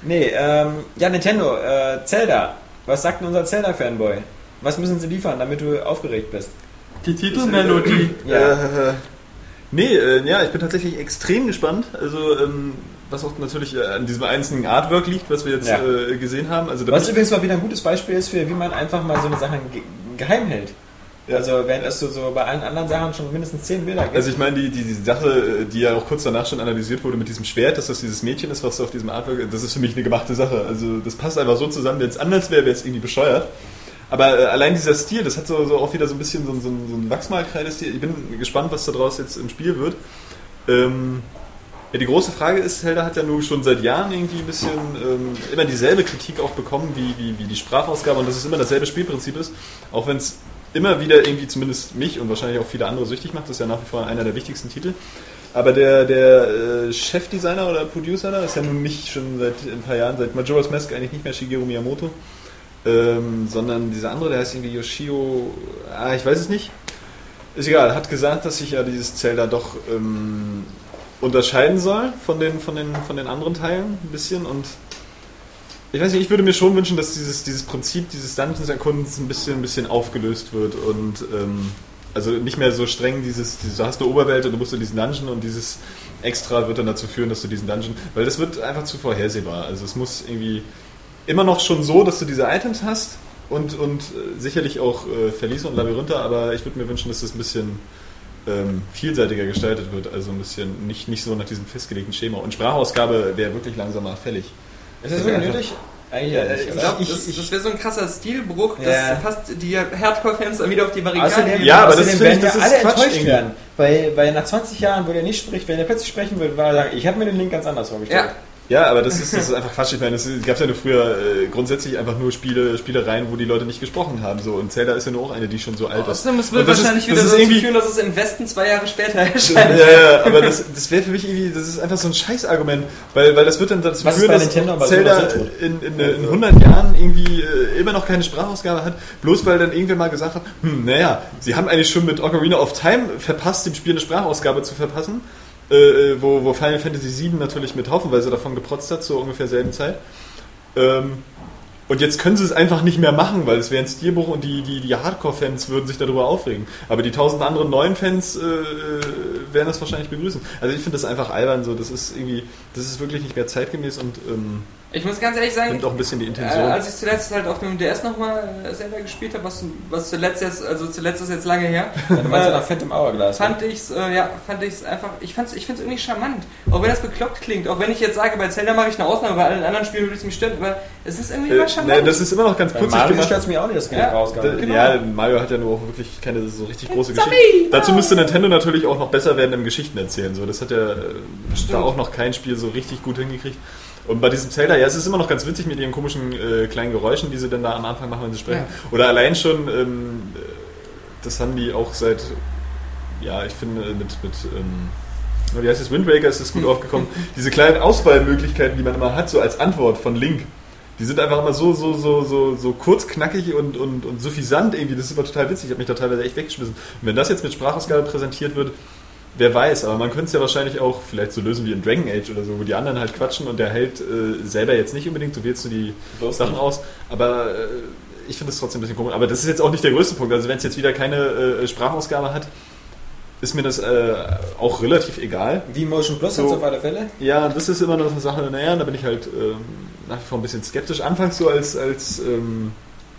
Nee, ähm, ja, Nintendo, äh, Zelda. Was sagt denn unser Zelda-Fanboy? Was müssen sie liefern, damit du aufgeregt bist? Die Titelmelodie. Ja. Äh, nee, äh, ja, ich bin tatsächlich extrem gespannt. Also, ähm, was auch natürlich äh, an diesem einzelnen Artwork liegt, was wir jetzt Ja. äh, gesehen haben. Also, Was übrigens mal wieder ein gutes Beispiel ist, für wie man einfach mal so eine Sache ge geheim hält. Ja. Also, während es so, so bei allen anderen Sachen schon mindestens 10 Bilder gibt. Also ich meine, die, die, die Sache, die ja auch kurz danach schon analysiert wurde mit diesem Schwert, dass das dieses Mädchen ist, was auf diesem Artwork, das ist für mich eine gemachte Sache. Also das passt einfach so zusammen, wenn es anders wäre, wäre es irgendwie bescheuert. Aber äh, allein dieser Stil, das hat so, so auch wieder so ein bisschen so, ein- so, so ein Wachsmalkreidestil. Ich bin gespannt, was daraus jetzt im Spiel wird. Ähm, ja, die große Frage ist, Zelda hat ja nun schon seit Jahren irgendwie ein bisschen ähm, immer dieselbe Kritik auch bekommen wie, wie, wie die Sprachausgabe und dass es immer dasselbe Spielprinzip ist, auch wenn es immer wieder irgendwie zumindest mich und wahrscheinlich auch viele andere süchtig macht. Das ist ja nach wie vor einer der wichtigsten Titel. Aber der, der äh, Chefdesigner oder Producer ist ja nun nicht schon seit ein paar Jahren, seit Majora's Mask eigentlich nicht mehr Shigeru Miyamoto, ähm, sondern dieser andere, der heißt irgendwie Yoshio, ah, ich weiß es nicht. Ist egal, hat gesagt, dass sich ja dieses Zelda doch ähm, unterscheiden soll von den, von, den, von den anderen Teilen ein bisschen und ich weiß nicht, ich würde mir schon wünschen, dass dieses, dieses Prinzip dieses Dungeons Erkundens ein bisschen, ein bisschen aufgelöst wird und ähm, also nicht mehr so streng dieses, dieses, du hast eine Oberwelt und du musst in diesen Dungeon und dieses Extra wird dann dazu führen, dass du diesen Dungeon, weil das wird einfach zu vorhersehbar. Also es muss irgendwie immer noch schon so, dass du diese Items hast und, und äh, sicherlich auch äh, Verliese und Labyrinthe, aber ich würde mir wünschen, dass das ein bisschen ähm, vielseitiger gestaltet wird, also ein bisschen nicht, nicht so nach diesem festgelegten Schema. Und Sprachausgabe wäre wirklich langsamer fällig. ist das wirklich nötig? Eigentlich ja nicht. Ich glaube, das, das wäre so ein krasser Stilbruch, dass Ja. fast die Hardcore-Fans dann wieder auf die Barrikaden Außerdem, gehen. Ja, aber außerdem das finde werden ich, das ist alle Quatsch enttäuscht irgendwie. werden. Weil, weil nach 20 Jahren, wo der nicht spricht, wenn er plötzlich sprechen würde, war er sagen, ich habe mir den Link ganz anders vorgestellt. Ja. Ja, aber das ist, das ist einfach Quatsch. Ich meine, es gab ja früher äh, grundsätzlich einfach nur Spiele, Spielereien, wo die Leute nicht gesprochen haben. So. Und Zelda ist ja nur auch eine, die schon so alt ist. Außerdem, es wird ist- wahrscheinlich das wieder ist so irgendwie- führen, dass es im Westen zwei Jahre später Ja, erscheint. ja, aber das, das wäre für mich irgendwie, das ist einfach so ein Scheißargument, weil, weil das wird dann dazu Was ist führen, dass Nintendo Zelda so in, in, in 100 Jahren irgendwie äh, immer noch keine Sprachausgabe hat, bloß weil dann irgendwer mal gesagt hat, hm, naja, sie haben eigentlich schon mit Ocarina of Time verpasst, dem Spiel eine Sprachausgabe zu verpassen, äh, wo, wo Final Fantasy VII natürlich mit haufenweise davon geprotzt hat, zur ungefähr selben Zeit. Ähm, und jetzt können sie es einfach nicht mehr machen, weil es wäre ein Stilbruch und die, die, die Hardcore-Fans würden sich darüber aufregen. Aber die tausend anderen neuen Fans äh, äh, werden das wahrscheinlich begrüßen. Also ich finde das einfach albern so. Das ist irgendwie, das ist wirklich nicht mehr zeitgemäß und ähm, Ich muss ganz ehrlich sagen, nimmt auch ein bisschen die äh, Intention. als ich zuletzt halt auf dem DS nochmal Zelda gespielt habe, was, was zuletzt jetzt, also zuletzt ist jetzt lange her, Du meinst ja äh, nach Phantom Hourglass. fand ich's, äh, ja, fand ich's einfach, ich fand's, ich find's irgendwie charmant. Auch wenn das bekloppt klingt, auch wenn ich jetzt sage, bei Zelda mache ich eine Ausnahme, bei allen anderen Spielen würde es mich stören, aber es ist irgendwie immer äh, charmant. ne, das ist immer noch ganz putzig Mario gemacht. stört es mich auch nicht, dass keine Ja, Da, gibt. Ja, Mario hat ja nur auch wirklich keine so richtig große Geschichte. me, Dazu Mario. müsste Nintendo natürlich auch noch besser werden im Geschichten erzählen. So, das hat ja äh, Stimmt. da auch noch kein Spiel so richtig gut hingekriegt. Und bei diesem Zelda, ja, es ist immer noch ganz witzig mit ihren komischen äh, kleinen Geräuschen, die sie dann da am Anfang machen, wenn sie sprechen. Oder allein schon, ähm, äh, das haben die auch seit, ja, ich finde, mit, mit ähm, wie heißt das, Wind Waker ist das gut aufgekommen, diese kleinen Auswahlmöglichkeiten, die man immer hat, so als Antwort von Link. Die sind einfach immer so, so, so, so, so kurz, knackig und, und, und suffisant irgendwie. Das ist immer total witzig. Ich habe mich da teilweise echt weggeschmissen. Und wenn das jetzt mit Sprachausgabe präsentiert wird, wer weiß, aber man könnte es ja wahrscheinlich auch vielleicht so lösen wie in Dragon Age oder so, wo die anderen halt quatschen und der hält äh, selber jetzt nicht unbedingt, so wählst du die Sachen aus. Aber äh, ich finde es trotzdem ein bisschen komisch. Aber das ist jetzt auch nicht der größte Punkt. Also wenn es jetzt wieder keine äh, Sprachausgabe hat, ist mir das äh, auch relativ egal. Wie Motion Plus So. auf alle Fälle. Ja, das ist immer noch eine Sache, naja, da bin ich halt ähm, nach wie vor ein bisschen skeptisch. Anfangs so, als, als ähm,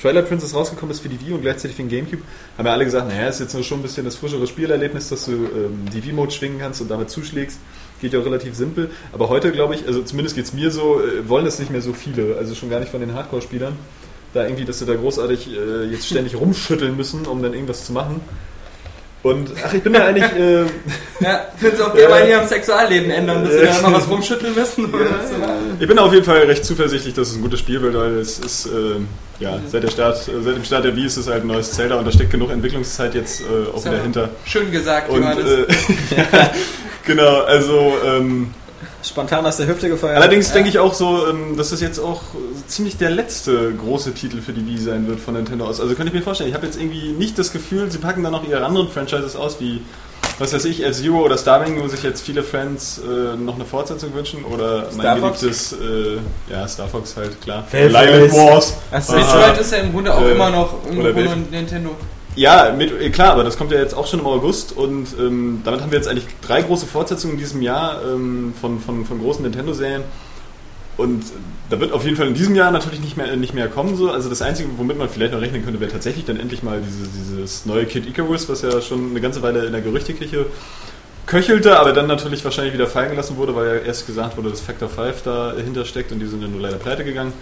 Trailer Princess rausgekommen ist für die Wii und gleichzeitig für den Gamecube, haben ja alle gesagt, naja, ist jetzt nur schon ein bisschen das frischere Spielerlebnis, dass du ähm, die Wii-Mode schwingen kannst und damit zuschlägst. Geht ja auch relativ simpel. Aber heute, glaube ich, also zumindest geht es mir so, äh, wollen das nicht mehr so viele, also schon gar nicht von den Hardcore-Spielern. Da irgendwie, dass sie da großartig äh, jetzt ständig rumschütteln müssen, um dann irgendwas zu machen. Und ach, ich bin mir eigentlich. Äh, Ja, können sie auch gerne mal in ihrem Sexualleben ändern, dass sie da mal was rumschütteln müssen. Oder so. Ich bin auf jeden Fall recht zuversichtlich, dass es ein gutes Spiel wird, weil es ist, äh, ja, seit, der Start, seit dem Start der Wii ist es halt ein neues Zelda und da steckt genug Entwicklungszeit jetzt äh, auch Ist wieder ja hinter. Schön gesagt, Und Johannes. äh, ja, genau, also ähm, Spontan aus der Hüfte gefeuert. allerdings denke ich auch so, ähm, dass das jetzt auch ziemlich der letzte große Titel für die Wii sein wird von Nintendo aus. Also könnte ich mir vorstellen, ich habe jetzt irgendwie nicht das Gefühl, sie packen da noch ihre anderen Franchises aus, wie was weiß ich, F-Zero oder Starwing, wo sich jetzt viele Fans äh, noch eine Fortsetzung wünschen oder mein Star Fox? geliebtes, äh, ja, Star Fox halt, klar. Face. Wars. Aha. Metroid ist ja im Grunde auch Äh, immer noch irgendwo Nintendo. Ja, mit, äh, klar, aber das kommt ja jetzt auch schon im August und ähm, damit haben wir jetzt eigentlich drei große Fortsetzungen in diesem Jahr ähm, von, von, von großen Nintendo-Serien. Und äh, da wird auf jeden Fall in diesem Jahr natürlich nicht mehr, nicht mehr kommen. So. Also das Einzige, womit man vielleicht noch rechnen könnte, wäre tatsächlich dann endlich mal diese, dieses neue Kid Icarus, was ja schon eine ganze Weile in der Gerüchteküche köchelte, aber dann natürlich wahrscheinlich wieder fallen gelassen wurde, weil ja erst gesagt wurde, dass Factor 5 dahinter steckt und die sind dann nur leider pleite gegangen.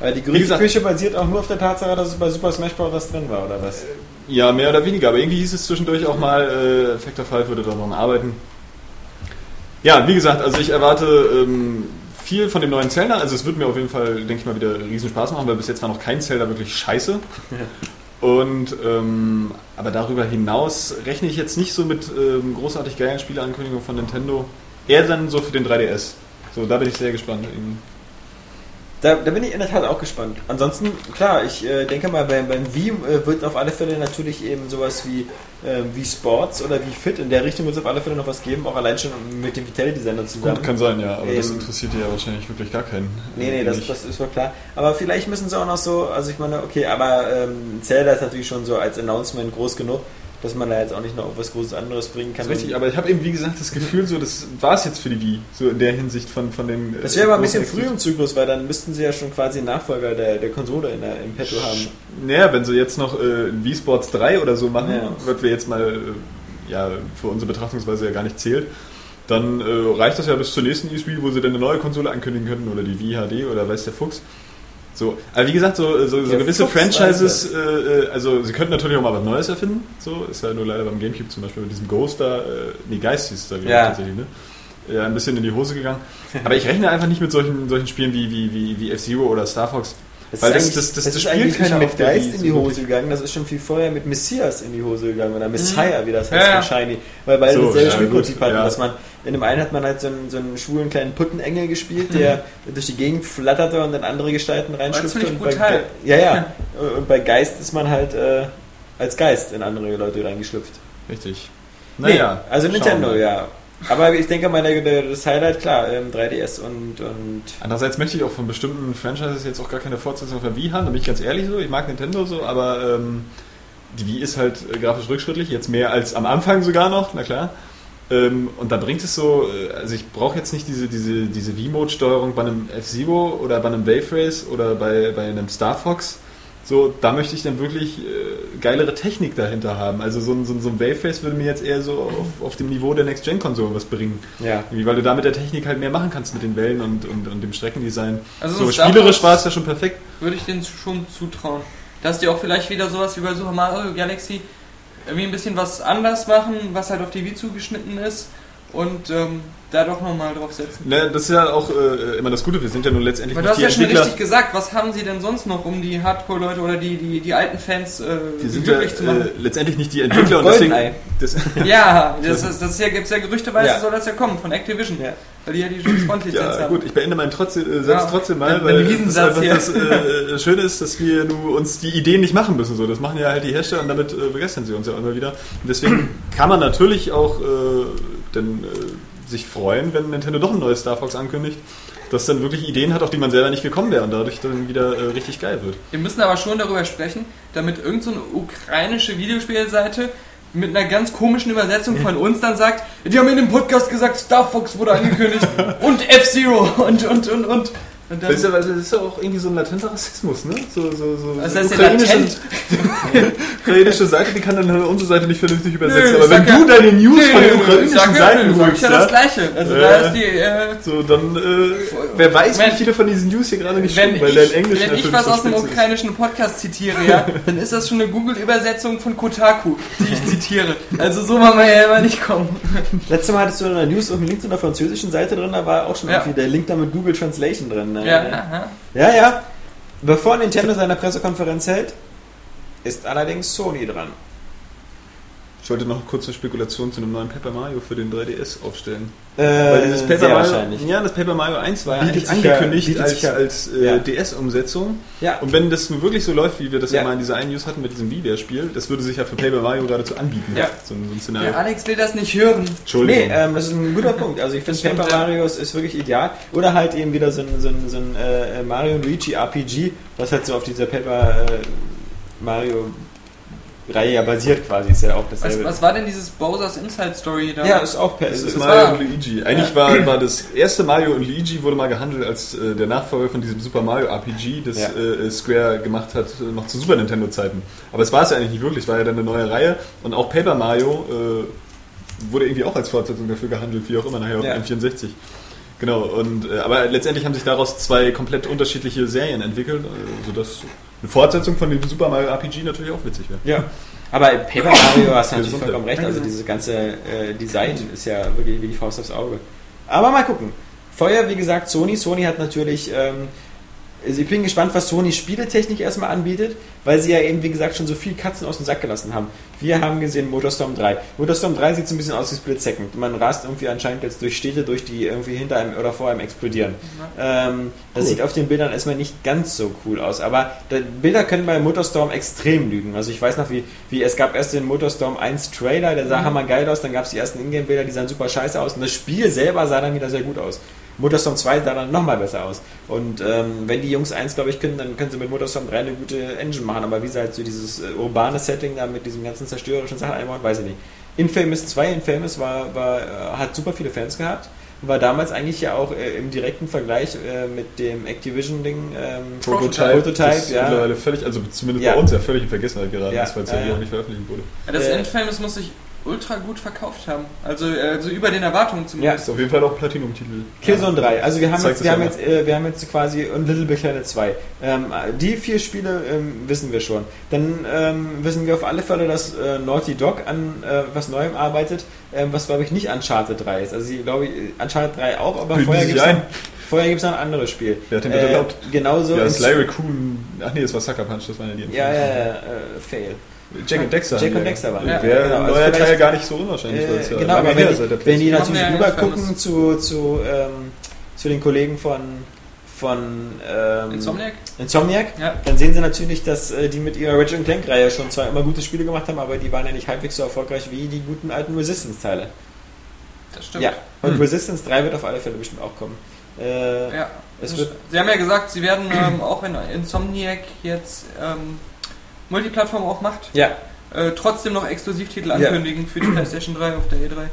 Weil die Gerüchteküche basiert auch nur auf der Tatsache, dass es bei Super Smash Bros. drin war, oder was? Ja, mehr oder weniger, aber irgendwie hieß es zwischendurch auch mal, äh, Factor 5 würde da noch arbeiten. Ja, wie gesagt, also ich erwarte ähm, viel von dem neuen Zelda. Also es wird mir auf jeden Fall, denke ich mal, wieder riesen Spaß machen, weil bis jetzt war noch kein Zelda wirklich scheiße. Und ähm, aber darüber hinaus rechne ich jetzt nicht so mit ähm, großartig geilen Spieleankündigungen von Nintendo. Eher dann so für den 3DS. So, da bin ich sehr gespannt. Da, da bin ich in der Tat auch gespannt. Ansonsten, klar, ich äh, denke mal, beim, beim Wii äh, wird auf alle Fälle natürlich eben sowas wie, äh, wie Sports oder wie Fit. In der Richtung wird es auf alle Fälle noch was geben, auch allein schon mit dem Vitality-Sender zusammen. Gut, kann sein, ja, aber das Ähm, interessiert ja wahrscheinlich wirklich gar keinen. Nee, nee, das, das ist mir klar. Aber vielleicht müssen sie auch noch so, also ich meine, okay, aber ähm, Zelda ist natürlich schon so als Announcement groß genug, dass man da jetzt auch nicht noch was Großes anderes bringen kann. Richtig, aber ich habe eben, wie gesagt, das Gefühl, so, das war es jetzt für die Wii, so in der Hinsicht von, von den. das wäre aber ein bisschen früh im Zyklus, weil dann müssten sie ja schon quasi einen Nachfolger der, der Konsole in der, im Petto haben. Naja, wenn sie jetzt noch äh, Wii Sports 3 oder so machen, Ja. was wir jetzt mal äh, ja, für unsere Betrachtungsweise ja gar nicht zählt, dann äh, reicht das ja bis zur nächsten E3, wo sie dann eine neue Konsole ankündigen könnten oder die Wii HD oder weiß der Fuchs. So, aber wie gesagt, so, so, so gewisse Franchises, äh, äh, also sie könnten natürlich auch mal was Neues erfinden. So, ist ja nur leider beim Gamecube zum Beispiel mit diesem Ghost da, äh, nee, Geist hieß es da Ja. tatsächlich, ne? Ja, ein bisschen in die Hose gegangen. Aber ich rechne einfach nicht mit solchen, solchen Spielen wie, wie, wie, wie F-Zero oder Star Fox. Weil das- eigentlich- das- das- das das ist eigentlich spielt nicht keiner mit Geist in die Hose gegangen, das ist schon viel vorher mit Messias in die Hose gegangen oder Messiah, wie das heißt Ja, Shiny. Weil beide So, dasselbe ja, Spielprinzip hatten, ja. dass man in dem einen hat man halt so einen, so einen schwulen kleinen Puttenengel gespielt, der durch die Gegend flatterte und in andere Gestalten reinschlüpfte. ziemlich und bei brutal. Ge- ja, ja. Und bei Geist ist man halt äh, als Geist in andere Leute reingeschlüpft. Richtig. Nee, also Nintendo, ja. Aber ich denke mal, das Highlight, klar, ähm, 3DS und, und Andererseits möchte ich auch von bestimmten Franchises jetzt auch gar keine Fortsetzung der Wii haben, da bin ich ganz ehrlich so. Ich mag Nintendo so, aber ähm, die Wii ist halt äh, grafisch rückschrittlich, jetzt mehr als am Anfang sogar noch, na klar. Ähm, und da bringt es so, äh, also ich brauche jetzt nicht diese, diese, diese Wii-Mode-Steuerung bei einem F-Zero oder bei einem Wave Race oder bei, bei einem Star Fox. So, da möchte ich dann wirklich äh, geilere Technik dahinter haben. Also so ein, so ein, so ein Wave Race würde mir jetzt eher so auf, auf dem Niveau der Next-Gen-Konsolen was bringen. ja. Irgendwie, weil du da mit der Technik halt mehr machen kannst mit den Wellen und, und, und dem Streckendesign. Also so spielerisch war es ja schon perfekt. Würde ich denen schon zutrauen. Dass die auch vielleicht wieder sowas wie bei Super Mario Galaxy irgendwie ein bisschen was anders machen, was halt auf die Wii zugeschnitten ist. und ähm, da doch nochmal drauf setzen. Ne, das ist ja auch äh, immer das Gute, wir sind ja nun letztendlich Aber du hast ja schon richtig gesagt, was haben sie denn sonst noch, um die Hardcore-Leute oder die, die, die alten Fans äh, Die sind ja glücklich zu machen? äh, letztendlich nicht die Entwickler und deswegen. Das, Ja, das, ist, das ist ja, gibt's ja gerüchteweise, Ja. soll das ja kommen, von Activision. Ja. Weil die ja die James Bond-Lizenz ja, haben. gut, ich beende meinen trotzdem, äh, Satz Ja, trotzdem mal, weil es ist Riesensatz einfach das äh, Schöne ist, dass wir nur uns die Ideen nicht machen müssen. So. Das machen ja halt die Hersteller und damit äh, begeistern sie uns ja immer wieder. Und deswegen kann man natürlich auch äh, dann, äh, sich freuen, wenn Nintendo doch ein neues Star Fox ankündigt, das dann wirklich Ideen hat, auf die man selber nicht gekommen wäre und dadurch dann wieder äh, richtig geil wird. Wir müssen aber schon darüber sprechen, damit irgendeine so eine ukrainische Videospielseite mit einer ganz komischen Übersetzung von uns dann sagt, die haben in dem Podcast gesagt, Star Fox wurde angekündigt und F-Zero und und und und. Und dann, Das ist, ja, das ist ja auch irgendwie so ein latenter Rassismus, ne? So, so, so was heißt denn ukrainische, latent? ukrainische Seite, die kann dann unsere Seite nicht vernünftig übersetzen. Nö, Aber wenn sag du ja- deine News Nö, von den ukrainischen sag ja, Seiten ich holst, ja ja, das Gleiche. Also Äh, da ist die, äh, so, dann, äh, wer weiß, Wenn- wie viele von diesen News hier gerade nicht wenn stimmen, weil ich, dein Englisch wenn ich was so aus einem ukrainischen Podcast zitiere, ja, dann ist das schon eine Google-Übersetzung von Kotaku, die ich zitiere. Also so wollen wir ja immer nicht kommen. Letztes Mal hattest du in der News irgendeinen Link zu einer französischen Seite drin, da war auch schon Ja. irgendwie der Link da mit Google Translation drin. Ne? Ja, aha. ja, ja. Bevor Nintendo seine Pressekonferenz hält, ist allerdings Sony dran. Ich wollte noch kurz eine Spekulation zu einem neuen Paper Mario für den 3DS aufstellen. Äh, Weil dieses Paper sehr Mario, wahrscheinlich. ja, das Paper Mario 1 war ja eigentlich ja- angekündigt bietet als, ja- als äh, ja. DS-Umsetzung. Ja. Und wenn das nun wirklich so läuft, wie wir das ja, Ja. mal in dieser einen News hatten mit diesem Wii-Spiel, das würde sich ja für Paper Mario geradezu anbieten. Ja. So, ein- so ein Szenario. Der Alex will das nicht hören. Entschuldigung. Nee, ähm, das ist ein guter Punkt. Also ich finde Paper ja. Mario ist, wirklich ideal. Oder halt eben wieder so ein, so ein, so ein äh, Mario und Luigi RPG, was halt so auf dieser Paper äh, Mario Reihe ja basiert quasi. Ist ja auch Was, dasselbe. was war denn dieses Bowser's Inside Story da? ja, ist auch per, Das ist, Mario war- und Luigi. Eigentlich war, war das erste Mario und Luigi wurde mal gehandelt als äh, der Nachfolger von diesem Super Mario RPG, das Ja. äh, Square gemacht hat, äh, noch zu Super Nintendo Zeiten. Aber es war es ja eigentlich nicht wirklich, es war ja dann eine neue Reihe und auch Paper Mario äh, wurde irgendwie auch als Fortsetzung dafür gehandelt, wie auch immer nachher auf Ja. dem N64. Genau, und, äh, aber letztendlich haben sich daraus zwei komplett unterschiedliche Serien entwickelt, äh, sodass eine Fortsetzung von dem Super Mario RPG natürlich auch witzig wäre. Ja. Aber Paper Mario hast du natürlich vollkommen recht. Also dieses ganze äh, Design ist ja wirklich wie die Faust aufs Auge. Aber mal gucken. Vorher, wie gesagt, Sony. Sony hat natürlich. Ähm, also ich bin gespannt, was Sony Spieletechnik erstmal anbietet, weil sie ja eben, wie gesagt, schon so viel Katzen aus dem Sack gelassen haben. Wir haben gesehen Motorstorm 3. Motorstorm 3 sieht so ein bisschen aus wie Split Second. Man rast irgendwie anscheinend jetzt durch Städte, durch die irgendwie hinter einem oder vor einem explodieren. Ähm, das Cool. sieht auf den Bildern erstmal nicht ganz so cool aus. Aber die Bilder können bei Motorstorm extrem lügen. Also ich weiß noch, wie, wie es gab erst den Motorstorm 1 Trailer, der sah hammergeil aus, dann gab es die ersten Ingame-Bilder, die sahen super scheiße aus und das Spiel selber sah dann wieder sehr gut aus. Motorstorm 2 sah dann nochmal besser aus. Und ähm, wenn die Jungs eins, glaube ich, können, dann können sie mit Motorstorm 3 eine gute Engine machen. Aber wie sie halt so dieses äh, urbane Setting da mit diesem ganzen zerstörerischen Sachen einbauen, weiß ich nicht. Infamous 2, Infamous war, war, äh, hat super viele Fans gehabt. War damals eigentlich ja auch äh, im direkten Vergleich äh, mit dem Activision-Ding. Ähm, Prototype, Prototype, das ist ja. mittlerweile völlig, also zumindest Ja. bei uns ja völlig in Vergessenheit geraten Ja, ist, weil es ja, ja, hier ja. auch nicht veröffentlicht wurde. Ja, das Äh, Endfamous muss sich ultra gut verkauft haben. Also, äh, also über den Erwartungen zumindest. ist auf jeden Fall auch Platinum-Titel. Killzone 3. Also wir haben jetzt, wir es haben ja jetzt, äh, wir haben jetzt quasi und Little Big Planet 2. Ähm, die vier Spiele ähm, wissen wir schon. Dann ähm, wissen wir auf alle Fälle, dass äh, Naughty Dog an äh, was Neuem arbeitet, ähm, was glaube ich nicht Uncharted 3 ist. Also ich glaube Uncharted 3 auch, aber Bilden vorher gibt es vorher gibt's noch ein anderes Spiel. Wer hat den bitte erlaubt? Genauso. ja, Sly Raccoon, ach nee, das war Sucker Punch, das waren ja die ja, ja, ja, äh, Fail. Jack und Dexter. Jack und Dexter waren. Ja, Wäre genau, ein also neuer vielleicht- Teil gar nicht so unwahrscheinlich, Äh, ja genau, aber wenn, die- wenn die natürlich wir ja rüber gucken Infamous. zu, zu, ähm, zu den Kollegen von, von ähm, Insomniac? Insomniac, Ja. dann sehen sie natürlich, dass äh, die mit ihrer Ratchet Clank-Reihe schon zwar immer gute Spiele gemacht haben, aber die waren ja nicht halbwegs so erfolgreich wie die guten alten Resistance-Teile. Das stimmt. Ja, und Hm. Resistance 3 wird auf alle Fälle bestimmt auch kommen. Äh, Ja. Es wird- Sie haben ja gesagt, Sie werden ähm, auch wenn Insomniac jetzt ähm, Multiplattform auch macht, ja. äh, trotzdem noch Exklusivtitel Ja. ankündigen für die PlayStation 3 auf der E3.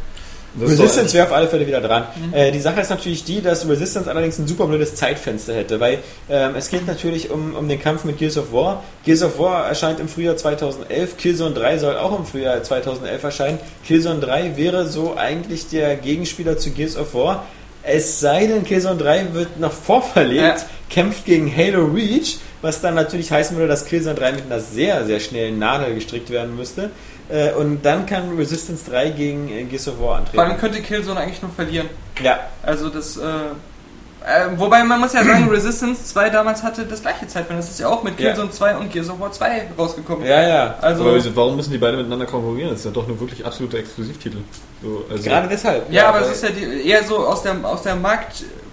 Das Resistance wäre auf alle Fälle wieder dran. Mhm. Äh, die Sache ist natürlich die, dass Resistance allerdings ein super blödes Zeitfenster hätte, weil ähm, es geht natürlich um, um den Kampf mit Gears of War. Gears of War erscheint im Frühjahr 2011, Killzone 3 soll auch im Frühjahr 2011 erscheinen. Killzone 3 wäre so eigentlich der Gegenspieler zu Gears of War. Es sei denn, Killzone 3 wird noch vorverlegt, Ja. kämpft gegen Halo Reach, was dann natürlich heißen würde, dass Killzone 3 mit einer sehr, sehr schnellen Nadel gestrickt werden müsste. Äh, und dann kann Resistance 3 gegen äh, Gears of War antreten. Vor allem könnte Killzone eigentlich nur verlieren. ja, Also das, äh, wobei man muss ja sagen, Resistance 2 damals hatte das gleiche Zeitfenster. Das ist ja auch mit Ja. Killzone 2 und Gears of War 2 rausgekommen. ja, ja. Also, Aber wieso- warum müssen die beide miteinander konkurrieren? Das ist ja doch nur wirklich absolute Exklusivtitel. So, also, Gerade deshalb. ja, aber weil- es ist ja die, eher so aus der, aus der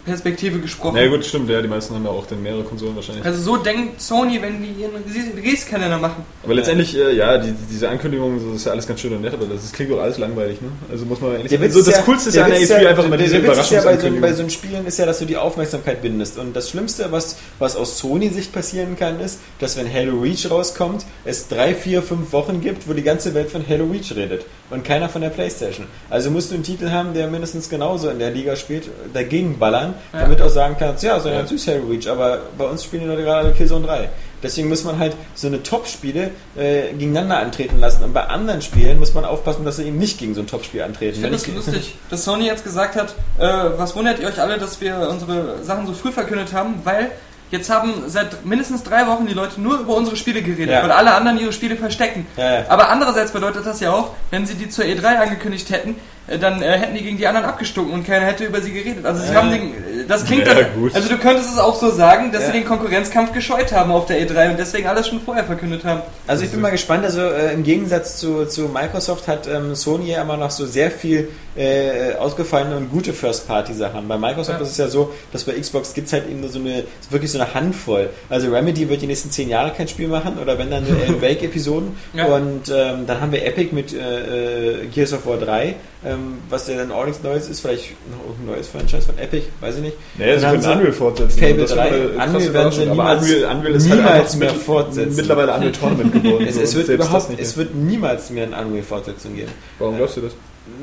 Marktperspektive gesprochen. Na ja, gut, stimmt, ja, die meisten haben ja auch dann mehrere Konsolen wahrscheinlich. Also so denkt Sony, wenn die ihren Release-Kalender machen. Aber letztendlich, äh, ja, die, diese Ankündigungen, so, das ist ja alles ganz schön und nett, aber das, das klingt doch alles langweilig, ne? Also muss man ehrlich Der Witz so, ist das ja- Coolste ist ja an der Witz E3 ist ja- einfach immer diese ist ja bei so, bei Überraschungsankündigung. so einen Spielen ist ja, dass du die Aufmerksamkeit bindest. Und das Schlimmste, was, was aus Sony-Sicht passieren kann, ist, dass wenn Halo Reach rauskommt, es drei, vier, fünf Wochen gibt, wo die ganze Welt von Halo Reach redet und keiner von der Playstation. Also musst du einen Titel haben, der mindestens genauso in der Liga spielt, dagegen ballern, Ja. damit auch sagen kannst, ja, so ganz süß Halo Reach, aber bei uns spielen die Leute gerade Killzone 3. Deswegen muss man halt so eine Top-Spiele äh, gegeneinander antreten lassen. Und bei anderen Spielen muss man aufpassen, dass sie eben nicht gegen so ein Top-Spiel antreten. Ich finde es lustig, dass Sony jetzt gesagt hat, äh, was wundert ihr euch alle, dass wir unsere Sachen so früh verkündet haben, weil jetzt haben seit mindestens drei Wochen die Leute nur über unsere Spiele geredet, Ja. weil alle anderen ihre Spiele verstecken. Ja, ja. Aber andererseits bedeutet das ja auch, wenn sie die zur E3 angekündigt hätten, dann äh, hätten die gegen die anderen abgestunken und keiner hätte über sie geredet. Also sie Ja. haben den, äh, das klingt Ja, dann, gut. also du könntest es auch so sagen, dass Ja. sie den Konkurrenzkampf gescheut haben auf der E3 und deswegen alles schon vorher verkündet haben. Also ich bin mal gespannt, also äh, im Gegensatz zu, zu Microsoft hat ähm, Sony ja immer noch so sehr viel äh, ausgefallene und gute First-Party-Sachen. Bei Microsoft Ja. ist es ja so, dass bei Xbox gibt es halt eben nur so eine, wirklich so eine Handvoll. Also Remedy wird die nächsten zehn Jahre kein Spiel machen oder wenn dann nur Alan Wake-Episoden. Ja. Und ähm, dann haben wir Epic mit äh, äh, Gears of War 3, ähm, was ja dann auch nichts Neues ist, vielleicht noch ein neues Franchise von Epic, weiß ich nicht. Naja, sie können Unreal fortsetzen. Fable Das 3. wäre eine krasse Unreal werden sie niemals- Unreal, Unreal ist halt niemals einfach mehr mit- fortsetzen. mittlerweile Unreal Tournament geworden. Es, es wird überhaupt, es wird niemals mehr eine Unreal-Fortsetzung geben. Warum glaubst du das?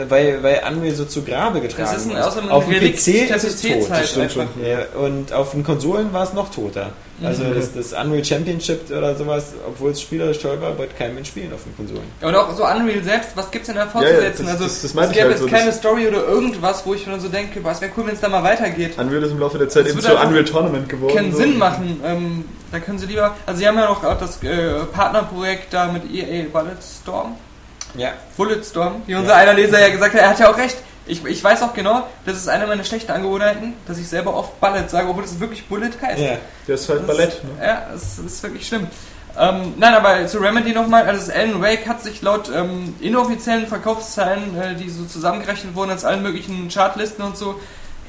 Weil, weil Unreal so zu Grabe getragen Das ist ein, ist. Auf dem PC ist es tot. Das stimmt einfach. Ja, und auf den Konsolen war es noch toter. Also Mhm. das, das Unreal Championship oder sowas, obwohl es spielerisch toll war, wird kein Mensch spielen auf den Konsolen. Ja, Und auch so Unreal selbst, was gibt's denn da fortzusetzen? das- also das- das es gäbe halt jetzt so, keine Story oder irgendwas, wo ich mir dann so denke, boah, es wäre cool, wenn es da mal weitergeht. Unreal ist im Laufe der Zeit eben zu einfach Unreal Tournament geworden. Keinen so. Sinn machen. Ähm, da können sie lieber. Also sie haben ja noch auch das äh, Partnerprojekt da mit EA Bulletstorm. Ja. Bulletstorm, wie unser einer Leser ja gesagt hat, er hat ja auch recht. Ich, ich weiß auch genau, das ist eine meiner schlechten Angewohnheiten, dass ich selber oft Bullet sage, obwohl es wirklich Bullet heißt. ja. Das ist halt Das- Ballett. Ne? Ja, das ist wirklich schlimm. Ähm, nein, aber zu Remedy nochmal, also das Alan Wake hat sich laut ähm, inoffiziellen Verkaufszahlen, äh, die so zusammengerechnet wurden aus allen möglichen Chartlisten und so,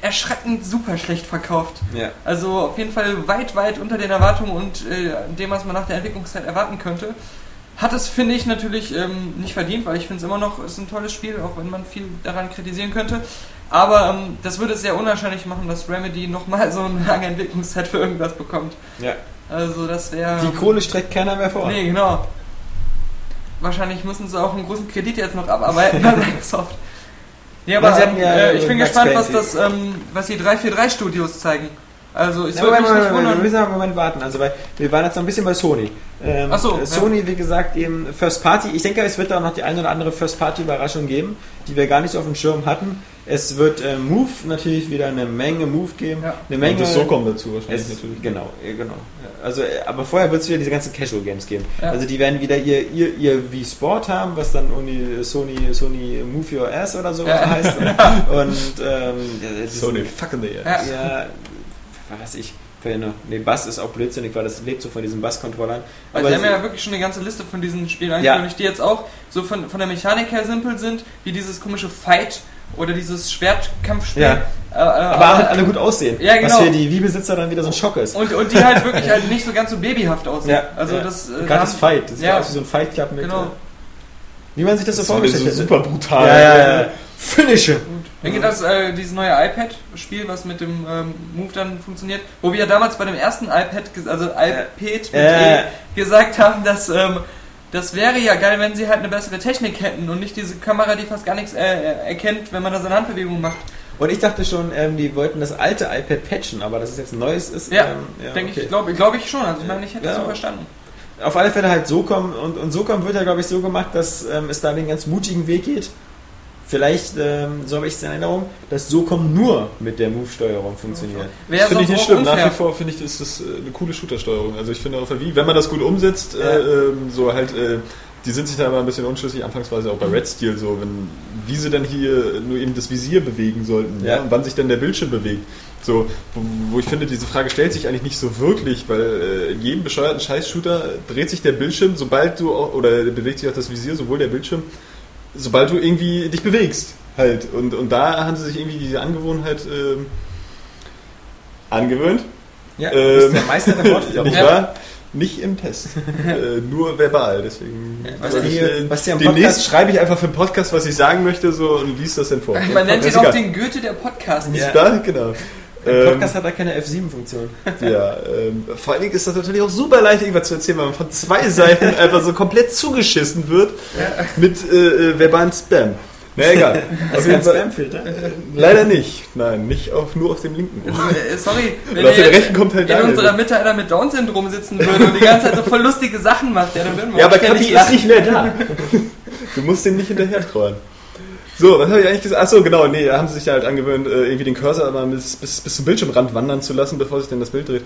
erschreckend super schlecht verkauft. ja. Also auf jeden Fall weit, weit unter den Erwartungen und äh, dem, was man nach der Entwicklungszeit erwarten könnte. Hat es, finde ich, natürlich ähm, nicht verdient, weil ich finde es immer noch ist ein tolles Spiel, auch wenn man viel daran kritisieren könnte. Aber ähm, das würde es sehr unwahrscheinlich machen, dass Remedy nochmal so eine lange Entwicklungszeit für irgendwas bekommt. ja. Also das wäre... Die Kohle streckt keiner mehr vor. Nee, genau. Wahrscheinlich müssen sie auch einen großen Kredit jetzt noch abarbeiten bei Microsoft. Nee, aber Ja, sie hatten ja, äh, ich bin Max gespannt, was, das, ähm, was die 343 Studios zeigen. Also es Ja, würde Moment, mich nicht Moment, Moment, wir wundern. müssen aber einen Moment warten. Also, weil wir waren jetzt noch ein bisschen bei Sony. Ähm, Ach so, äh, ja. Sony, wie gesagt, eben First Party. Ich denke, es wird da auch noch die eine oder andere First Party Überraschung geben, die wir gar nicht so auf dem Schirm hatten. Es wird äh, Move natürlich wieder eine Menge Move geben. Ja. Eine Menge. Und das so kommt dazu wahrscheinlich es, natürlich. Genau, ja, genau. Ja, Also, äh, aber vorher wird es wieder diese ganzen Casual Games geben. Ja. Also die werden wieder ihr, ihr, ihr Wii Sport haben, was dann Sony, Sony Move Your Ass oder so Ja. heißt. Und, und ähm, Sony fucking the Ja. ja, was weiß ich. Nee, Bass ist auch blödsinnig, weil das lebt so von diesen Bass-Controllern. Weil Aber sie haben ja wirklich schon eine ganze Liste von diesen Spielen Ja. angekündigt, die jetzt auch so von, von der Mechanik her simpel sind, wie dieses komische Fight oder dieses Schwertkampfspiel. Ja. Äh, äh, aber alle, alle gut aussehen. Ja, genau. Was für die Wii-Besitzer dann wieder so ein Schock ist. und, und die halt wirklich halt nicht so ganz so babyhaft aussehen. ja, also ja. das, äh, Gerade das Fight. Das ja. ja. aus wie so ein Fight Club mit. Genau. äh, Wie man sich das so vorgestellt so hätte. super brutal. Ja, ja, ja. Finische. Dann geht das, äh, dieses neue iPad-Spiel, was mit dem ähm, Move dann funktioniert, wo wir ja damals bei dem ersten iPad, also iPad mit Äh. E, gesagt haben, dass ähm, das wäre ja geil, wenn sie halt eine bessere Technik hätten und nicht diese Kamera, die fast gar nichts äh, äh, erkennt, wenn man da seine Handbewegung macht. Und ich dachte schon, ähm, die wollten das alte iPad patchen, aber dass es jetzt ein neues ist. Ja, ähm, Denke okay. ich, glaube glaub ich schon. Also ich meine, ich hätte das Ja. so verstanden. Auf alle Fälle halt so kommen und, und so kommen wird ja, glaube ich, so gemacht, dass ähm, es da den ganz mutigen Weg geht. Vielleicht, ähm, so habe ich es in Erinnerung, dass SOCOM nur mit der Move-Steuerung funktioniert. Wäre Das finde ich nicht schlimm. Nach unfair. wie vor finde ich, ist das äh, eine coole Shooter-Steuerung. Also ich finde auf der Wii, wenn man das gut umsetzt, Ja. äh, ähm, so halt, äh, die sind sich da immer ein bisschen unschlüssig, anfangs war es ja auch bei Red Steel so, wenn, wie sie dann hier nur eben das Visier bewegen sollten, ja. Ja. und wann sich dann der Bildschirm bewegt. So, wo, wo ich finde, diese Frage stellt sich eigentlich nicht so wirklich, weil äh, in jedem bescheuerten Scheiß-Shooter dreht sich der Bildschirm, sobald du, auch, oder bewegt sich auch das Visier, sowohl der Bildschirm, sobald du irgendwie dich bewegst halt. Und, und da haben sie sich irgendwie diese Angewohnheit ähm, angewöhnt. Ja, Ähm, du bist der Meister der Wortwiederholung. Nicht wahr? Nicht im Test. äh, nur verbal. Deswegen. Ja, was ich, hier- äh, was am demnächst Podcast- schreibe ich einfach für den Podcast, was ich sagen möchte, so und liest das dann vor. Man nennt ihn auch egal. den Goethe der Podcasts. Ja. Nicht wahr? Im Ähm, Podcast hat er keine F7-Funktion. ja, ähm, vor allen Dingen ist das natürlich auch super leicht, irgendwas zu erzählen, weil man von zwei Seiten einfach so komplett zugeschissen wird mit äh, äh, verbalen Spam. Na egal. Also jeden ein Fall, Spamfilter. leider nicht. Nein, nicht auf, nur auf dem linken Ohr. Äh, Sorry, wenn auf jetzt rechten kommt halt in unserer Mitte einer mit Down-Syndrom sitzen würde und die ganze Zeit so voll lustige Sachen macht, ja, dann würden wir Ja, aber Kapi ist nicht mehr da. Du musst dem nicht hinterher trauern. So, was habe ich eigentlich gesagt? Achso, genau, nee, da haben sie sich ja halt angewöhnt, äh, irgendwie den Cursor mal bis, bis, bis zum Bildschirmrand wandern zu lassen, bevor sich dann das Bild dreht.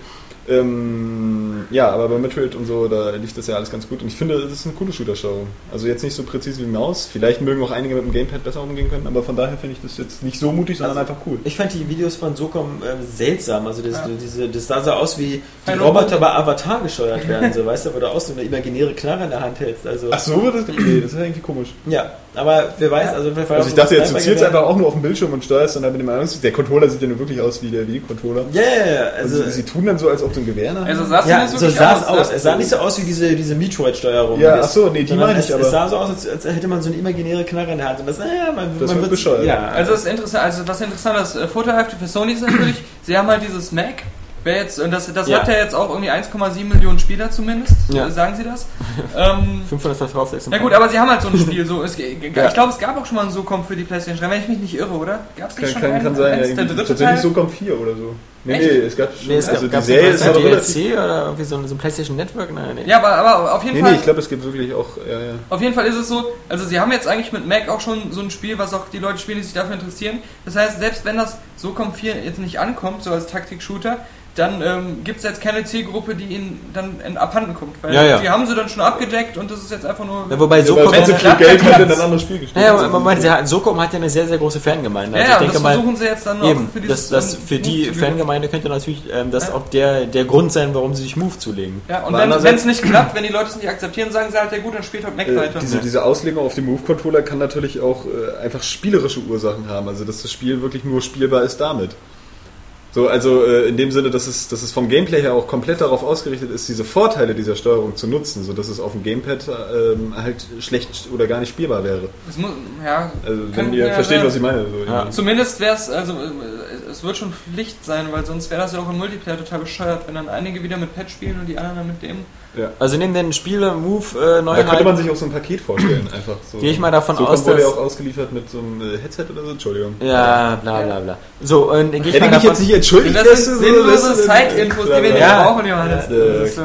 Ähm, ja, aber bei Metroid und so, da lief das ja alles ganz gut. Und ich finde, das ist eine coole Shooter-Steuerung. Also jetzt nicht so präzise wie Maus. Vielleicht mögen auch einige mit dem Gamepad besser umgehen können, aber von daher finde ich das jetzt nicht so mutig, sondern Also, einfach cool. Ich fand die Videos von Socom ähm, seltsam. Also das, Ja. diese, das sah so aus wie die Ein Roboter bei Avatar gesteuert werden, so weißt du, wo du auch so eine imaginäre Knarre in der Hand hältst. Also Ach so, wird das? Nee, das ist ja irgendwie komisch. ja, aber wer weiß, also vielleicht war Also ich dachte jetzt, du zielst einfach auch nur auf den Bildschirm und steuerst dann mit dem Angst. Der Controller sieht ja nur wirklich aus wie der Wii-Controller. Ja, ja, ja, Also, also, sie tun dann so, als ob du ein Gewehr Hand Also sah's ja, nicht so sah es aus. aus. Es sah nicht so aus wie diese, diese Metroid-Steuerung. Ja, ach so, nee, die meine ich es, aber. Es sah so aus, als, als hätte man so eine imaginäre Knarre in der Hand. Und das, naja, man, Das man wird bescheuert. Ja, Also das ist interessant, also was interessant ist, äh, Vorteilhafte für Sony ist natürlich, sie haben halt dieses Mac, wer jetzt, und das, das Ja. hat ja jetzt auch irgendwie 1,7 Millionen Spieler zumindest, Ja. äh, sagen sie das. ähm, 500 verkaufte na Exemplare. gut, aber sie haben halt so ein Spiel, so, es, ich Ja. glaube es gab auch schon mal ein SOCOM für die Playstation 3, wenn ich mich nicht irre, oder? Gab es nicht Kann, schon kann, kann sein, ja, eins, der dritte tatsächlich Teil? so kommt 4 oder so. Nee, Echt? nee, es gab schon, Nee, es also gab, die Serie ist aber. DLC oder irgendwie so ein, so ein PlayStation Network? Nein, nee. Ja, aber, aber auf jeden Nee, Fall... nee, ich glaube, es gibt wirklich auch, ja, ja. Auf jeden Fall ist es so, also sie haben jetzt eigentlich mit Mac auch schon so ein Spiel, was auch die Leute spielen, die sich dafür interessieren. Das heißt, selbst wenn das SOCOM 4 jetzt nicht ankommt, so als Taktik-Shooter, dann ähm, gibt es jetzt keine Zielgruppe, die ihnen dann in, abhanden kommt. Weil Ja, ja. die haben sie dann schon abgedeckt und das ist jetzt einfach nur... Ja, wobei So Socom, aber wenn sie wenn's viel Geld hat, dann ein anderes Spiel gespielt. naja, aber Moment, sie hat- Socom hat ja eine sehr, sehr große Fangemeinde. ja, Also ja, ich denke das mal, versuchen sie jetzt dann eben, auch für das, dieses... das für die. Fangemeinde könnte natürlich ähm, das Ja. auch der, der Grund sein, warum sie sich Move zulegen. Ja, und Aber wenn es nicht klappt, wenn die Leute es nicht akzeptieren, sagen sie halt, ja gut, dann spielt halt Mac Äh, weiter. diese, diese Auslegung auf dem Move-Controller kann natürlich auch äh, einfach spielerische Ursachen haben. Also, dass das Spiel wirklich nur spielbar ist damit. So, also äh, in dem Sinne, dass es, dass es vom Gameplay her auch komplett darauf ausgerichtet ist, diese Vorteile dieser Steuerung zu nutzen, sodass es auf dem Gamepad ähm, halt schlecht oder gar nicht spielbar wäre. Es muss, ja, Also wenn ihr ja, versteht, was ich meine. So Ja. Zumindest wäre es, also äh, es wird schon Pflicht sein, weil sonst wäre das ja auch im Multiplayer total bescheuert, wenn dann einige wieder mit Pad spielen und die anderen dann mit dem. Ja. Also neben den Spiele Move äh, Da könnte man Neuheiten sich auch so ein Paket vorstellen, einfach so. gehe ich mal davon so aus, dass... ja auch ausgeliefert mit so einem äh, Headset oder so, Entschuldigung. Ja, bla bla bla. So, und gehe ich Hätte mal ich mich davon, jetzt nicht entschuldigt, Das wärst sind so- sinnlose du- Side-Infos, die wir nicht Ja. brauchen, Johannes. Ja, Das so.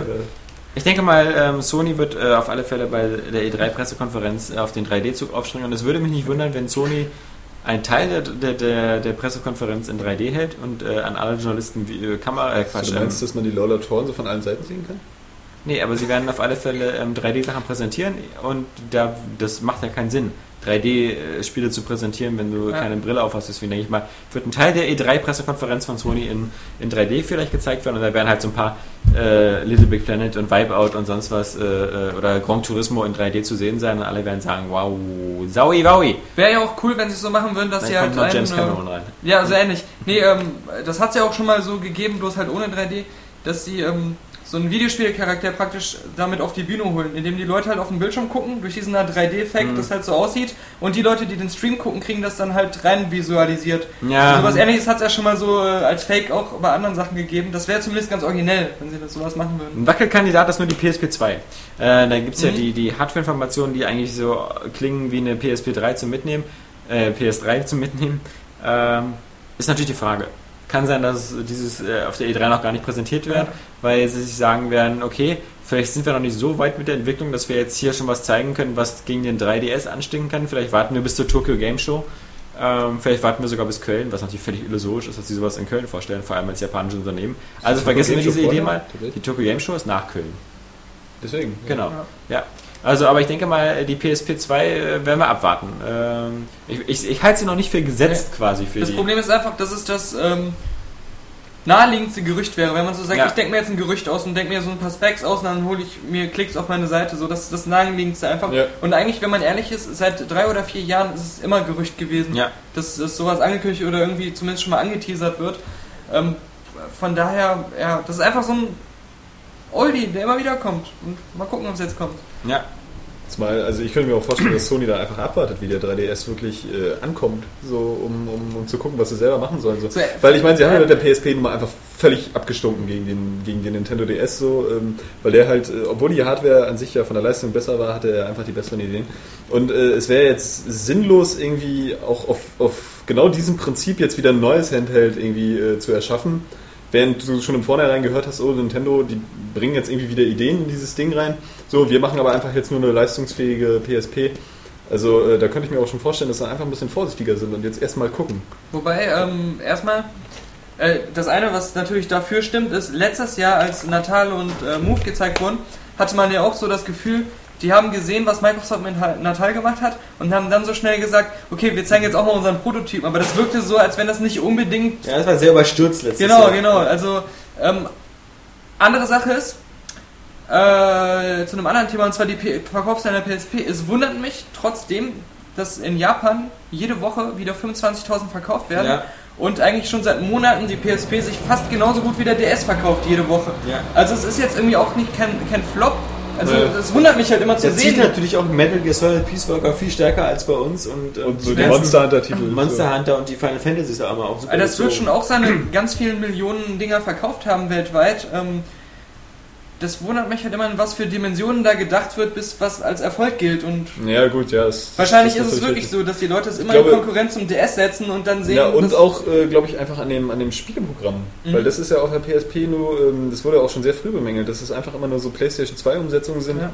Ich denke mal, ähm, Sony wird äh, auf alle Fälle bei der E3-Pressekonferenz äh, auf den 3D-Zug aufspringen und es würde mich nicht wundern, wenn Sony einen Teil der, der, der, der Pressekonferenz in 3D hält und äh, an alle Journalisten wie, Kamera, äh, Quatsch, du ähm, meinst, dass man die Lola-Toren so von allen Seiten sehen kann? Nee, aber sie werden auf alle Fälle ähm, 3D-Sachen präsentieren und da, das macht ja keinen Sinn, 3D-Spiele zu präsentieren, wenn du Ja. keine Brille auf hast. Deswegen denke ich mal, wird ein Teil der E3-Pressekonferenz von Sony in, in 3D vielleicht gezeigt werden und da werden halt so ein paar äh, Little Big Planet und Wipeout und sonst was äh, äh, oder Gran Turismo in 3D zu sehen sein und alle werden sagen, wow, saui, waui. Wäre ja auch cool, wenn sie es so machen würden, dass Dann sie kommt halt noch einen, James äh, Cameron rein. Ja, so ähnlich. Nee, ähm, das hat es ja auch schon mal so gegeben, bloß halt ohne 3D, dass sie ähm, so einen Videospielcharakter praktisch damit auf die Bühne holen, indem die Leute halt auf den Bildschirm gucken, durch diesen 3D-Effekt, Mhm. das halt so aussieht, und die Leute, die den Stream gucken, kriegen das dann halt rein visualisiert. Ja. So was ähnliches hat es ja schon mal so äh, als Fake auch bei anderen Sachen gegeben. Das wäre zumindest ganz originell, wenn sie das sowas machen würden. Ein Wackelkandidat ist nur die PSP 2. Äh, da gibt es ja Mhm. die, die Hardware-Informationen, die eigentlich so klingen wie eine PSP 3 zum Mitnehmen, äh, PS3 zum Mitnehmen. Ähm, ist natürlich die Frage. Kann sein, dass dieses äh, auf der E3 noch gar nicht präsentiert wird, weil sie sich sagen werden, okay, Vielleicht sind wir noch nicht so weit mit der Entwicklung, dass wir jetzt hier schon was zeigen können, was gegen den 3DS anstinken kann. Vielleicht warten wir bis zur Tokyo Game Show. Ähm, vielleicht warten wir sogar bis Köln, was natürlich völlig illusorisch ist, dass sie sowas in Köln vorstellen, vor allem als japanisches Unternehmen. Also vergessen wir diese Idee mal. Die Tokyo Game Show ist nach Köln. Deswegen. Genau. Ja. Also, aber ich denke mal, die PSP 2 äh, werden wir abwarten. Ähm, ich, ich, ich halte sie noch nicht für gesetzt quasi für Das die. Problem ist einfach, dass es das ähm, naheliegendste Gerücht wäre. Wenn man so sagt, Ja. ich denke mir jetzt ein Gerücht aus und denke mir so ein paar Specs aus und dann hole ich mir Klicks auf meine Seite. So, das ist das naheliegendste einfach. Ja. Und eigentlich, wenn man ehrlich ist, seit drei oder vier Jahren ist es immer Gerücht gewesen, Ja. dass, dass sowas angekündigt oder irgendwie zumindest schon mal angeteasert wird. Ähm, von daher, ja, das ist einfach so ein Oldie, der immer wieder kommt. Und mal gucken, ob es jetzt kommt. Ja. Zumal, also ich könnte mir auch vorstellen, dass Sony da einfach abwartet, wie der 3DS wirklich äh, ankommt, so um, um, um zu gucken, was sie selber machen sollen. So. Äh, Weil ich meine, sie haben ja mit der PSP nun mal einfach völlig abgestunken gegen den, gegen den Nintendo DS, so, ähm, weil der halt, äh, obwohl die Hardware an sich ja von der Leistung besser war, hatte er einfach die besseren Ideen. Und äh, es wäre jetzt sinnlos, irgendwie auch auf, auf genau diesem Prinzip jetzt wieder ein neues Handheld irgendwie äh, zu erschaffen. Während du schon im Vornherein gehört hast, oh, Nintendo, die bringen jetzt irgendwie wieder Ideen in dieses Ding rein. So, wir machen aber einfach jetzt nur eine leistungsfähige PSP. Also äh, da könnte ich mir auch schon vorstellen, dass sie einfach ein bisschen vorsichtiger sind und jetzt erstmal gucken. Wobei, ähm, erstmal, äh, das eine, was natürlich dafür stimmt, ist, letztes Jahr, als Natal und äh, Move gezeigt wurden, hatte man ja auch so das Gefühl, die haben gesehen, was Microsoft mit Natal gemacht hat und haben dann so schnell gesagt, okay, wir zeigen jetzt auch mal unseren Prototypen, aber das wirkte so, als wenn das nicht unbedingt Ja, das war sehr überstürzt letztes Genau, Jahr. genau. Also, ähm, andere Sache ist, äh, zu einem anderen Thema, und zwar die P Verkaufszahlen der PSP. Es wundert mich trotzdem, dass in Japan jede Woche wieder 25.000 verkauft werden. Ja. Und eigentlich schon seit Monaten die PSP sich fast genauso gut wie der DS verkauft jede Woche. Ja. Also es ist jetzt irgendwie auch nicht kein, kein Flop. Also Ja. es wundert mich halt immer zu Das zieht sehen. natürlich auch Metal Gear Solid Peace Walker viel stärker als bei uns und, Und so die Monster Hunter-Titel. Monster Hunter und die Final Fantasies haben auch super. Also das wird schon auch seine ganz vielen Millionen Dinger verkauft haben weltweit. Ähm, das wundert mich halt immer, in was für Dimensionen da gedacht wird, bis was als Erfolg gilt. Und Ja, gut, ja. Es, wahrscheinlich ist es wirklich so, dass die Leute es immer glaube- in Konkurrenz zum DS setzen und dann sehen. Ja, und auch, äh, glaube ich, einfach an dem, an dem Spieleprogramm. Mhm. Weil das ist ja auf der PSP nur, ähm, das wurde ja auch schon sehr früh bemängelt, dass es einfach immer nur so PlayStation 2 Umsetzungen sind. Ja.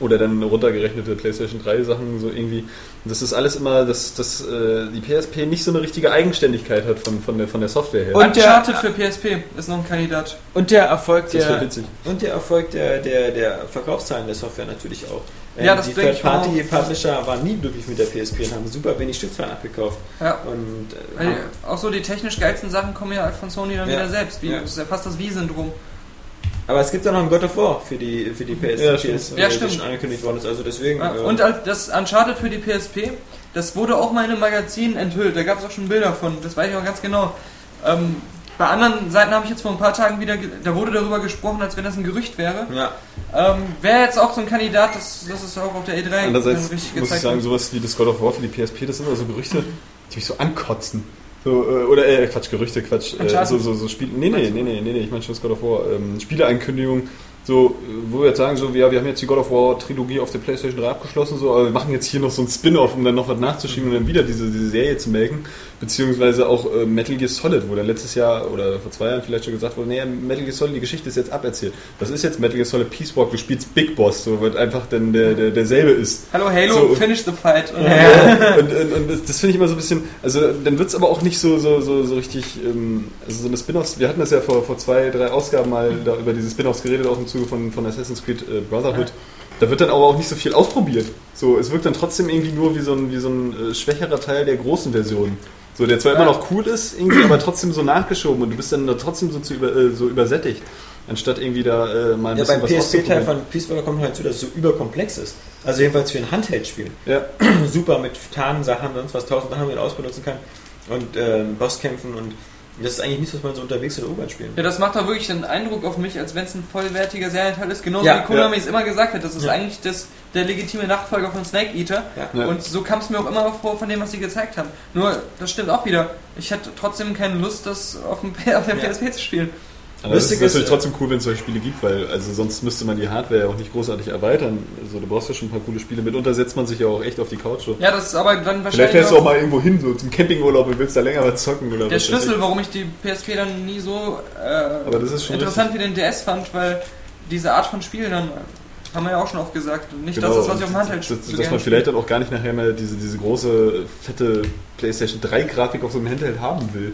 Oder dann runtergerechnete PlayStation 3 Sachen, so irgendwie. Das ist alles immer, dass, dass äh, die PSP nicht so eine richtige Eigenständigkeit hat von, von, der, von der Software her. Und der- Uncharted für PSP ist noch ein Kandidat. Und der Erfolg der, witzig. und der Erfolg der, der, der Verkaufszahlen der Software natürlich auch. Ja, Ähm, das die denke ich mir Third-Party-Publisher waren nie glücklich mit der PSP und haben super wenig Stückzahlen abgekauft. Ja. Und äh, Weil auch so die technisch geilsten Sachen kommen ja halt von Sony dann Ja. wieder selbst. Wie, Ja. Das ist ja fast das Wie-Syndrom. Aber es gibt ja noch ein God of War für die, für die PS, Ja, PS stimmt. äh, Ja, stimmt. schon angekündigt worden ist. Also deswegen. Ja, äh, und das Uncharted für die PSP, das wurde auch mal in einem Magazin enthüllt. Da gab es auch schon Bilder von. Das weiß ich auch ganz genau. Ähm, bei anderen Seiten habe ich jetzt vor ein paar Tagen wieder, da wurde darüber gesprochen, als wenn das ein Gerücht wäre. ja. Ähm, Wäre jetzt auch so ein Kandidat, das, das ist auch auf der E3 Andererseits richtig muss ich gezeigt. sagen, wird. sowas wie das God of War für die PSP, das sind immer so Gerüchte, die mich so ankotzen. So, äh, oder, äh, Quatsch, Gerüchte, Quatsch. Äh, so, so, so Spiele. Nee, nee, nee, nee, nee, nee, ich meine schon das God of War. Ähm, Spieleankündigung, so, äh, wo wir jetzt sagen, so, ja, wir haben jetzt die God of War Trilogie auf der PlayStation 3 abgeschlossen, so, aber wir machen jetzt hier noch so ein Spin-off, um dann noch was nachzuschieben und dann wieder diese, diese Serie zu melken. Beziehungsweise auch äh, Metal Gear Solid, wo dann letztes Jahr oder vor zwei Jahren vielleicht schon gesagt wurde, nee, Metal Gear Solid, die Geschichte ist jetzt aberzählt. Was ist jetzt Metal Gear Solid Peace Walk? Du spielst Big Boss, so, wird einfach dann der, der, derselbe ist. Hallo Halo, So. finish the fight. Und Ja, und, und, und das, das finde ich immer so ein bisschen, also dann wird es aber auch nicht so, so, so, so richtig, ähm, also so eine Spin-offs, wir hatten das ja vor, vor zwei, drei Ausgaben mal da über diese Spin-offs geredet, auch im Zuge von, von Assassin's Creed äh, Brotherhood. Da wird dann aber auch nicht so viel ausprobiert. So, es wirkt dann trotzdem irgendwie nur wie so ein, wie so ein äh, schwächerer Teil der großen Version. So, der zwar immer noch cool ist, irgendwie, aber trotzdem so nachgeschoben und du bist dann da trotzdem so, zu über, äh, so übersättigt. Anstatt irgendwie da äh, mal ein Ja, bisschen beim was PSP-Teil auszuprobieren. von Peace Walker kommt noch hinzu, dass es so überkomplex ist. Also jedenfalls für ein Handheld-Spiel. Ja. Super mit Tarnsachen und sonst was, tausend Sachen, die man ausbenutzen kann. Und ähm, Bosskämpfen und das ist eigentlich nichts, was man so unterwegs in der U-Bahn spielen Ja, das macht da wirklich den Eindruck auf mich, als wenn es ein vollwertiger Serienteil ist. Genauso Ja, wie Konami ja. es immer gesagt hat. Das ist Ja. eigentlich das, der legitime Nachfolger von Snake Eater. Ja. Ja. Und so kam es mir auch immer vor von dem, was sie gezeigt haben. Nur, das stimmt auch wieder. Ich hätte trotzdem keine Lust, das auf, dem, auf der Ja. PSP zu spielen. Aber das ist Lustig ist, natürlich äh, trotzdem cool, wenn es solche Spiele gibt, weil also sonst müsste man die Hardware ja auch nicht großartig erweitern. Also du brauchst ja schon ein paar coole Spiele. Mitunter setzt man sich ja auch echt auf die Couch. So. Ja, das ist aber dann wahrscheinlich Vielleicht fährst du auch mal irgendwo hin, so zum Campingurlaub und willst da länger was zocken oder der was. Schlüssel, warum ich die PSP dann nie so äh, Aber das ist schon interessant wie den DS fand, weil diese Art von Spiel dann, haben wir ja auch schon oft gesagt, nicht Genau, das ist, was ich auf dem Handheld dass, so dass gerne man spiele. vielleicht dann auch gar nicht nachher mal diese, diese große, fette PlayStation 3 Grafik auf so einem Handheld haben will.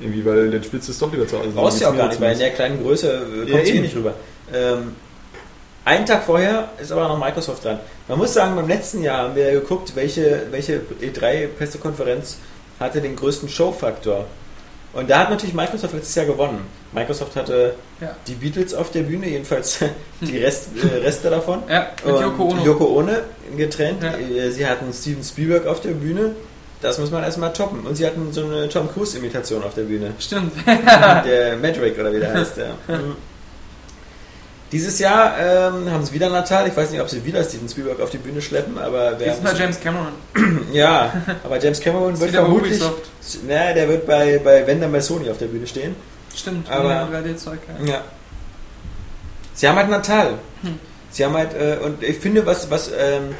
Irgendwie, weil dann du es doch lieber zu Hause. Brauchst du ja auch gar nicht, weil in der kleinen Größe äh, Ja, kommt sie eh nicht rüber. Ähm, einen Tag vorher ist aber noch Microsoft dran. Man muss sagen, beim letzten Jahr haben wir geguckt, welche, welche E3-Pressekonferenz hatte den größten Show-Faktor. Und da hat natürlich Microsoft letztes Jahr gewonnen. Microsoft hatte Ja. die Beatles auf der Bühne, jedenfalls die Rest, äh, Reste davon. Ja, mit Und Yoko Ono. Yoko Ono getrennt. Ja. Äh, Sie hatten Steven Spielberg auf der Bühne. Das muss man erstmal toppen. Und sie hatten so eine Tom Cruise-Imitation auf der Bühne. Stimmt. der Madrick oder wie der heißt. Ja. Mhm. Dieses Jahr ähm, haben sie wieder Natal. Ich weiß nicht, ob sie wieder Steven Spielberg auf die Bühne schleppen, aber wer Diesmal James Cameron. ja, aber James Cameron wird vermutlich, Ubisoft. na, der wird bei bei wenn dann bei Sony auf der Bühne stehen. Stimmt, Aber- 3D-Zeug. Ja. Ja. Sie haben halt Natal. Hm. Sie haben halt äh, und ich finde, was was ähm,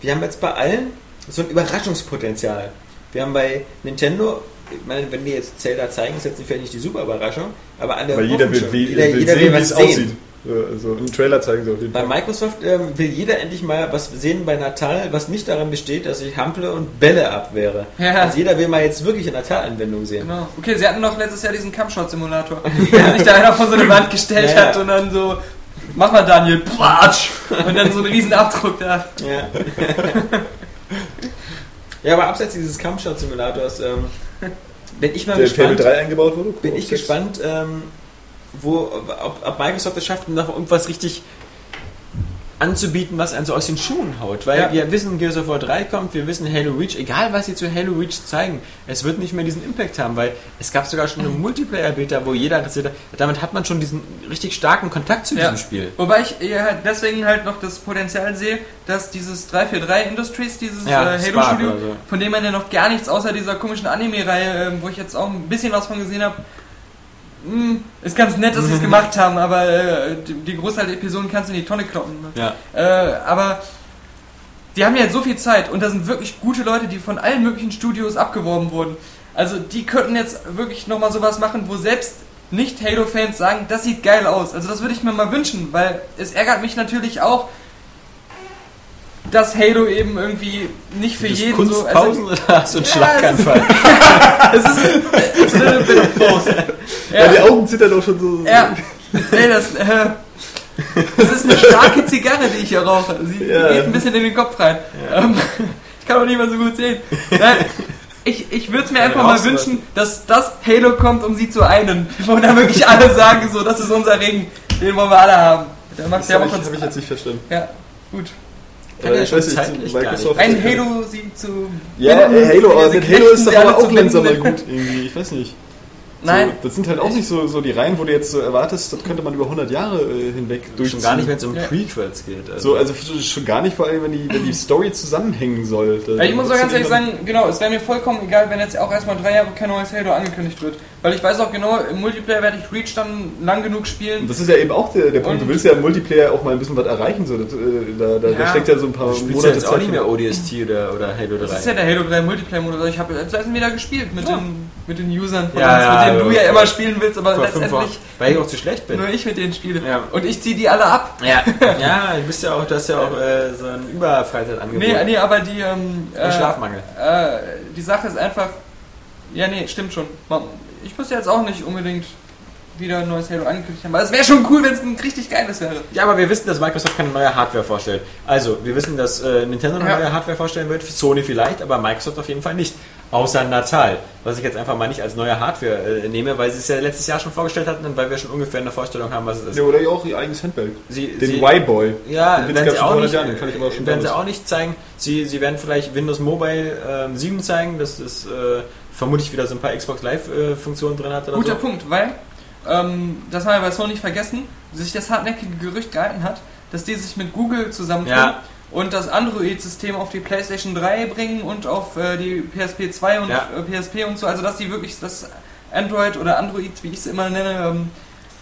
wir haben jetzt bei allen so ein Überraschungspotenzial. Wir haben bei Nintendo ich meine, wenn die jetzt Zelda zeigen, ist jetzt nicht vielleicht nicht die super Überraschung, aber alle Weil jeder will, schon. jeder, will jeder sehen, will wie was es sehen. aussieht. So, Also im Trailer zeigen sie auf jeden Bei Fall. Microsoft ähm, will jeder endlich mal was sehen bei Natal, was nicht daran besteht, dass ich hample und Bälle abwehre. Ja. Also jeder will mal jetzt wirklich eine Natal-Anwendung sehen. Genau. Okay, sie hatten doch letztes Jahr diesen Kampfshot-Simulator, wo sich da einer vor so eine Wand gestellt Ja, ja. hat und dann so, mach mal Daniel, platsch! Und dann so einen riesen Abdruck da. Ja. ja, aber abseits dieses Kampfshot-Simulators ähm, bin ich mal Der gespannt, 3 eingebaut wurde? bin ich gespannt, ähm, wo, ob, ob Microsoft es schafft, noch irgendwas richtig anzubieten, was einen so aus den Schuhen haut. Weil Ja. wir wissen, Gears of War 3 kommt, wir wissen Halo Reach, egal was sie zu Halo Reach zeigen, es wird nicht mehr diesen Impact haben, weil es gab sogar schon eine Multiplayer-Beta, wo jeder interessiert hat. Damit hat man schon diesen richtig starken Kontakt zu Ja. diesem Spiel. Wobei ich eher halt deswegen halt noch das Potenzial sehe, dass dieses 343 Industries, dieses Ja, äh, Halo-Studio, so. von dem man ja noch gar nichts außer dieser komischen Anime-Reihe, ähm, wo ich jetzt auch ein bisschen was von gesehen habe, ist ganz nett, dass sie es gemacht haben, aber äh, die, die Großteil der Episoden kannst du in die Tonne kloppen. Ne? Ja. Äh, aber die haben ja jetzt so viel Zeit und da sind wirklich gute Leute, die von allen möglichen Studios abgeworben wurden. Also die könnten jetzt wirklich nochmal sowas machen, wo selbst nicht Halo-Fans sagen, das sieht geil aus. Also das würde ich mir mal wünschen, weil es ärgert mich natürlich auch, dass Halo eben irgendwie nicht für es jeden Kunstpausen so... oder hast du einen Ja, Schlaganfall? Also, es ist it's a little bit of both. Ja, die Ja, Augen zittern auch schon so. ja. Nee, das, äh, das ist eine starke Zigarre, die ich hier rauche. Sie Ja. geht ein bisschen in den Kopf rein. Ähm, ich kann auch nicht mal so gut sehen. Nein, ich ich würde es mir einfach mal wünschen, dass das Halo kommt, um sie zu einen. Wo dann wirklich alle sagen, so, das ist unser Ring, den wollen wir alle haben. Der macht Das ja habe ich, hab ich jetzt nicht verstanden. Ja, gut. Kann Äh, ich schon weiß nicht, zeitlich gar Microsoft. Ein Halo-Sieg zu. Ja, binden, ey, Halo, aber mit Halo ist doch sie aber auch langsam mal gut irgendwie. Ich weiß nicht. Nein. So, das sind halt auch nicht so, so die Reihen, wo du jetzt so erwartest, das könnte man über 100 Jahre äh, hinweg durchziehen. Schon gar nicht, wenn es um Ja. Prequels geht. So, also f- schon gar nicht, vor allem, wenn die, wenn die Story zusammenhängen soll. Da- Ja, ich muss auch ganz ehrlich sagen, genau, es wäre mir vollkommen egal, wenn jetzt auch erstmal drei Jahre kein neues Halo angekündigt wird. Weil ich weiß auch genau, im Multiplayer werde ich Reach dann lang genug spielen. Und das ist ja eben auch der, der Punkt. Und- du willst ja im Multiplayer auch mal ein bisschen was erreichen. So. Äh, da, da, da Ja. steckt ja so ein paar Du spielst ja Monate jetzt auch Zeit nicht für. mehr ODST oder, oder Halo 3. Das ist ja der Halo 3 Multiplayer-Modus. Ich habe jetzt wieder gespielt mit, Ja. den, mit den Usern von Ja, uns, ja, mit denen du ja, immer spielen willst, aber letztendlich Weil ich auch zu schlecht bin. nur ich mit denen spiele. Ja. Und ich ziehe die alle ab. Ja, ja, du bist ja auch, du hast ja auch äh, so ein Überfreizeitangebot. Nee, nee, aber die, ähm, äh, Schlafmangel. äh, die Sache ist einfach, ja, nee, stimmt schon. Man- Ich muss jetzt auch nicht unbedingt wieder ein neues Halo angekündigt haben, aber es wäre schon cool, wenn es ein richtig geiles wäre. Ja, aber wir wissen, dass Microsoft keine neue Hardware vorstellt. Also, wir wissen, dass äh, Nintendo eine Ja. neue Hardware vorstellen wird, Sony vielleicht, aber Microsoft auf jeden Fall nicht. Außer Natal, was ich jetzt einfach mal nicht als neue Hardware äh, nehme, weil sie es ja letztes Jahr schon vorgestellt hatten und weil wir schon ungefähr eine Vorstellung haben, was es ist. Ja, oder ja auch ihr eigenes Handbag. Sie, Den Y-Boy. Ja, Den werden sie, auch 100 nicht, Jahren, werden sie auch nicht zeigen. Sie, sie werden vielleicht Windows Mobile ähm, 7 zeigen, dass es äh, vermutlich wieder so ein paar Xbox Live-Funktionen drin hat oder Guter so. Punkt, weil, ähm, das haben wir bei Sony nicht vergessen, sich das hartnäckige Gerücht gehalten hat, dass die sich mit Google zusammentun Ja. und das Android-System auf die PlayStation 3 bringen und auf äh, die PSP 2 und Ja. äh, PSP und so. Also, dass die wirklich das Android oder Android, wie ich es immer nenne, ähm,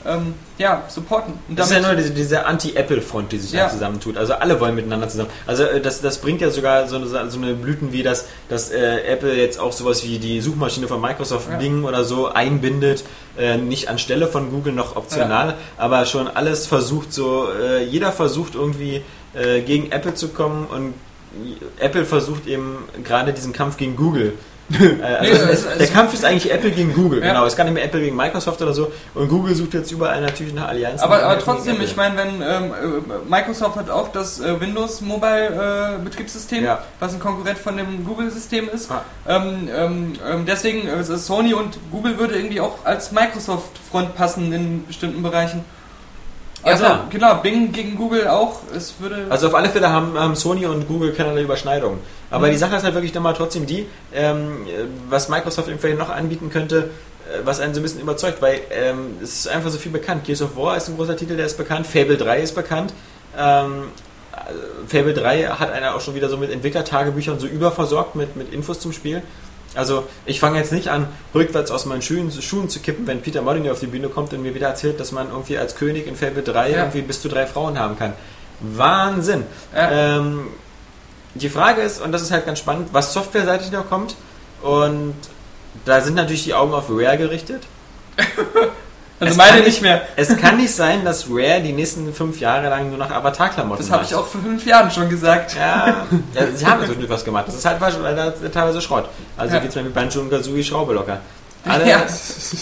ähm, ja, supporten. Das ist ja nur diese, diese Anti-Apple-Front, die sich Ja. da zusammentut. Also alle wollen miteinander zusammen. Also äh, das, das bringt ja sogar so eine, so eine Blüten wie, dass, dass äh, Apple jetzt auch sowas wie die Suchmaschine von Microsoft Ja. Bing oder so einbindet. Äh, nicht anstelle von Google noch optional, aber schon alles versucht so, äh, jeder versucht irgendwie äh, gegen Apple zu kommen und Apple versucht eben gerade diesen Kampf gegen Google. Äh, also Nee, es, es- der Kampf ist eigentlich Apple gegen Google, Ja. genau. Es ist gar nicht mehr Apple gegen Microsoft oder so. Und Google sucht jetzt überall natürlich eine Allianz. Aber, aber trotzdem, ich meine, wenn ähm, äh, Microsoft hat auch das äh, Windows Mobile äh, Betriebssystem, Ja. was ein Konkurrent von dem Google System ist. Ah. Ähm, ähm, deswegen äh, Sony und Google würde irgendwie auch als Microsoft Front passen in bestimmten Bereichen. Ja, Also klar. genau, Bing gegen Google auch. Es würde Also auf alle Fälle haben, haben Sony und Google keinerlei Überschneidungen. Aber Mhm. die Sache ist halt wirklich nochmal trotzdem die, ähm, was Microsoft eben vielleicht noch anbieten könnte, äh, was einen so ein bisschen überzeugt, weil ähm, es ist einfach so viel bekannt. Gears of War ist ein großer Titel, der ist bekannt. Fable 3 ist bekannt. Ähm, äh, Fable 3 hat einer auch schon wieder so mit Entwicklertagebüchern so überversorgt mit, mit Infos zum Spiel. Also ich fange jetzt nicht an, rückwärts aus meinen Schuhen, Schuhen zu kippen, wenn Peter Molyneux auf die Bühne kommt und mir wieder erzählt, dass man irgendwie als König in Fable 3 Ja. irgendwie bis zu drei Frauen haben kann. Wahnsinn! Ja. Ähm, die Frage ist, und das ist halt ganz spannend, was softwareseitig noch kommt. Und da sind natürlich die Augen auf Rare gerichtet. also es meine nicht mehr. Es kann nicht sein, dass Rare die nächsten fünf Jahre lang nur nach Avatar-Klamotten Das habe ich auch vor fünf Jahren schon gesagt. Ja, ja, sie haben natürlich was gemacht. Das ist halt leider teilweise Schrott. Also Ja. wie zum Beispiel Banjo und Kazooie Schraube locker. Alle, Ja.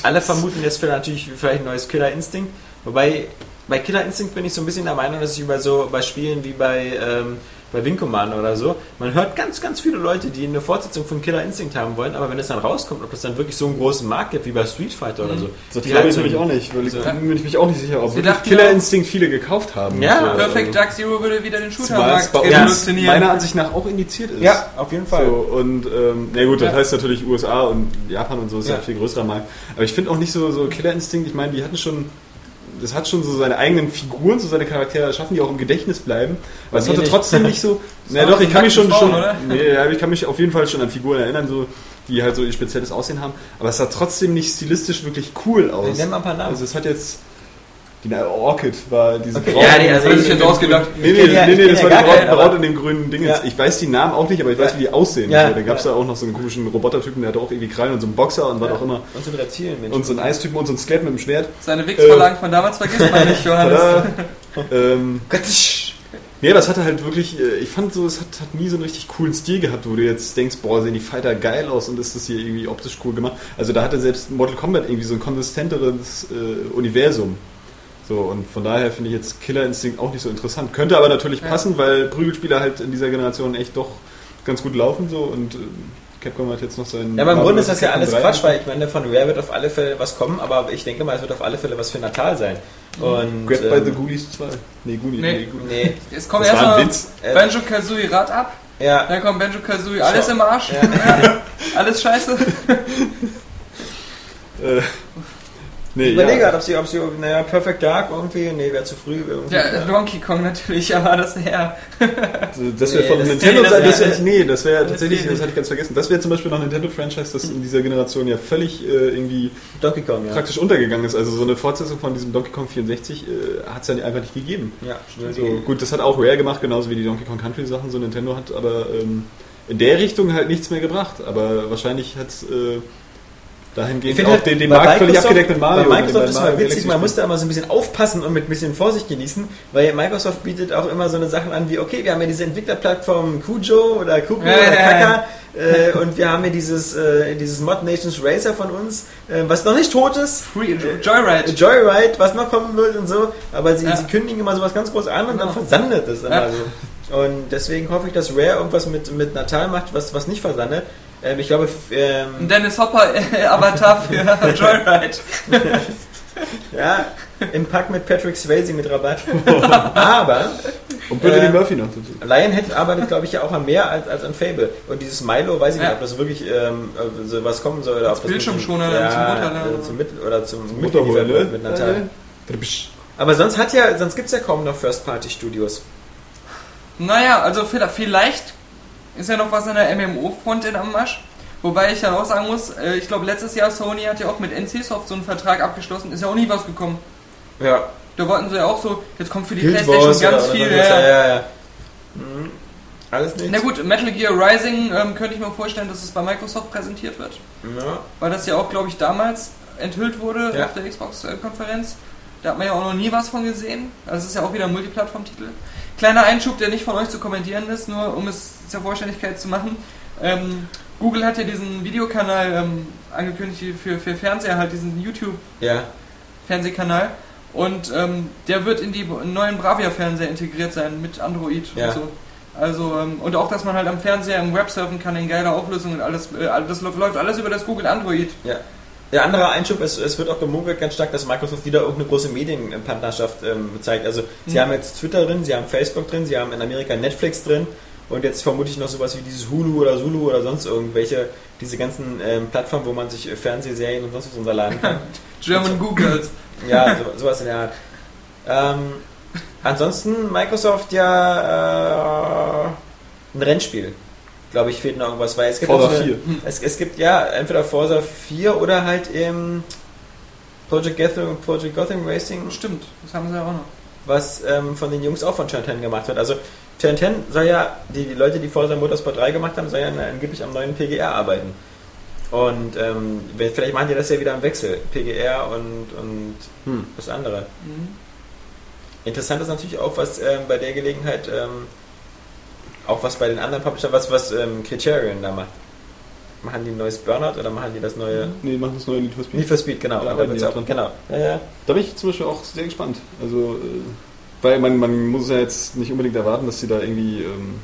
alle vermuten jetzt für natürlich vielleicht ein neues Killer Instinct. Wobei bei Killer Instinct bin ich so ein bisschen der Meinung, dass ich bei so bei Spielen wie bei ähm, bei Wing Commander oder so, man hört ganz, ganz viele Leute, die eine Fortsetzung von Killer Instinct haben wollen, aber wenn es dann rauskommt, ob es dann wirklich so einen großen Markt gibt wie bei Street Fighter oder so. Das die glaube halt ich so- nämlich auch nicht, weil ich so- bin ich mich auch nicht sicher, ob Killer ja- Instinct viele gekauft haben. Ja, So, Perfect ähm, Dark Zero würde wieder den Shootermarkt revolutionieren. meiner Ansicht nach auch indiziert ist. Ja, auf jeden Fall. So, und ähm, na gut, das Ja. heißt natürlich USA und Japan und so ist ja, Ja. ein viel größerer Markt. Aber ich finde auch nicht so, so Killer Instinct, ich meine, die hatten schon, das hat schon so seine eigenen Figuren, so seine Charaktere erschaffen, die auch im Gedächtnis bleiben. Aber es hatte nicht. trotzdem nicht so. Na doch, ich kann mich schon, schon Frauen, oder? nee, ja, ich kann mich auf jeden Fall schon an Figuren erinnern, so, die halt so ihr spezielles Aussehen haben. Aber es sah trotzdem nicht stilistisch wirklich cool aus. Nenn mal ein paar Namen. Also es hat jetzt. Die na, Orchid war diese Okay, Braut- ja, die- also ich jetzt ausgedacht. Nee, nee, ja- nee, nee, das ja war die Braut, Braut in dem grünen Ding. Ja. Ich weiß die Namen auch nicht, aber ich weiß, wie die aussehen. Ja. So, da gab es da auch noch so einen komischen Robotertypen, der hatte auch irgendwie Krallen und so einen Boxer und was auch immer. Und so mit Zielen, Mensch. Und so einen Eistypen und so ein Skelett mit dem Schwert. Seine Wix-Verlagen von damals vergisst man nicht, Johannes. Ähm, nee, aber es hatte halt wirklich, äh, ich fand so, es hat, hat nie so einen richtig coolen Stil gehabt, wo du jetzt denkst, boah, sehen die Fighter geil aus und ist das hier irgendwie optisch cool gemacht. Also da hatte selbst Mortal Kombat irgendwie so ein konsistenteres äh, Universum. So, und von daher finde ich jetzt Killer Instinct auch nicht so interessant. Könnte aber natürlich Ja. passen, weil Prügelspiele halt in dieser Generation echt doch ganz gut laufen so und äh, Capcom hat jetzt noch seinen. Ja, aber im Grunde ist das ja alles 3. Quatsch, weil ich meine, von Rare wird auf alle Fälle was kommen, aber ich denke mal, es wird auf alle Fälle was für Natal sein. Und, Grab by ähm, the Goonies 2. Nee, Goonies. Nee. Nee, Goonies. Nee, Es kommt erstmal Witz. Banjo Kazooie Rad ab, ja. dann kommt Banjo Kazooie alles Schau. im Arsch, Ja. alles scheiße. Äh, nee, Ich überlege ja. gerade, ob sie, ob sie, naja, Perfect Dark irgendwie, nee, wäre zu früh. Irgendwie. Ja, Donkey Kong natürlich, aber das wäre. Das wäre Nee, von das- Nintendo nee, sein, das das nee, das wäre tatsächlich, das hatte ich ganz vergessen. Das wäre zum Beispiel noch ein Nintendo-Franchise, das in dieser Generation ja völlig äh, irgendwie Donkey Kong, ja. praktisch untergegangen ist. Also so eine Fortsetzung von diesem Donkey Kong 64 äh, hat es ja einfach nicht gegeben. Ja, So, gut, das hat auch Rare gemacht, genauso wie die Donkey Kong Country Sachen, so Nintendo hat aber ähm, in der Richtung halt nichts mehr gebracht. Aber wahrscheinlich hat es äh, dahingehend auch halt, den, den Markt völlig Microsoft- abgedeckt mit Mario. Bei Microsoft ist mal witzig, man muss da immer so ein bisschen aufpassen und mit ein bisschen Vorsicht genießen, weil Microsoft bietet auch immer so eine Sachen an wie, okay, wir haben ja diese Entwicklerplattform Kujo oder Kuku Ja, oder ja, ja. Kaka äh, und wir haben hier dieses, äh, dieses Mod Nations Racer von uns, äh, was noch nicht tot ist. Free Joyride. Joyride, was noch kommen wird und so, aber sie, Ja. sie kündigen immer sowas ganz groß an und dann Genau. versandet es immer Ja. so. Und deswegen hoffe ich, dass Rare irgendwas mit, mit Natal macht, was, was nicht versandet. Ähm, ich glaube, ähm, Dennis Hopper äh, Avatar für Joyride. Ja, im Pack mit Patrick Swayze mit Rabatt. Aber Und Brittany Äh, Murphy noch dazu. Lionhead arbeitet, glaube ich, ja auch an mehr als, als an Fable. Und dieses Milo, weiß ich Ja. nicht, ob das wirklich ähm, so was kommen soll oder ob das Bildschirmschoner mit, dann zum Mutter- äh, zum Mit oder zum Mutter mitgeliefert holen, wird ne? mit Natal. Äh, Aber sonst hat ja, sonst gibt's ja kaum noch First-Party-Studios. Naja, also vielleicht ist ja noch was an der MMO-Front in am Marsch. Wobei ich dann auch sagen muss, äh, ich glaube letztes Jahr Sony hat ja auch mit NC Soft so einen Vertrag abgeschlossen, ist ja auch nie was gekommen. Ja. Da wollten sie ja auch so, jetzt kommt für die Guild Playstation Wars ganz oder- viel. Ja. ja, ja. Mhm. Alles nicht. Na gut, Metal Gear Rising ähm, könnte ich mir vorstellen, dass es bei Microsoft präsentiert wird. Ja. Weil das ja auch, glaube ich, damals enthüllt wurde Ja. auf der Xbox-Konferenz. Da hat man ja auch noch nie was von gesehen. Also es ist ja auch wieder ein Multiplattform-Titel. Kleiner Einschub, der nicht von euch zu kommentieren ist, nur um es zur Vollständigkeit zu machen. Ähm, Google hat ja diesen Videokanal ähm, angekündigt für, für Fernseher, halt diesen YouTube-Fernsehkanal. Ja. Und ähm, der wird in die neuen Bravia-Fernseher integriert sein mit Android Ja. und so. Also, ähm, und auch, dass man halt am Fernseher im Web surfen kann in geiler Auflösung und alles. Äh, das läuft läuft alles über das Google Android. Ja. Der andere Einschub, es, es wird auch gemunkelt ganz stark, dass Microsoft wieder irgendeine große Medienpartnerschaft ähm, zeigt. Also sie Mhm. haben jetzt Twitter drin, sie haben Facebook drin, sie haben in Amerika Netflix drin und jetzt vermute ich noch sowas wie dieses Hulu oder Zulu oder sonst irgendwelche, diese ganzen ähm, Plattformen, wo man sich Fernsehserien und sonst was runterladen kann. German Googles. ja, so, sowas in der Art. Ähm, ansonsten Microsoft ja äh, ein Rennspiel. Glaube ich, fehlt noch irgendwas, weil es gibt Forza auch so eine- 4. es, es gibt ja entweder Forza 4 oder halt im Project Gotham, Project Gotham Racing, Stimmt, das haben sie ja auch noch. was ähm, von den Jungs auch von Turn 10 gemacht wird. Also Turn 10 soll ja, die, die Leute, die Forza Motorsport 3 gemacht haben, soll ja angeblich am neuen PGR arbeiten. Und ähm, vielleicht machen die das ja wieder im Wechsel. PGR und, und Hm. das andere. Mhm. Interessant ist natürlich auch, was ähm, bei der Gelegenheit, ähm, auch was bei den anderen Publishern, was, was ähm, Criterion da macht. Machen die ein neues Burnout oder machen die das neue Nee, machen das neue Need for Speed. Need for Speed, genau. Da Da wird's die auch, genau. Ja, ja. Da bin ich zum Beispiel auch sehr gespannt. Also, äh, weil man, man muss ja jetzt nicht unbedingt erwarten, dass sie da irgendwie ähm,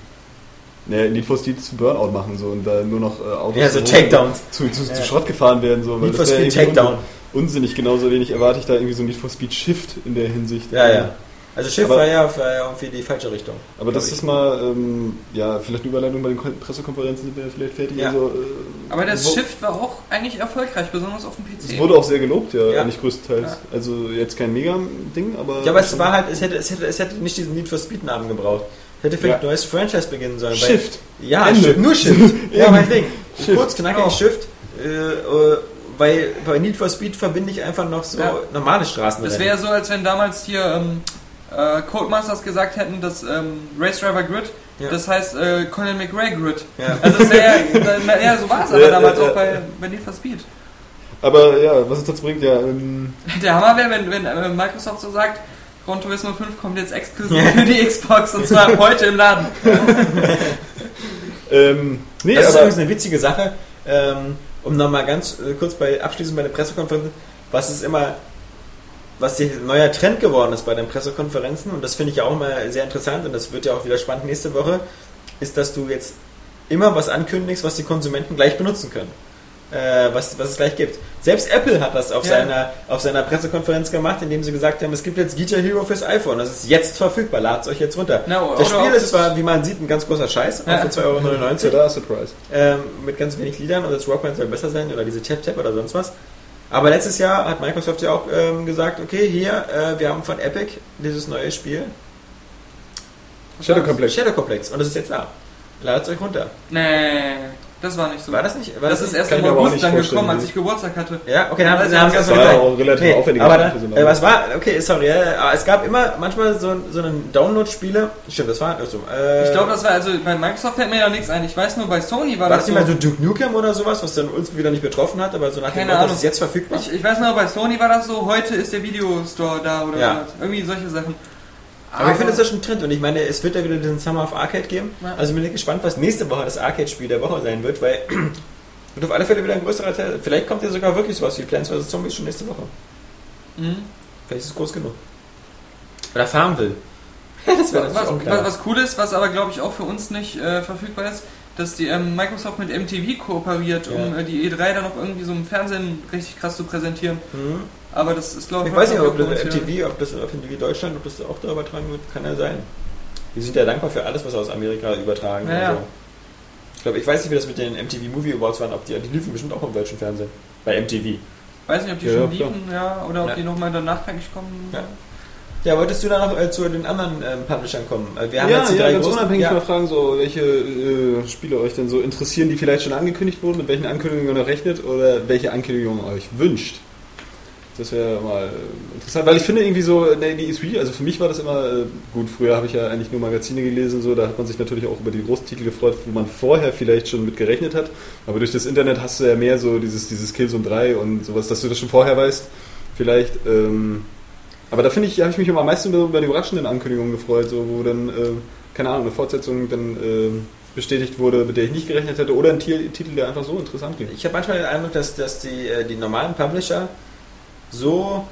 naja, Need for Speed zu Burnout machen so, und da nur noch äh, Autos Ja, so zu, zu, Ja. zu Schrott gefahren werden. So, weil Need for Speed Takedown. un- Unsinnig, genauso wenig erwarte ich da irgendwie so ein Need for Speed Shift in der Hinsicht. Ja, ja. Also Schiff Aber- war, ja, war ja irgendwie die falsche Richtung. Aber das ist mal, ähm, ja, vielleicht eine Überleitung bei den Kon- Pressekonferenzen sind wir vielleicht fertig. Ja. Also, äh, Aber das wo- Shift war auch eigentlich erfolgreich, besonders auf dem Es PC. wurde auch sehr gelobt, ja, Ja. eigentlich größtenteils. Ja. Also jetzt kein Mega-Ding, aber. Ja, aber es war halt, es hätte, es hätte, es hätte nicht diesen Need for Speed Namen gebraucht. Es hätte vielleicht Ja. ein neues Franchise beginnen sollen. weil- Shift. Ja, Ende. Shift, nur Shift. ja, meinetwegen. Shift. Kurz, knackig, Oh. Shift. Äh, äh, weil bei Need for Speed verbinde ich einfach noch so Ja. normale Straßen. Das wäre so, als wenn damals hier ähm, äh, Codemasters gesagt hätten, dass ähm, Race Driver Grid, Ja. das heißt äh, Colin McRae Grid. Ja. Also das wäre ja, ja, so war es aber Ja, damals ja, auch ja. bei, bei Need for Speed. Aber ja, was es dazu bringt, ja. Ähm, Der Hammer wäre, wenn, wenn äh, Microsoft so sagt, Gran Turismo 5 kommt jetzt exklusiv für die Xbox und zwar heute im Laden. ähm, nee, Das ist übrigens eine witzige Sache, ähm, um nochmal ganz äh, kurz bei abschließend bei den Pressekonferenzen, was ist immer, was der neuer Trend geworden ist bei den Pressekonferenzen, und das finde ich ja auch mal sehr interessant, und das wird ja auch wieder spannend nächste Woche, ist, dass du jetzt immer was ankündigst, was die Konsumenten gleich benutzen können. Äh, was, was es gleich gibt. Selbst Apple hat das auf, Ja. seiner, auf seiner Pressekonferenz gemacht, indem sie gesagt haben, es gibt jetzt Guitar Hero fürs iPhone. Das ist jetzt verfügbar, ladet es euch jetzt runter. Oder das Spiel ist zwar, wie man sieht, ein ganz großer Scheiß, Ja. auch für 2,99 Euro. da Surprise. Ähm, mit ganz wenig Liedern und das Rockband soll besser sein oder diese Tap-Tap oder sonst was. Aber letztes Jahr hat Microsoft ja auch ähm, gesagt, okay, hier, äh, wir haben von Epic dieses neue Spiel. Shadow Complex. Shadow Complex. Und das ist jetzt da. Ladet es euch runter. Nee, das war nicht so. War das nicht? War das das ist erst im August dann gekommen, als ich Geburtstag hatte. Ja, okay, dann haben, Das dann haben war das war auch relativ Nee, aufwendig. aber, dann, äh, was war, okay, sorry, aber es gab immer manchmal so, so einen Download-Spiele, stimmt, das war so. Äh, Ich glaube, das war also bei Microsoft fällt mir ja nichts ein. Ich weiß nur, bei Sony war, war das das so. mal so Duke Nukem oder sowas, was dann uns wieder nicht betroffen hat, aber so nach dem Motto, das ist jetzt verfügbar? Ich, ich weiß nur, bei Sony war das so, heute ist der Videostore da oder Ja. irgendwie solche Sachen. Aber ich finde, das ist schon ein Trend und ich meine, es wird ja wieder diesen Summer of Arcade geben. Ja. Also bin ich gespannt, was nächste Woche das Arcade-Spiel der Woche sein wird, weil wird auf alle Fälle wieder ein größerer Teil. Vielleicht kommt ja sogar wirklich sowas wie Plants vs. Zombies schon nächste Woche. Mhm. Vielleicht ist es groß genug. Oder Farmville. das wäre Was, auch was, klar. was cool ist, was aber glaube ich auch für uns nicht äh, verfügbar ist, dass die ähm, Microsoft mit MTV kooperiert, um Ja. äh, die E3 dann noch irgendwie so im Fernsehen richtig krass zu präsentieren. Mhm. Aber das ist glaube Ich weiß nicht, ob das MTV, ob das auf MTV Deutschland, ob das auch da übertragen wird, kann ja sein. Die sind ja dankbar für alles, was aus Amerika übertragen Ja, ja. und so. Ich glaube, ich weiß nicht, wie das mit den MTV Movie Awards waren, ob die, die liefen bestimmt auch im deutschen Fernsehen. Bei MTV. Weiß nicht, ob die Ja, schon liefen, ja, oder ob Ja. die nochmal danach eigentlich kommen. Ja. Ja, wolltest du dann noch äh, zu den anderen ähm, Publishern kommen? Äh, Wir haben ja, jetzt die ja, drei ganz unabhängig ja. mal fragen, so, welche äh, Spiele euch denn so interessieren, die vielleicht schon angekündigt wurden, mit welchen Ankündigungen ihr noch rechnet oder welche Ankündigungen euch wünscht. Das wäre mal äh, interessant, weil ich finde irgendwie so, ne, die E3, also für mich war das immer, äh, gut, früher habe ich ja eigentlich nur Magazine gelesen, so, da hat man sich natürlich auch über die großen Titel gefreut, wo man vorher vielleicht schon mit gerechnet hat, aber durch das Internet hast du ja mehr so dieses, dieses Killzone 3 und sowas, dass du das schon vorher weißt, vielleicht, ähm, aber da finde ich, habe ich mich immer am meisten über, die überraschenden Ankündigungen gefreut, so, wo dann, äh, keine Ahnung, eine Fortsetzung dann äh, bestätigt wurde, mit der ich nicht gerechnet hätte, oder ein Ti- Titel, der einfach so interessant klingt. Ich habe manchmal den Eindruck, dass, dass die, äh, die normalen Publisher so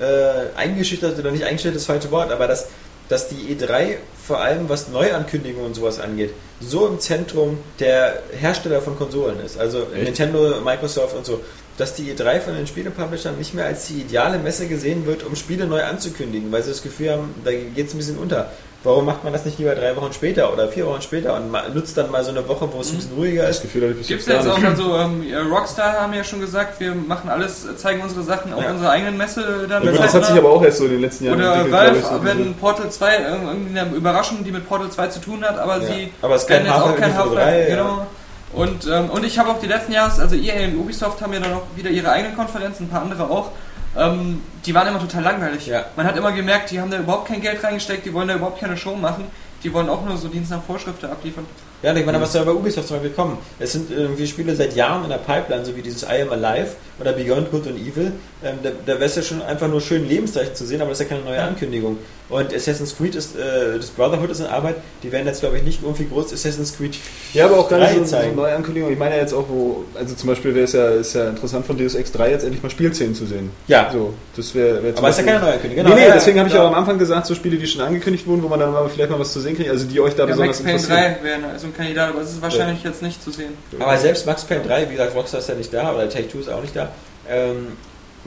äh, eingeschüchtert oder nicht eingeschüchtert ist das falsche Wort, aber dass, dass die E3 vor allem was Neuankündigungen und sowas angeht, so im Zentrum der Hersteller von Konsolen ist. Also Echt? Nintendo, Microsoft und so. Dass die E3 von den Spielepublishern nicht mehr als die ideale Messe gesehen wird, um Spiele neu anzukündigen, weil sie das Gefühl haben, da geht es ein bisschen unter. Warum macht man das nicht lieber drei Wochen später oder vier Wochen später und nutzt dann mal so eine Woche, wo es ein bisschen ruhiger Das ist? Gefühl ich Gibt es jetzt auch nicht. also ähm, Rockstar haben ja schon gesagt, wir machen alles, zeigen unsere Sachen auf Ja. unserer eigenen Messe dann. Ja, das hat sich aber auch erst so in den letzten Jahren Oder entwickelt, Valve, ich, so wenn Portal 2 äh, irgendwie eine Überraschung, die mit Portal 2 zu tun hat, aber Ja. sie Aber es kein jetzt auch kein Half-Life. 3, ja. Genau. Und, ähm, und ich habe auch die letzten Jahre, also EA und Ubisoft haben ja dann auch wieder ihre eigenen Konferenzen, ein paar andere auch. Ähm, die waren immer total langweilig. Ja. Man hat immer gemerkt, die haben da überhaupt kein Geld reingesteckt, die wollen da überhaupt keine Show machen. Die wollen auch nur so Dienst nach Vorschrift abliefern. Ja, ich meine, was soll bei Ubisoft zum Beispiel kommen? Es sind irgendwie Spiele seit Jahren in der Pipeline, so wie dieses I Am Alive oder Beyond Good and Evil. Ähm, da da wäre es ja schon einfach nur schön, Lebenszeichen zu sehen, aber das ist ja keine neue Ankündigung. Und Assassin's Creed ist, äh, das Brotherhood ist in Arbeit. Die werden jetzt, glaube ich, nicht irgendwie groß Assassin's Creed Ja, aber auch gar nicht 3 so, so zeigen. neue Ankündigungen. Ich meine ja jetzt auch, wo, also zum Beispiel wäre es ja, ist ja interessant von Deus Ex 3 jetzt endlich mal Spielszenen zu sehen. Ja. So, das wäre wär Aber es ist ja keine neue Ankündigung. Genau, nee, nee, ja, deswegen habe ich ja. auch am Anfang gesagt, so Spiele, die schon angekündigt wurden, wo man dann mal vielleicht mal was zu sehen kriegt, also die euch da Ja, besonders Max Payne interessieren. 3 wäre so ein Kandidat, aber es ist wahrscheinlich jetzt nicht zu sehen. Aber selbst Max Payne 3, wie gesagt, Rockstar ist ja nicht da, oder Take-Two ist auch nicht da. Ähm,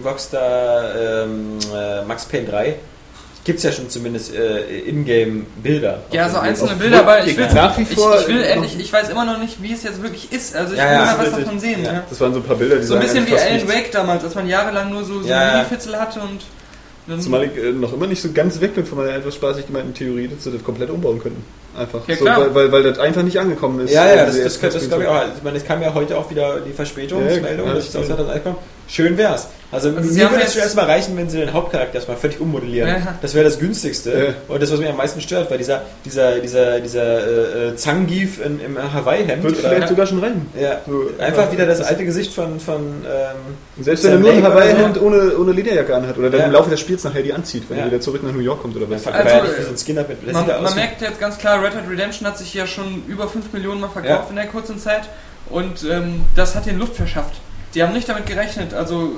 Rockstar, ähm, äh, Max Payne 3, gibt es ja schon zumindest äh, Ingame-Bilder. Ja, so einzelne auf Bilder, aber ich will, nach wie vor- ich, ich will endlich, ich weiß immer noch nicht, wie es jetzt wirklich ist. Also ich Ja, will ja, mal was davon sehen. Ja. Das waren so ein paar Bilder, die So ein bisschen wie Alan. Wake damals, als man jahrelang nur so, so Ja. Mini-Fitzel hatte und dann, Zumal ich äh, noch immer nicht so ganz weg bin von meiner etwas spaßig gemeinten Theorie, dass sie das komplett umbauen könnten. Einfach. Ja, so, weil, weil, weil das einfach nicht angekommen ist. Ja, ja, das, diese das, das, das glaube ich auch. Ich meine, es kam ja heute auch wieder die Verspätungsmeldung, Ja, dass ja, es aus der kommt. Schön wär's. Also, Also mir würde es schon erstmal reichen, wenn sie den Hauptcharakter erstmal völlig ummodellieren. Ja. Das wäre das günstigste. Ja. Und das, was mich am meisten stört, weil dieser, dieser, dieser, dieser äh, Zangief in, im Hawaii-Hemd. Wird vielleicht sogar schon reichen. ja, So, einfach wieder das alte Gesicht von, von ähm, Selbst wenn er nur ein Hawaii-Hemd ohne, ohne Lederjacke anhat oder dann Ja. im Laufe des Spiels nachher die anzieht, wenn Ja. er wieder zurück nach New York kommt oder was. Ja, Also, er so hat mit das man, man merkt jetzt ganz klar, Red Dead Redemption hat sich ja schon über 5 Millionen Mal verkauft Ja. in der kurzen Zeit und ähm, das hat den Luft verschafft. Die haben nicht damit gerechnet, also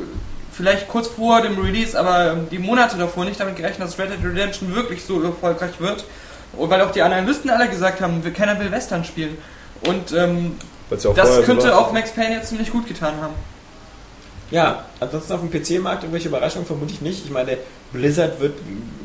vielleicht kurz vor dem Release, aber die Monate davor nicht damit gerechnet, dass Red Dead Redemption wirklich so erfolgreich wird. Und weil auch die Analysten alle gesagt haben, wir- keiner will Western spielen. Und ähm, ja das so könnte auch Max Payne jetzt ziemlich gut getan haben. Ja, ansonsten auf dem PC-Markt irgendwelche Überraschungen vermute ich nicht. Ich meine, Blizzard wird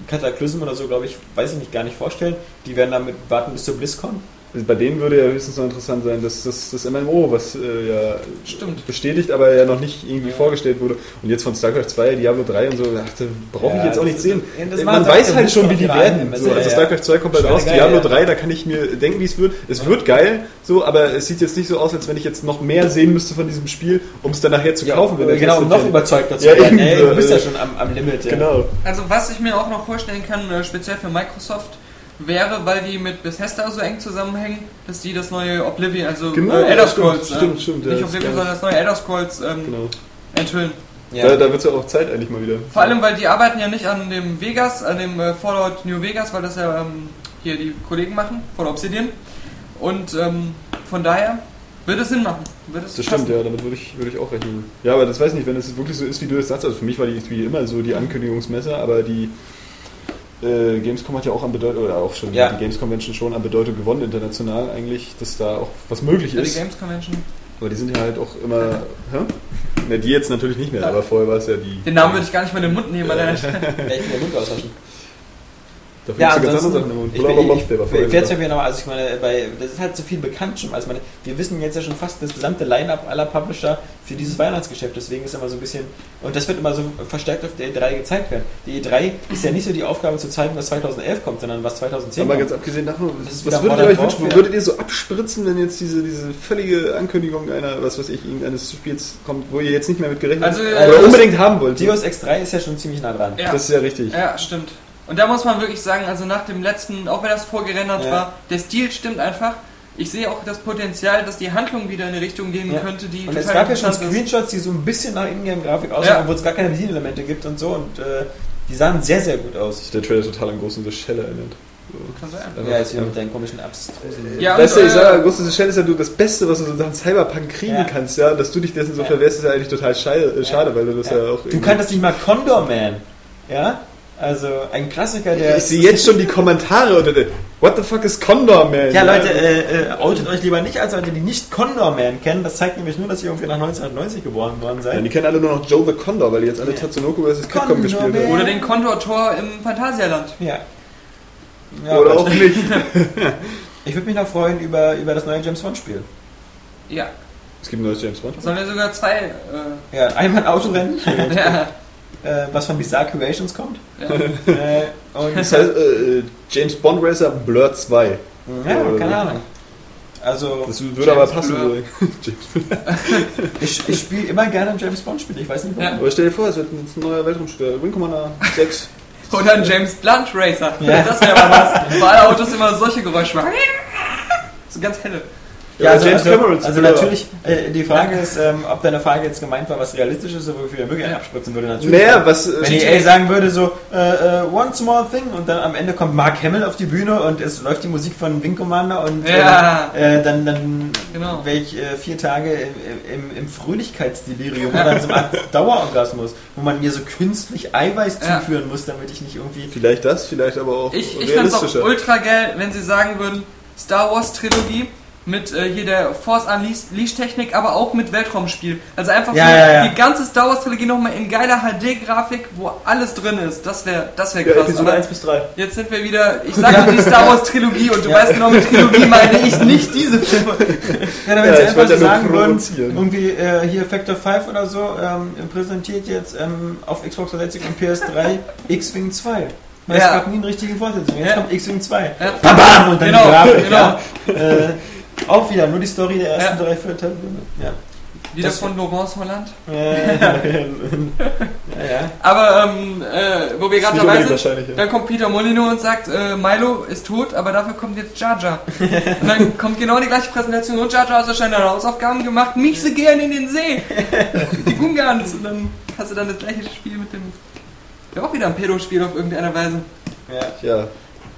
Cataclysm oder so, glaube ich, weiß ich nicht, gar nicht vorstellen. Die werden damit warten bis zur BlizzCon. Also Bei denen würde ja höchstens noch interessant sein, dass das, das MMO, was äh, ja Stimmt. bestätigt, aber ja noch nicht irgendwie vorgestellt wurde. Und jetzt von StarCraft 2, Diablo 3 und so, dachte, brauche ich Ja, jetzt auch nicht sehen. ja, Man weiß halt schon, wie die werden. So, also ja, StarCraft 2 kommt bald raus, Schweinegeil, Diablo ja. 3, da kann ich mir denken, wie es wird. Es wird geil, so, aber es sieht jetzt nicht so aus, als wenn ich jetzt noch mehr sehen müsste von diesem Spiel, um es dann nachher zu kaufen. wenn der genau, um noch überzeugter zu Ja, werden. Ey, du bist ja äh, schon am, am Limit. Ja. Genau. Also was ich mir auch noch vorstellen kann, äh, speziell für Microsoft, wäre, weil die mit Bethesda so eng zusammenhängen, dass die das neue Oblivion, also Genau, äh, Elder ja, stimmt, Scrolls, stimmt, äh, stimmt, ja, nicht das Oblivion, sondern das neue Elder Scrolls ähm, genau. enthüllen. Ja. Da, da wird es ja auch Zeit eigentlich mal wieder. Vor allem, weil die arbeiten ja nicht an dem Vegas, an dem äh, Fallout New Vegas, weil das ja ähm, hier die Kollegen machen, von Obsidian. Und ähm, von daher wird es Sinn machen. Wird es Das passen. stimmt, ja, damit würde ich, würde ich auch rechnen. Ja, aber das weiß ich nicht, wenn es wirklich so ist, wie du es sagst. Also für mich war die wie immer so die Ankündigungsmesse, aber die äh, Gamescom hat ja auch an Bedeutung, oder auch schon Ja. die Games Convention schon an Bedeutung gewonnen international eigentlich, dass da auch was möglich Ja, die ist. Games Convention. Aber die sind ja halt auch immer. Hä? Ne, die jetzt natürlich nicht mehr, aber vorher war es ja die. Den Namen würde ich gar nicht mehr in den Mund nehmen Stelle. Ja, ich den Mund auswaschen. Dafür Ja, ganz andere Sachen im ich, ich, ich, ich werde es super. mir nochmal, also ich meine, bei, das ist halt so viel bekannt schon. Also ich meine, wir wissen jetzt ja schon fast das gesamte Line-Up aller Publisher für dieses Weihnachtsgeschäft, deswegen ist immer so ein bisschen, und das wird immer so verstärkt auf der E3 gezeigt werden. Die E3 ist ja nicht so die Aufgabe zu zeigen, was 2011 kommt, sondern was 2010 Aber kommt. ganz abgesehen davon, was, was würdet ihr euch wünschen? Warfare. Würdet ihr so abspritzen, wenn jetzt diese, diese völlige Ankündigung einer, was weiß ich, irgendeines Spiels kommt, wo ihr jetzt nicht mehr mit gerechnet Also, habt? äh, oder das- unbedingt haben wollt? Deus X3 ist ja schon ziemlich nah dran. Ja. Das ist ja richtig. Ja, stimmt. Und da muss man wirklich sagen, also nach dem letzten, auch wenn das vorgerendert Ja. war, der Stil stimmt einfach. Ich sehe auch das Potenzial, dass die Handlung wieder in eine Richtung gehen Ja. könnte, die Und es gab ja schon interessant ist. Screenshots, die so ein bisschen nach Ingame-Grafik aussehen, Ja. obwohl es gar keine Bedienelemente gibt und so. Und äh, die sahen sehr, sehr gut aus. Der Trailer total an Ghost in the Shell erinnert. Kann sein. Ja, jetzt hier mit deinen komischen abstrusen. Ja, weißt du, ich äh, sage, Ghost in the Shell ist ja du das Beste, was du so Sachen Cyberpunk kriegen Ja. kannst, ja. Dass du dich dessen so Ja. verwehrst, ist ja eigentlich total schade, äh, schade weil du das ja, Ja. auch. Du irgendwie- kanntest nicht mal Condor Man. Ja? Also ein Klassiker, der. Ich sehe jetzt schon die Kommentare unter der. What the fuck is Condor Man? ja, Leute, äh, äh, outet euch lieber nicht als Leute, die nicht Condor Man kennen. Das zeigt nämlich nur, dass ihr irgendwie nach 1990 geboren worden Ja, seid. die kennen alle nur noch Joe the Condor, weil die jetzt alle Ja. Tatsunoko vs. Capcom Condor gespielt Man. haben. Oder den Condor-Tor im Phantasialand. Ja. ja Oder auch nicht. Ich würde mich noch freuen über, über das neue James Bond Spiel. Ja. Es gibt ein neues James Bond. Sollen wir sogar zwei. Äh, Ja, einmal ein Autorennen, ja. Äh, was von Bizarre Creations kommt. Ja. Äh, und Das heißt, äh, James Bond Racer Blur 2. ja, keine Ahnung. Also, Das würde aber James passen. So. James- ich, ich spiele immer gerne ein James Bond Spiel. Ich weiß nicht warum. Ja. Aber stell dir vor, es wird ein neuer Weltraumshooter. Wing Commander 6. Oder ein James Blunt Racer. Ja. Das wäre mal was. Alle Autos immer solche Geräusche machen. So ganz helle. Ja, also, James also, Cameron also natürlich, äh, die Frage ist, ähm, ob deine Frage jetzt gemeint war, was realistisch ist, oder wofür er wirklich abspritzen würde. Natürlich. Naja, was. äh, Wenn EA sagen würde so, äh, äh, one small thing und dann am Ende kommt Mark Hamill auf die Bühne und es läuft die Musik von Wing Commander und Ja. äh, äh, dann, dann Genau. wäre ich äh, vier Tage im, im, im Fröhlichkeitsdelirium oder in so einem Art Dauerorgasmus, wo man mir so künstlich Eiweiß Ja. zuführen muss, damit ich nicht irgendwie... Vielleicht das, vielleicht aber auch Ich, ich fände es auch ultra geil, wenn sie sagen würden, Star Wars Trilogie mit äh, hier der Force Unleashed Technik, aber auch mit Weltraumspiel. Also einfach Ja, so ja, ja. die ganze Star Wars Trilogie nochmal in geiler HD-Grafik, wo alles drin ist. Das wäre das wär ja, krass. Episode Aber 1 bis 3. jetzt sind wir wieder, ich sage die Star Wars Trilogie und du Ja. weißt genau, mit Trilogie meine ich nicht diese Filme. Ja, wenn Ja, sie ich einfach so sagen würden, irgendwie äh, hier Factor 5 oder so, ähm, präsentiert jetzt ähm, auf Xbox 360 und PS3 X-Wing 2. Weil Es Ja. gab nie einen richtigen Fortsetzung. Jetzt Ja. kommt X-Wing 2. Ja. Bam, bam, und dann Genau, die Grafik. genau. Ja. Äh, auch wieder, nur die Story der ersten Ja. drei Viertel. Ja. Wieder Das- von Laurence Holland. Äh, ja, ja. Aber ähm, äh, wo wir gerade dabei sind, ja. dann kommt Peter Molino und sagt, äh, Milo ist tot, aber dafür kommt jetzt Jar Jar. und dann kommt genau die gleiche Präsentation und Jar Jar hat wahrscheinlich eine Hausaufgaben gemacht, mich so gern in den See. die Gungans. Und dann hast du dann das gleiche Spiel mit dem... Ja, auch wieder ein Pedo-Spiel auf irgendeine Weise. ja. Ja.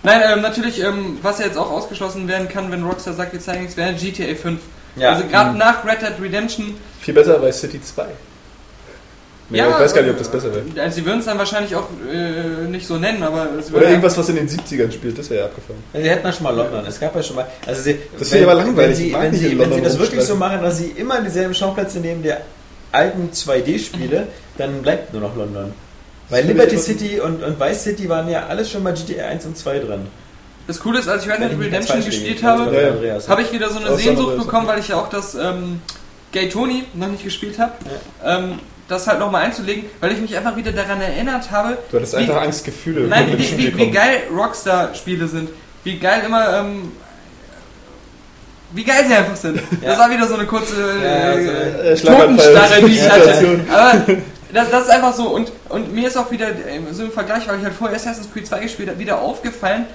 Nein, ähm, natürlich, ähm, was ja jetzt auch ausgeschlossen werden kann, wenn Rockstar sagt, wir zeigen nichts, wäre GTA 5. Ja. Also gerade nach Red Dead Redemption Viel besser bei City 2. Nee, Ja, ich weiß gar nicht, ob das besser wäre. Also sie würden es dann wahrscheinlich auch äh, nicht so nennen, aber es Oder irgendwas, was in den 70ern spielt, das wäre ja abgefahren. Sie hätten ja schon mal London. Es gab ja schon mal. Also sie, Das ich aber langweilig. Wenn sie, wenn sie, wenn sie das wirklich so machen, dass sie immer dieselben Schauplätze nehmen der alten 2D-Spiele, dann bleibt nur noch London. Weil Liberty City und, und Vice City waren ja alles schon bei GTA 1 und 2 drin. Das Coole ist, als ich Red Dead Redemption gespielt habe, Ja, ja. Habe ich wieder so eine Sehnsucht bekommen, weil ich ja auch das ähm, Gay Tony noch nicht gespielt habe, ähm, das halt nochmal einzulegen, weil ich mich einfach wieder daran erinnert habe, Du hattest wie, einfach Angst, Gefühle. nein, wie, wie, wie geil Rockstar-Spiele sind, wie geil immer, ähm, wie geil sie einfach sind. Das war wieder so eine kurze Ja, äh, so eine- Äh. Totenstarre, die ich hatte. Aber das, das ist einfach so. Und, und mir ist auch wieder äh, so im Vergleich, weil ich halt vorher Assassin's Creed 2 gespielt habe, wieder aufgefallen,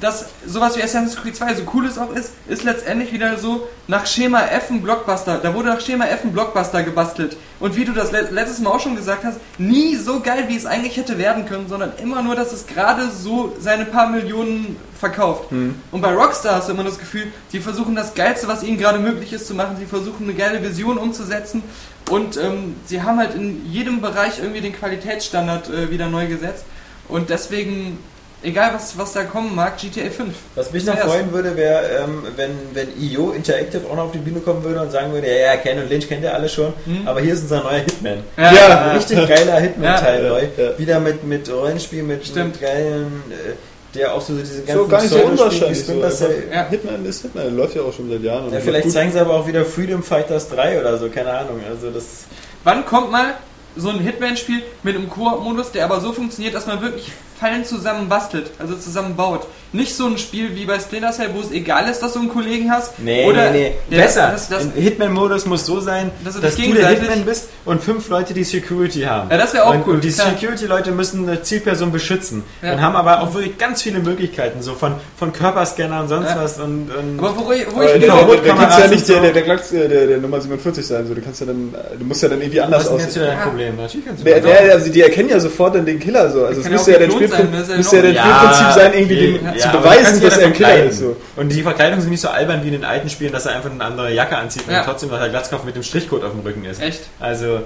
dass sowas wie Assassin's Creed 2 so cool es auch ist, ist letztendlich wieder so nach Schema F ein Blockbuster. Da wurde nach Schema F ein Blockbuster gebastelt. Und wie du das le letztes Mal auch schon gesagt hast, nie so geil, wie es eigentlich hätte werden können, sondern immer nur, dass es gerade so seine paar Millionen verkauft. Und bei Rockstar hast du immer das Gefühl, sie versuchen das Geilste, was ihnen gerade möglich ist, zu machen. Sie versuchen eine geile Vision umzusetzen. Und ähm, sie haben halt in jedem Bereich irgendwie den Qualitätsstandard äh, wieder neu gesetzt. Und deswegen egal was, was da kommen mag, GTA 5. Was mich noch freuen würde, wäre, ähm, wenn, wenn EO Interactive auch noch auf die Bühne kommen würde und sagen würde, ja, ja, Ken und Lynch kennt ihr alle schon, aber hier ist unser neuer Hitman. Ja. Ein richtig geiler Hitman-Teil Ja. neu. Ja. Wieder mit, mit Rollenspiel, mit, Stimmt. mit geilen, äh, der auch so diese ganzen So gar nicht wie unwahrscheinlich. So. Cell- Ja. Hitman ist Hitman, läuft ja auch schon seit Jahren. und Ja, vielleicht zeigen sie aber auch wieder Freedom Fighters 3 oder so, keine Ahnung. Also das. Wann kommt mal so ein Hitman-Spiel mit einem Koop-Modus, der aber so funktioniert, dass man wirklich Fallen zusammen bastelt, also zusammen baut? Nicht so ein Spiel wie bei Splinter Cell, wo es egal ist, dass du einen Kollegen hast. Nee, oder nee, nee. Besser. Das, das, Hitman-Modus muss so sein, Dass dass, du dich du der Hitman bist und fünf Leute, die Security haben. Ja, das wäre auch und, cool, Und die. Security-Leute müssen eine Zielperson beschützen. Ja. Und haben aber auch wirklich ganz viele Möglichkeiten, so von, von Körperscanner und sonst Ja. was. Und, und aber wo, ich- wo ich der, genau... der, der, der Kameras kannst ja nicht der, so. der, der, Glocks, äh, der, der Nummer 47 sein. So. Du, kannst ja dann, du musst ja dann irgendwie anders ist aussehen. wieder dein Ja. Problem? Natürlich kannst du Der, das der, also die erkennen ja sofort dann den Killer so. Also es müsste ja, dein geklont sein, ja müsste ja dein noch- Spielprinzip sein, irgendwie okay. den, Ja, zu beweisen, dass ja er ein Killer ist. So. Und die Verkleidungen sind nicht so albern wie in den alten Spielen, dass er einfach eine andere Jacke anzieht Ja. und trotzdem noch der Glatzkopf mit dem Strichcode auf dem Rücken ist. Echt? Also, So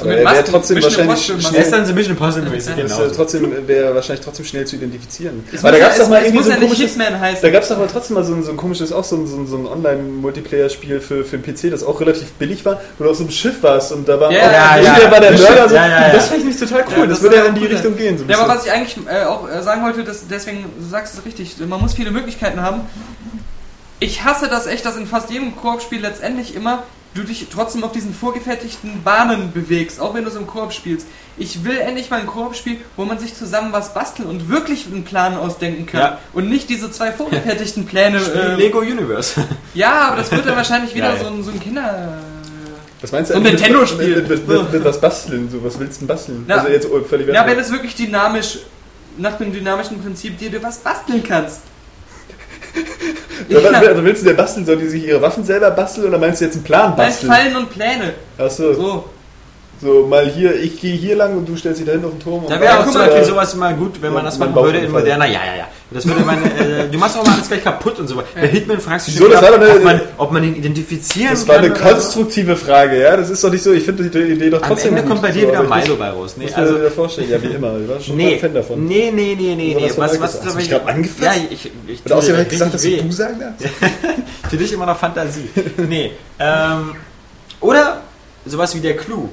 Aber mit er wäre trotzdem Mission wahrscheinlich Impossible schnell- er ist dann so ein bisschen Impossible-mäßig, Ja. Das genau. ist, trotzdem wäre wahrscheinlich trotzdem schnell zu identifizieren. Es Aber muss da ja- gab es doch mal irgendwie muss so ein nicht komisches, da gab es doch mal trotzdem mal so ein, so ein komisches, auch so ein, so ein, so ein Online-Multiplayer-Spiel für, für den PC, das auch relativ billig war, wo du auf so einem Schiff warst und da war Ja, auch, ja, ja. war der Mörder. So, Ja, ja, ja. Das fand ich nicht total cool, Ja, das, das würde ja in die. Richtung gehen. So Ja, aber was ich eigentlich äh, auch äh, sagen wollte, dass deswegen, du sagst es richtig, man muss viele Möglichkeiten haben. Ich hasse das echt, dass in fast jedem Koop-Spiel letztendlich immer du dich trotzdem auf diesen vorgefertigten Bahnen bewegst, auch wenn du es im Koop spielst. Ich will endlich mal ein Koop-Spiel, wo man sich zusammen was basteln und wirklich einen Plan ausdenken kann. Ja. Und nicht diese zwei vorgefertigten Pläne. Spiel äh, Lego Universe. Ja, aber das wird dann wahrscheinlich wieder Geil. so ein, so ein Kinder... Was meinst du So ein Nintendo-Spiel. Mit, mit, mit, mit was basteln? So, was willst du denn basteln? Ja. Also jetzt völlig Ja, wenn es wirklich dynamisch, nach dem dynamischen Prinzip dir du was basteln kannst. Also willst du der basteln? Soll die sich ihre Waffen selber basteln oder meinst du jetzt einen Plan Nein, basteln? Fallen und Pläne. Achso, so. So. mal hier, ich gehe hier lang und du stellst dich da hinten auf den Turm. Da wäre auch zum Beispiel äh, sowas mal gut, wenn man Ja, das mein machen würde in moderner, ja, ja, ja. Das würde man, äh, du machst auch mal alles gleich kaputt und so. Bei Hitman fragst du dich So, das schon, doch eine- ob, man, ob man ihn identifizieren Das kann. war eine oder so. konstruktive Frage, ja. Das ist doch nicht so, ich finde die Idee doch Am trotzdem Ende gut. kommt bei dir so, wieder Milo bei raus. Nee, also, wieder vorstellen, ja, wie immer. Ich war schon nee, ein Fan davon. nee, nee, nee, nee, nee. was Was? Hast du mich gerade angefasst? Ja, ich, ich, Und außerdem richtig gesagt, dass du sagen darfst. Für dich immer noch Fantasie. nee. Ähm, oder sowas wie der Clou.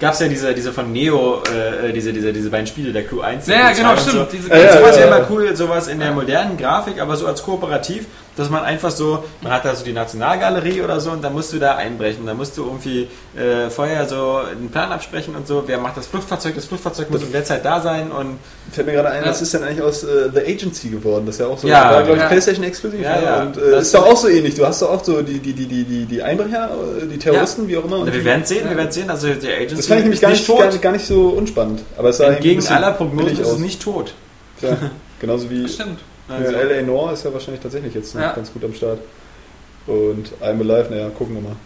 Gab es ja diese, diese von Neo, äh, diese, diese, diese beiden Spiele, der Clou 1. Ja, genau, 2 und stimmt. So. Diese ja, sowas ja. immer cool, sowas in der modernen Grafik, aber so als kooperativ, dass man einfach so, man hat da so die Nationalgalerie oder so und dann musst du da einbrechen, da musst du irgendwie äh, vorher so einen Plan absprechen und so, wer macht das Fluchtfahrzeug, das Fluchtfahrzeug muss in der Zeit da sein und Fällt mir gerade ein, Ja. was ist denn eigentlich aus äh, The Agency geworden? Das ist ja auch so, Ja, war, glaube ich, ja. PlayStation exklusiv. Ja, ja. Und äh, Das- ist doch auch so ähnlich. Du hast doch auch so die, die, die, die, die, die Einbrecher, äh, die Terroristen, wie auch immer. und wir werden sehen, wir werden sehen, also der Agency das fand ich nämlich ist gar nicht, tot. gar, gar nicht so unspannend. Aber es sah Entgegen aller Prognosen ist es nicht tot. Ja, genauso wie Stimmt. Also, ja, L.A. Noir ist ja wahrscheinlich tatsächlich jetzt noch Ja. ganz gut am Start. Und I'm Alive, naja, gucken wir mal.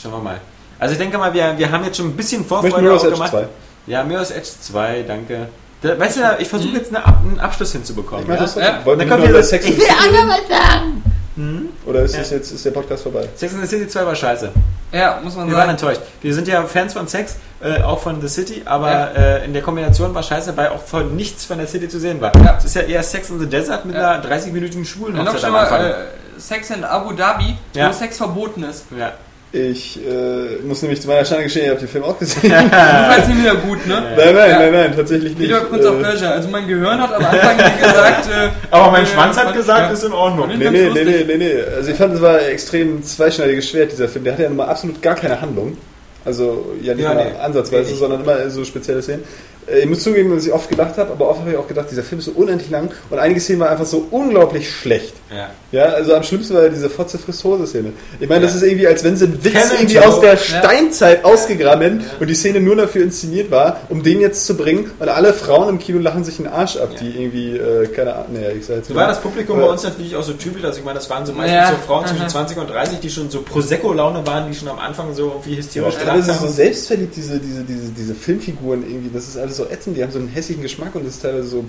Schauen wir mal. Also ich denke mal, wir, wir haben jetzt schon ein bisschen Vorfreude Mirror's auch Edge gemacht. 2. Ja, Mirror's Edge 2, danke. Da, weißt du, ich versuche jetzt eine, einen Abschluss hinzubekommen. Ich mach ja? das Ja. Wollen wir Dann noch über wieder- Sex Ich will the City andere was sagen. Hm? Oder ist, Ja. das jetzt, ist der Podcast vorbei? Sex and the City 2 war scheiße. Ja, muss man Wir waren sagen. enttäuscht. Wir sind ja Fans von Sex, äh, auch von The City, aber äh, in der Kombination war scheiße, weil auch von nichts von der City zu sehen war. Ja. Es ist ja eher Sex in the Desert mit Ja. einer 30-minütigen schwulen Ja, noch schlimmer, äh, Sex in Abu Dhabi, Ja. wo Sex verboten ist. ja. Ich äh, muss nämlich zu meiner Schande gestehen, ich habe den Film auch gesehen. Du fandst ihn wieder gut, ne? Nein, nein, Ja. nein, nein, tatsächlich nicht. Wieder kurz auf Äh, Pleasure. Also mein Gehirn hat am Anfang gesagt... Äh, Aber mein äh, Schwanz hat gesagt, ja. ist in Ordnung. Nee, nee, nee, nee, nee, nee. Also ich fand, es war extrem zweischneidiges Schwert, dieser Film. Der hatte ja nun mal absolut gar keine Handlung. Also ja nicht Ja, mal nee. ansatzweise, Nee, sondern immer so spezielle Szenen. Äh, Ich muss zugeben, dass ich oft gedacht habe, aber oft habe ich auch gedacht, dieser Film ist so unendlich lang und einige Szenen waren einfach so unglaublich schlecht. Ja. Ja, also am schlimmsten war ja diese Fotze frisst Hose Szene. Ich meine, das Ja. ist irgendwie, als wenn sie einen Witz Kevin irgendwie Joe. aus der Steinzeit ausgegraben hätten und die Szene nur dafür inszeniert war, um den jetzt zu bringen. Und alle Frauen im Kino lachen sich den Arsch ab, Ja. die irgendwie, äh, keine Ahnung, naja, ich sag jetzt So mal- war das Publikum Äh, bei uns natürlich auch so typisch. Also ich meine, das waren so meistens Ja. so Frauen zwischen Aha. 20 und 30, die schon so Prosecco-Laune waren, die schon am Anfang so irgendwie hysterisch Ja, aber es gelacht ist so haben. selbstverliebt, diese, diese, diese, diese Filmfiguren irgendwie. Das ist alles so ätzend, die haben so einen hässlichen Geschmack und das ist teilweise so.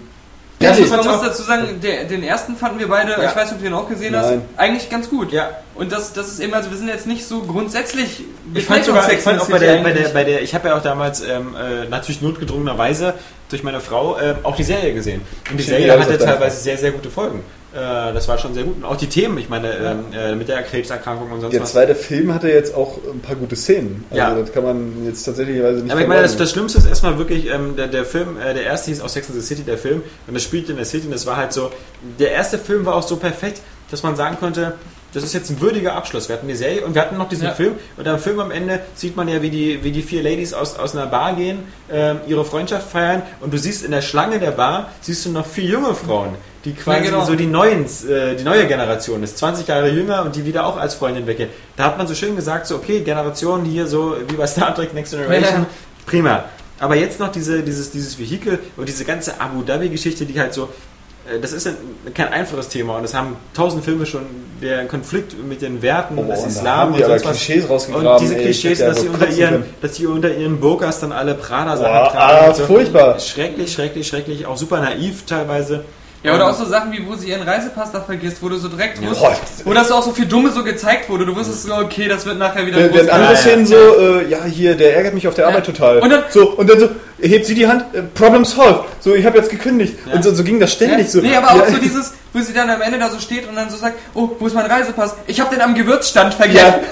Ja, Ja, man ich muss dazu sagen, der, den ersten fanden wir beide, Ja. ich weiß nicht, ob du den auch gesehen Nein. hast, eigentlich ganz gut. Ja, Und das, das ist eben, also wir sind jetzt nicht so grundsätzlich... ich fand sogar, ich fand auch bei der, bei der, bei der ich habe ja auch damals ähm, äh, natürlich notgedrungenerweise durch meine Frau äh, auch die Serie gesehen. Und die Serie hatte teilweise sehr, sehr gute Folgen. Äh, das war schon sehr gut. Und auch die Themen, ich meine, ähm, äh, mit der Krebserkrankung und sonst Der was. zweite Film hatte jetzt auch ein paar gute Szenen. Also Ja. das kann man jetzt tatsächlich nicht Aber ich meine, das, das Schlimmste ist erstmal wirklich, ähm, der, der Film, äh, der erste hieß auch Sex and the City, der Film, und das spielt in der City und das war halt so, der erste Film war auch so perfekt, dass man sagen konnte, das ist jetzt ein würdiger Abschluss. Wir hatten die Serie und wir hatten noch diesen Ja. Film und am Film am Ende sieht man ja, wie die, wie die vier Ladies aus, aus einer Bar gehen, ähm, ihre Freundschaft feiern und du siehst in der Schlange der Bar, siehst du noch vier junge Frauen, die quasi Ja, genau. so die neuen, äh, die neue Generation ist, 20 Jahre jünger und die wieder auch als Freundin weggehen. Da hat man so schön gesagt, so okay, Generation hier so wie bei Star Trek Next Generation, Ja. prima. Aber jetzt noch diese, dieses, dieses Vehikel und diese ganze Abu Dhabi-Geschichte, die halt so, äh, das ist ein, kein einfaches Thema und es haben tausend Filme schon der Konflikt mit den Werten Oh, des Islam und sonst was. Klischees rausgegraben, Und diese ey, Klischees, dass sie, ja unter ihren, können. dass sie unter ihren Burkas dann alle Prada-Sachen Boah, tragen. ah, so. furchtbar. Schrecklich, schrecklich, schrecklich. Auch super naiv teilweise. Ja, oder auch so Sachen wie, wo sie ihren Reisepass da vergisst, wo du so direkt Boah. wusstest, wo das so auch so viel Dumme so gezeigt wurde. Du wusstest so, okay, das wird nachher wieder Wenn, wenn andere ja. Szenen so, äh, ja, hier, der ärgert mich auf der Arbeit total. Und dann- so, und dann so, hebt sie die Hand, äh, Problem solved. So, ich habe jetzt gekündigt. Und so, so ging das ständig. Ja? So, nee, aber auch ja, so dieses, wo sie dann am Ende da so steht und dann so sagt, oh, wo ist mein Reisepass? Ich habe den am Gewürzstand vergessen.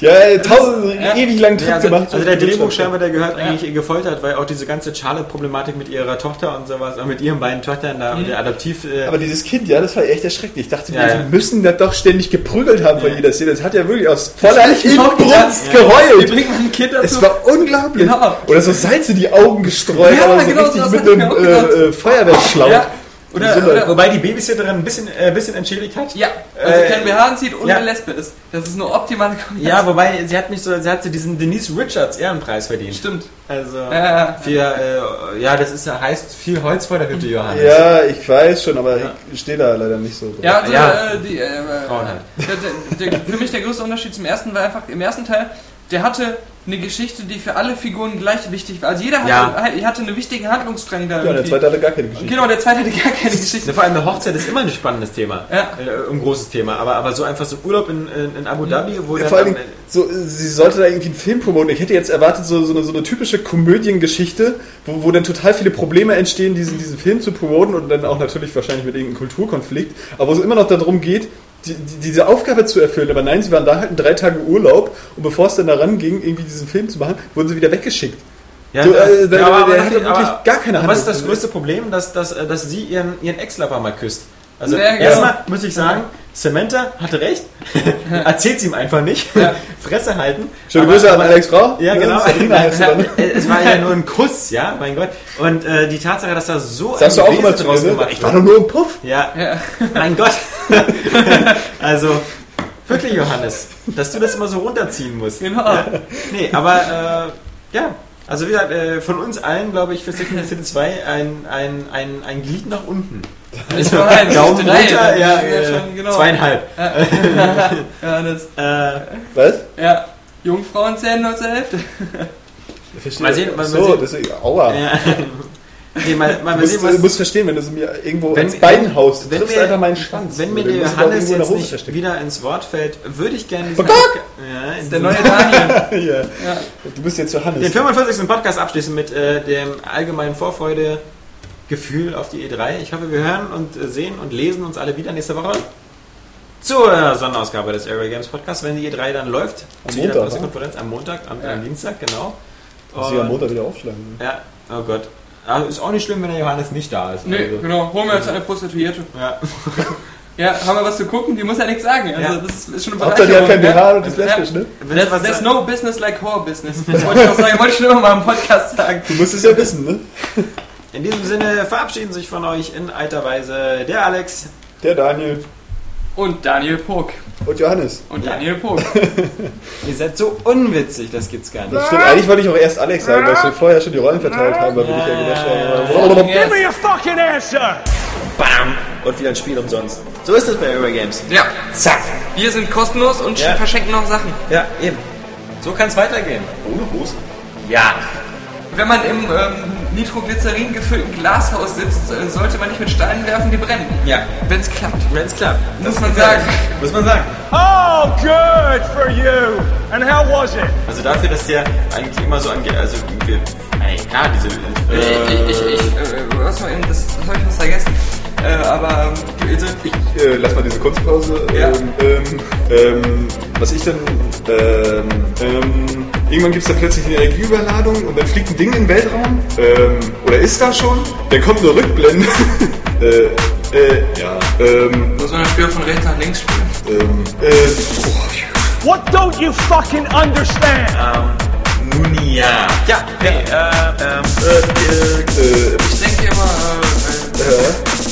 Ja, tausend, Ja. ewig langen Trip Ja, also, gemacht. also der Drehbuchschreiber, der gehört eigentlich gefoltert, weil auch diese ganze Charlotte-Problematik mit ihrer Tochter und sowas, auch mit ihren beiden Töchtern da und der Adoptiv... Äh, Aber dieses Kind, ja, das war echt erschrecklich. Ich dachte, mir, ja. die müssen das doch ständig geprügelt haben von jeder Szene. Das hat ja wirklich aus voller Inbrunst geheult. bringt man ein Kind dazu? Es war unglaublich. Genau. Oder so Salz in die Augen gestreut, Ja, aber so genau, richtig mit einem äh, äh, Feuerwehrschlauch. Ja. Oder, oder, wobei die Babysitterin ein bisschen, äh, bisschen entschädigt hat. ja, also Äh, kein BH anzieht und ja. eine Lesbe ist. Das ist eine optimale Kombination. Ja, wobei sie hat nicht so, sie hat so diesen Denise Richards Ehrenpreis verdient. Stimmt. Also Ja, für, äh, ja, das ist heißt viel Holz vor der Hütte, Johannes. Ja, ich weiß schon, aber ich stehe da leider nicht so drauf. Ja, also Ja. Äh, die, äh, Frauen halt. der, der, der, für mich der größte Unterschied zum ersten war einfach, im ersten Teil, der hatte eine Geschichte, die für alle Figuren gleich wichtig war. Also jeder hatte, Ja. hatte einen wichtigen Handlungsstrang da. Ja, der irgendwie. zweite hatte gar keine Geschichte. Genau, der zweite hatte gar keine Geschichte. Vor allem eine Hochzeit ist immer ein spannendes Thema. Ja. Äh, ein großes Thema. Aber, aber so einfach so Urlaub in, in, Abu Dhabi, wo Ja, dann vor Dingen, so, sie sollte da irgendwie einen Film promoten. Ich hätte jetzt erwartet, so, so, eine, so eine typische Komödiengeschichte, wo, wo dann total viele Probleme entstehen, diesen, diesen Film zu promoten und dann auch natürlich wahrscheinlich mit irgendeinem Kulturkonflikt, aber wo es immer noch darum geht, die, die, diese Aufgabe zu erfüllen. Aber nein, sie waren da halt in drei Tage Urlaub und bevor es dann daran ging, irgendwie diesen Film zu machen, wurden sie wieder weggeschickt. Ja, So, äh, der- aber- der aber hat das- ja wirklich aber- gar keine aber Was ist das größte Problem, dass, dass, äh, dass sie ihren, ihren Ex-Lover mal küsst? Also Ja, genau. erstmal muss ich sagen, Samantha hatte recht. Erzählt sie ihm einfach nicht. Fresse halten. Schöne Aber- Grüße an Alex Frau. Ja, genau. Sabrina heißt sie dann. Äh, es war ja nur ein Kuss, ja, mein Gott. Und äh, die Tatsache, dass da so Sagst du auch immer draus ne? gemacht Ich war doch nur im Puff. Ja, Ja. mein Gott. also, wirklich, Johannes, dass du das immer so runterziehen musst. Genau. Ja? Nee, aber, äh, ja. Also, wie gesagt, äh, von uns allen, glaube ich, für Second City 2 ein, ein, ein, ein Glied nach unten. War halt Daumen drei, runter, ja, ist äh, schon, genau. zweieinhalb. Ja, das, Äh, Was? ja. Jungfrauen zählen nur zur Hälfte. Verstehe. Mal sehen, mal so, sehen. deswegen, aua. ja. Nee, mal, mal, Du musst, sehen, du was, musst verstehen, wenn du es mir irgendwo Wenn- ins Bein haust, du wenn triffst mir- einfach meinen Schwanz. wenn mir der du Johannes jetzt nicht verstecken. wieder ins Wort fällt, würde ich gerne diesen Oh! Podca- ja, in Der neue Daniel. ja. Ja. Du bist jetzt Johannes. den 45. Podcast abschließen mit äh, dem allgemeinen Vorfreude-Gefühl auf die E3. Ich hoffe, wir hören und äh, sehen und lesen uns alle wieder nächste Woche zur Sonderausgabe des Airway Games Podcasts, wenn die E3 dann läuft. Am Montag, Pressekonferenz am Montag, am, Ja. am Dienstag, genau. Muss ich am Und- Montag wieder aufschlagen. Ja, oh Gott. Aber ist auch nicht schlimm, wenn der Johannes nicht da ist. Nee, Also, genau. Holen wir uns eine Prostituierte. ja. Ja, haben wir was zu gucken? Die muss ja nichts sagen. Also, Ja. das ist, ist schon eine Hauptsache, die hat kein BH und ist lesbisch, ne? There's, there's no business like whore business. Das wollte ich auch sagen, wollte ich schon immer mal im Podcast sagen. Du musst es ja wissen, ne? In diesem Sinne verabschieden sich von euch in alter Weise der Alex. Der Daniel Und Daniel Pog. und Johannes. Und. Daniel Pog. Ihr seid so unwitzig, das gibt's gar nicht. Das stimmt, eigentlich wollte ich auch erst Alex sagen, dass wir vorher schon die Rollen verteilt haben, weil wir dich ja gedacht haben. Yes. Bam! Und wieder ein Spiel umsonst. So ist es bei Eurogames. Ja, Zack! wir sind kostenlos und Ja. verschenken noch Sachen. Ja, eben. So kann's weitergehen. Ohne Hose. Ja. Wenn man im ähm, Nitroglycerin gefüllten Glashaus sitzt, äh, sollte man nicht mit Steinen werfen, die brennen. Ja. Wenn es klappt. Wenn's klappt. Muss man sagen. Muss man sagen. Oh, good for you. And how was it? Also dafür, dass der eigentlich immer so angeht, also wir, ey, klar, diese. Äh, ich, ich, ich, äh, was war eben, das, das habe ich was vergessen. Äh, aber, ähm, also, ich, äh, lass mal diese Kunstpause. Ja. Ähm, ähm, ähm, was ich dann. Ähm, ähm, irgendwann gibt es da plötzlich eine Energieüberladung und dann fliegt ein Ding in den Weltraum. Ähm, oder ist da schon? Dann kommt eine Rückblende. äh, äh, ja. Ähm, muss man das Spiel von rechts nach links spielen. ähm, äh, boah, What don't you fucking understand? Nunia. Ja, nee, äh, ähm, äh, äh, Ich denke immer, äh, äh, äh, äh,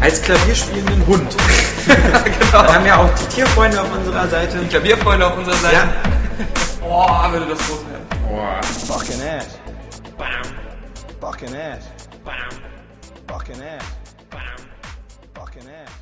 Als klavierspielenden Hund. genau. Wir haben ja auch die Tierfreunde auf unserer Seite. Klavierfreunde auf unserer Seite. Ja. Boah, würde das groß werden. Fucking ass. Fucking ass. Fucking ass. Fucking ass.